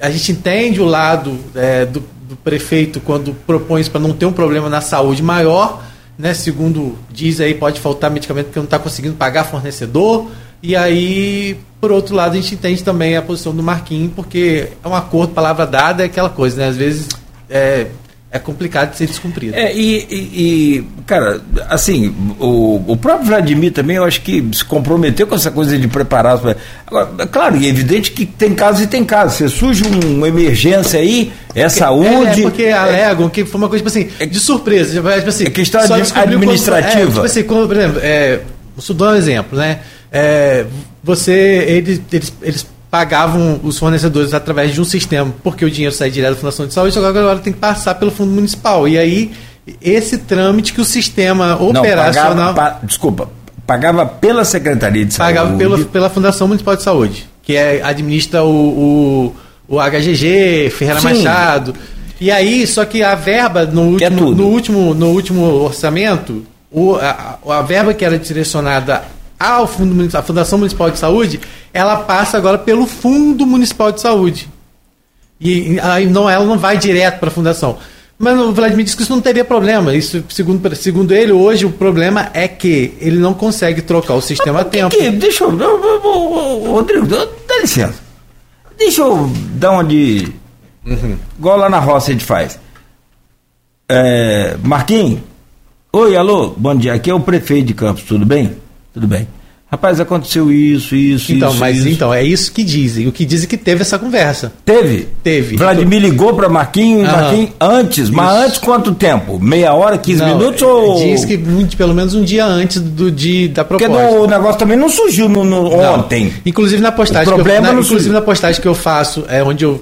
[SPEAKER 4] a gente entende o lado é, do, do prefeito quando propõe isso para não ter um problema na saúde maior né, segundo diz aí, pode faltar medicamento porque não está conseguindo pagar fornecedor. E aí, por outro lado, a gente entende também a posição do Marquinhos, porque é um acordo, palavra dada, é aquela coisa, né? Às vezes é, é complicado de ser descumprido.
[SPEAKER 2] É, e, e, e Cara, assim, o, o próprio Vladimir também, eu acho que se comprometeu com essa coisa de preparar. as- Agora, é claro, e é evidente que tem casos e tem casos. Se surge um- uma emergência aí, é saúde.
[SPEAKER 4] É, porque alegam que foi uma coisa, tipo assim, de surpresa. Tipo assim,
[SPEAKER 2] É questão
[SPEAKER 4] só
[SPEAKER 2] admi-
[SPEAKER 4] descobriu quando-
[SPEAKER 2] administrativa.
[SPEAKER 4] é, tipo assim, como, por exemplo, é, vou dar um exemplo, né? É, você, eles, eles, eles pagavam os fornecedores através de um sistema, porque o dinheiro sai direto da Fundação de Saúde, agora agora tem que passar pelo Fundo Municipal. E aí, esse trâmite que o sistema
[SPEAKER 2] Não,
[SPEAKER 4] operacional
[SPEAKER 2] pagava, pa- desculpa, pagava pela Secretaria de Saúde.
[SPEAKER 4] pagava pela, pela Fundação Municipal de Saúde, que é, administra o, o, o HGG, Ferreira
[SPEAKER 2] Sim.
[SPEAKER 4] Machado. E aí, só que a verba no
[SPEAKER 2] é
[SPEAKER 4] último,
[SPEAKER 2] tudo.
[SPEAKER 4] no último, no último orçamento, o, a, a verba que era direcionada ao Fundo Munici- à Fundação Municipal de Saúde, ela passa agora pelo Fundo Municipal de Saúde. E aí não, ela não vai direto para a fundação. Mas o Vladimir disse que isso não teria problema. Isso, segundo, segundo ele, hoje o problema é que ele não consegue trocar o sistema a tempo.
[SPEAKER 2] que- deixa eu. Rodrigo, dá licença. Deixa eu dar uma de. Igual lá na roça a gente faz. É, Marquinhos. Oi, alô, bom dia. Aqui é o prefeito de Campos, tudo bem? Tudo bem. Rapaz, aconteceu isso, isso,
[SPEAKER 4] Então,
[SPEAKER 2] isso.
[SPEAKER 4] mas
[SPEAKER 2] isso.
[SPEAKER 4] então, é isso que dizem. O que dizem que teve essa conversa.
[SPEAKER 2] Teve?
[SPEAKER 4] Teve.
[SPEAKER 2] Vladimir ligou para Marquinhos,
[SPEAKER 4] Aham.
[SPEAKER 2] Marquinhos antes, mas
[SPEAKER 4] Isso.
[SPEAKER 2] antes quanto tempo? Meia hora, 15
[SPEAKER 4] Não,
[SPEAKER 2] minutos ou.
[SPEAKER 4] Diz que pelo menos um dia antes do, de, da
[SPEAKER 2] Porque
[SPEAKER 4] proposta.
[SPEAKER 2] no- o negócio também não surgiu no, no-
[SPEAKER 4] Não.
[SPEAKER 2] ontem.
[SPEAKER 4] Inclusive na postagem,
[SPEAKER 2] O
[SPEAKER 4] que eu,
[SPEAKER 2] problema
[SPEAKER 4] na, inclusive
[SPEAKER 2] surgiu.
[SPEAKER 4] na postagem que eu faço, é onde eu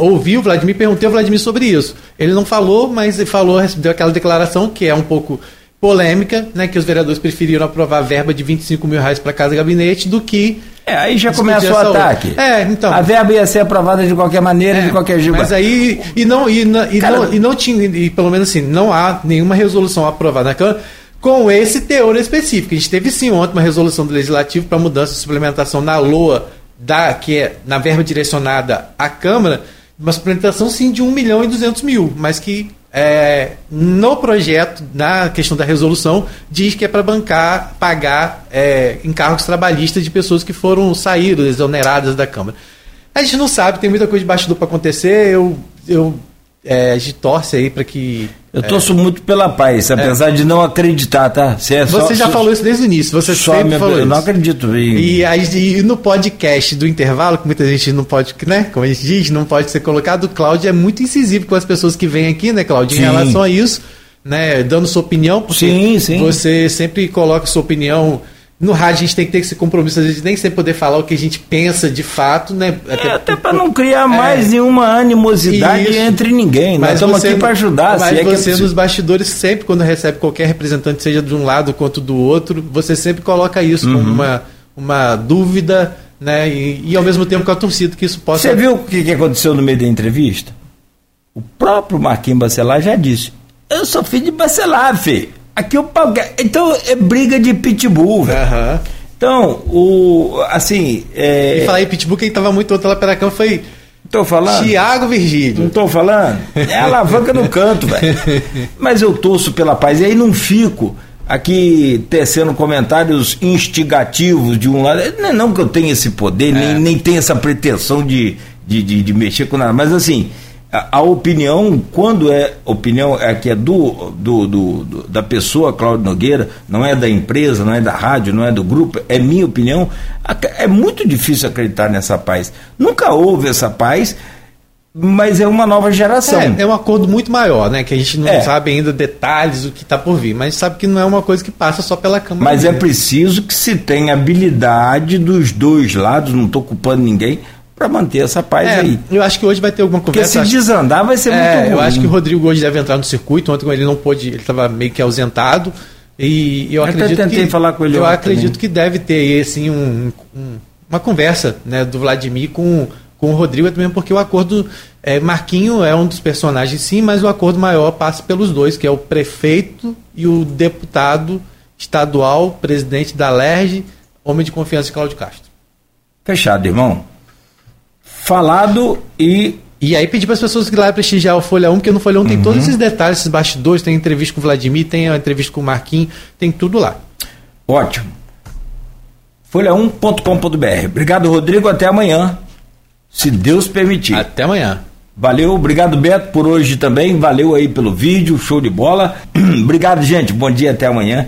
[SPEAKER 4] ouvi o Vladimir, perguntei ao Vladimir sobre isso. Ele não falou, mas ele falou, deu aquela declaração que é um pouco polêmica, né, que os vereadores preferiram aprovar a verba de 25 mil reais para casa gabinete do que
[SPEAKER 2] É, aí já começa o
[SPEAKER 4] outra.
[SPEAKER 2] ataque.
[SPEAKER 4] É, então.
[SPEAKER 2] A verba ia ser aprovada de qualquer maneira, de qualquer jeito.
[SPEAKER 4] Mas aí, e não, e, não- e,
[SPEAKER 2] Cara-
[SPEAKER 4] não, e não tinha, e pelo menos assim, não há nenhuma resolução aprovada na Câmara com esse teor específico. A gente teve sim ontem uma resolução do Legislativo para mudança e suplementação na LOA, da, que é na verba direcionada à Câmara, uma suplementação sim de 1 milhão e 200 mil, mas que é, no projeto, na questão da resolução, diz que é para bancar, pagar é, encargos trabalhistas de pessoas que foram saídas, exoneradas da Câmara. A gente não sabe, tem muita coisa de bastidor para acontecer. Eu, eu, é, a gente torce aí para que.
[SPEAKER 2] Eu torço muito pela paz, apesar de não acreditar, tá? Se é só-
[SPEAKER 4] Você já
[SPEAKER 2] só-
[SPEAKER 4] falou isso desde o início, você
[SPEAKER 2] só
[SPEAKER 4] sempre falou
[SPEAKER 2] Eu
[SPEAKER 4] isso.
[SPEAKER 2] não acredito. em-
[SPEAKER 4] E, aí, e no podcast do intervalo, que muita gente não pode, né? Como a gente diz, não pode ser colocado, o Cláudio é muito incisivo com as pessoas que vêm aqui, né, Cláudio? Em relação a isso, né? Dando sua opinião, porque
[SPEAKER 2] Sim, sim.
[SPEAKER 4] você sempre coloca sua opinião. No rádio a gente tem que ter esse compromisso, às vezes nem sempre poder falar o que a gente pensa de fato, né?
[SPEAKER 2] É, até para não criar mais
[SPEAKER 4] É.
[SPEAKER 2] nenhuma animosidade
[SPEAKER 4] Isso.
[SPEAKER 2] entre ninguém. Nós estamos aqui para ajudar.
[SPEAKER 4] Mas
[SPEAKER 2] é é
[SPEAKER 4] você nos bastidores sempre, quando recebe qualquer representante, seja de um lado quanto do outro, você sempre coloca isso
[SPEAKER 2] Uhum.
[SPEAKER 4] como uma, uma dúvida, né? E, e ao mesmo tempo com a torcida que isso possa.
[SPEAKER 2] Você viu o que, que aconteceu no meio da entrevista? O próprio Marquinhos Bacelar já disse: Eu sou filho de Bacelar, filho. Aqui eu pago. Então é briga de pitbull, velho.
[SPEAKER 4] Aham.
[SPEAKER 2] Então, o. Assim. É,
[SPEAKER 4] E falar em Pitbull, quem tava muito outro lá pela cama foi
[SPEAKER 2] tô falando.
[SPEAKER 4] Tiago
[SPEAKER 2] Não
[SPEAKER 4] Virgílio.
[SPEAKER 2] tô falando? É a alavanca no canto, velho. Mas eu torço pela paz. E aí não fico aqui tecendo comentários instigativos de um lado. Não é não que eu tenha esse poder, nem, nem tenho essa pretensão de, de, de, de mexer com nada. Mas assim, a, a opinião, quando é opinião, é que é do, do, do- do- da pessoa, Cláudio Nogueira, não é da empresa, não é da rádio, não é do grupo, é minha opinião. É muito difícil acreditar nessa paz. Nunca houve essa paz mas é uma nova geração.
[SPEAKER 4] É, é um acordo muito maior, né? Que a gente não
[SPEAKER 2] É.
[SPEAKER 4] sabe ainda detalhes do que está por vir, mas sabe que não é uma coisa que passa só pela Câmara.
[SPEAKER 2] Mas é preciso que se tenha habilidade dos dois lados, não estou culpando ninguém, para manter essa paz
[SPEAKER 4] É,
[SPEAKER 2] aí.
[SPEAKER 4] eu acho que hoje vai ter alguma
[SPEAKER 2] Porque
[SPEAKER 4] conversa.
[SPEAKER 2] se
[SPEAKER 4] acho-
[SPEAKER 2] desandar vai ser
[SPEAKER 4] É,
[SPEAKER 2] muito ruim.
[SPEAKER 4] eu acho que o Rodrigo hoje deve entrar no circuito. Ontem ele não pôde, ele estava meio que ausentado. E eu,
[SPEAKER 2] Eu até
[SPEAKER 4] acredito
[SPEAKER 2] tentei
[SPEAKER 4] que
[SPEAKER 2] falar com ele
[SPEAKER 4] eu acredito
[SPEAKER 2] também.
[SPEAKER 4] que deve ter assim um, um- uma conversa, né, do Vladimir com com o Rodrigo também porque o acordo é, Marquinho é um dos personagens sim, mas o acordo maior passa pelos dois, que é o prefeito e o deputado estadual, presidente da LERJ, homem de confiança de Cláudio Castro.
[SPEAKER 2] Fechado, irmão. Falado e
[SPEAKER 4] E aí pedir para as pessoas que lá prestigiar o Folha 1, porque no Folha 1 tem
[SPEAKER 2] Uhum.
[SPEAKER 4] todos esses detalhes, esses bastidores, tem entrevista com o Vladimir, tem a entrevista com o Marquinhos, tem tudo lá.
[SPEAKER 2] ótimo. Folha1.com.br. Obrigado, Rodrigo. Até amanhã. Se Deus permitir.
[SPEAKER 4] Até amanhã.
[SPEAKER 2] Valeu, obrigado Beto por hoje também. Valeu aí pelo vídeo, show de bola. obrigado, gente. Bom dia, até amanhã.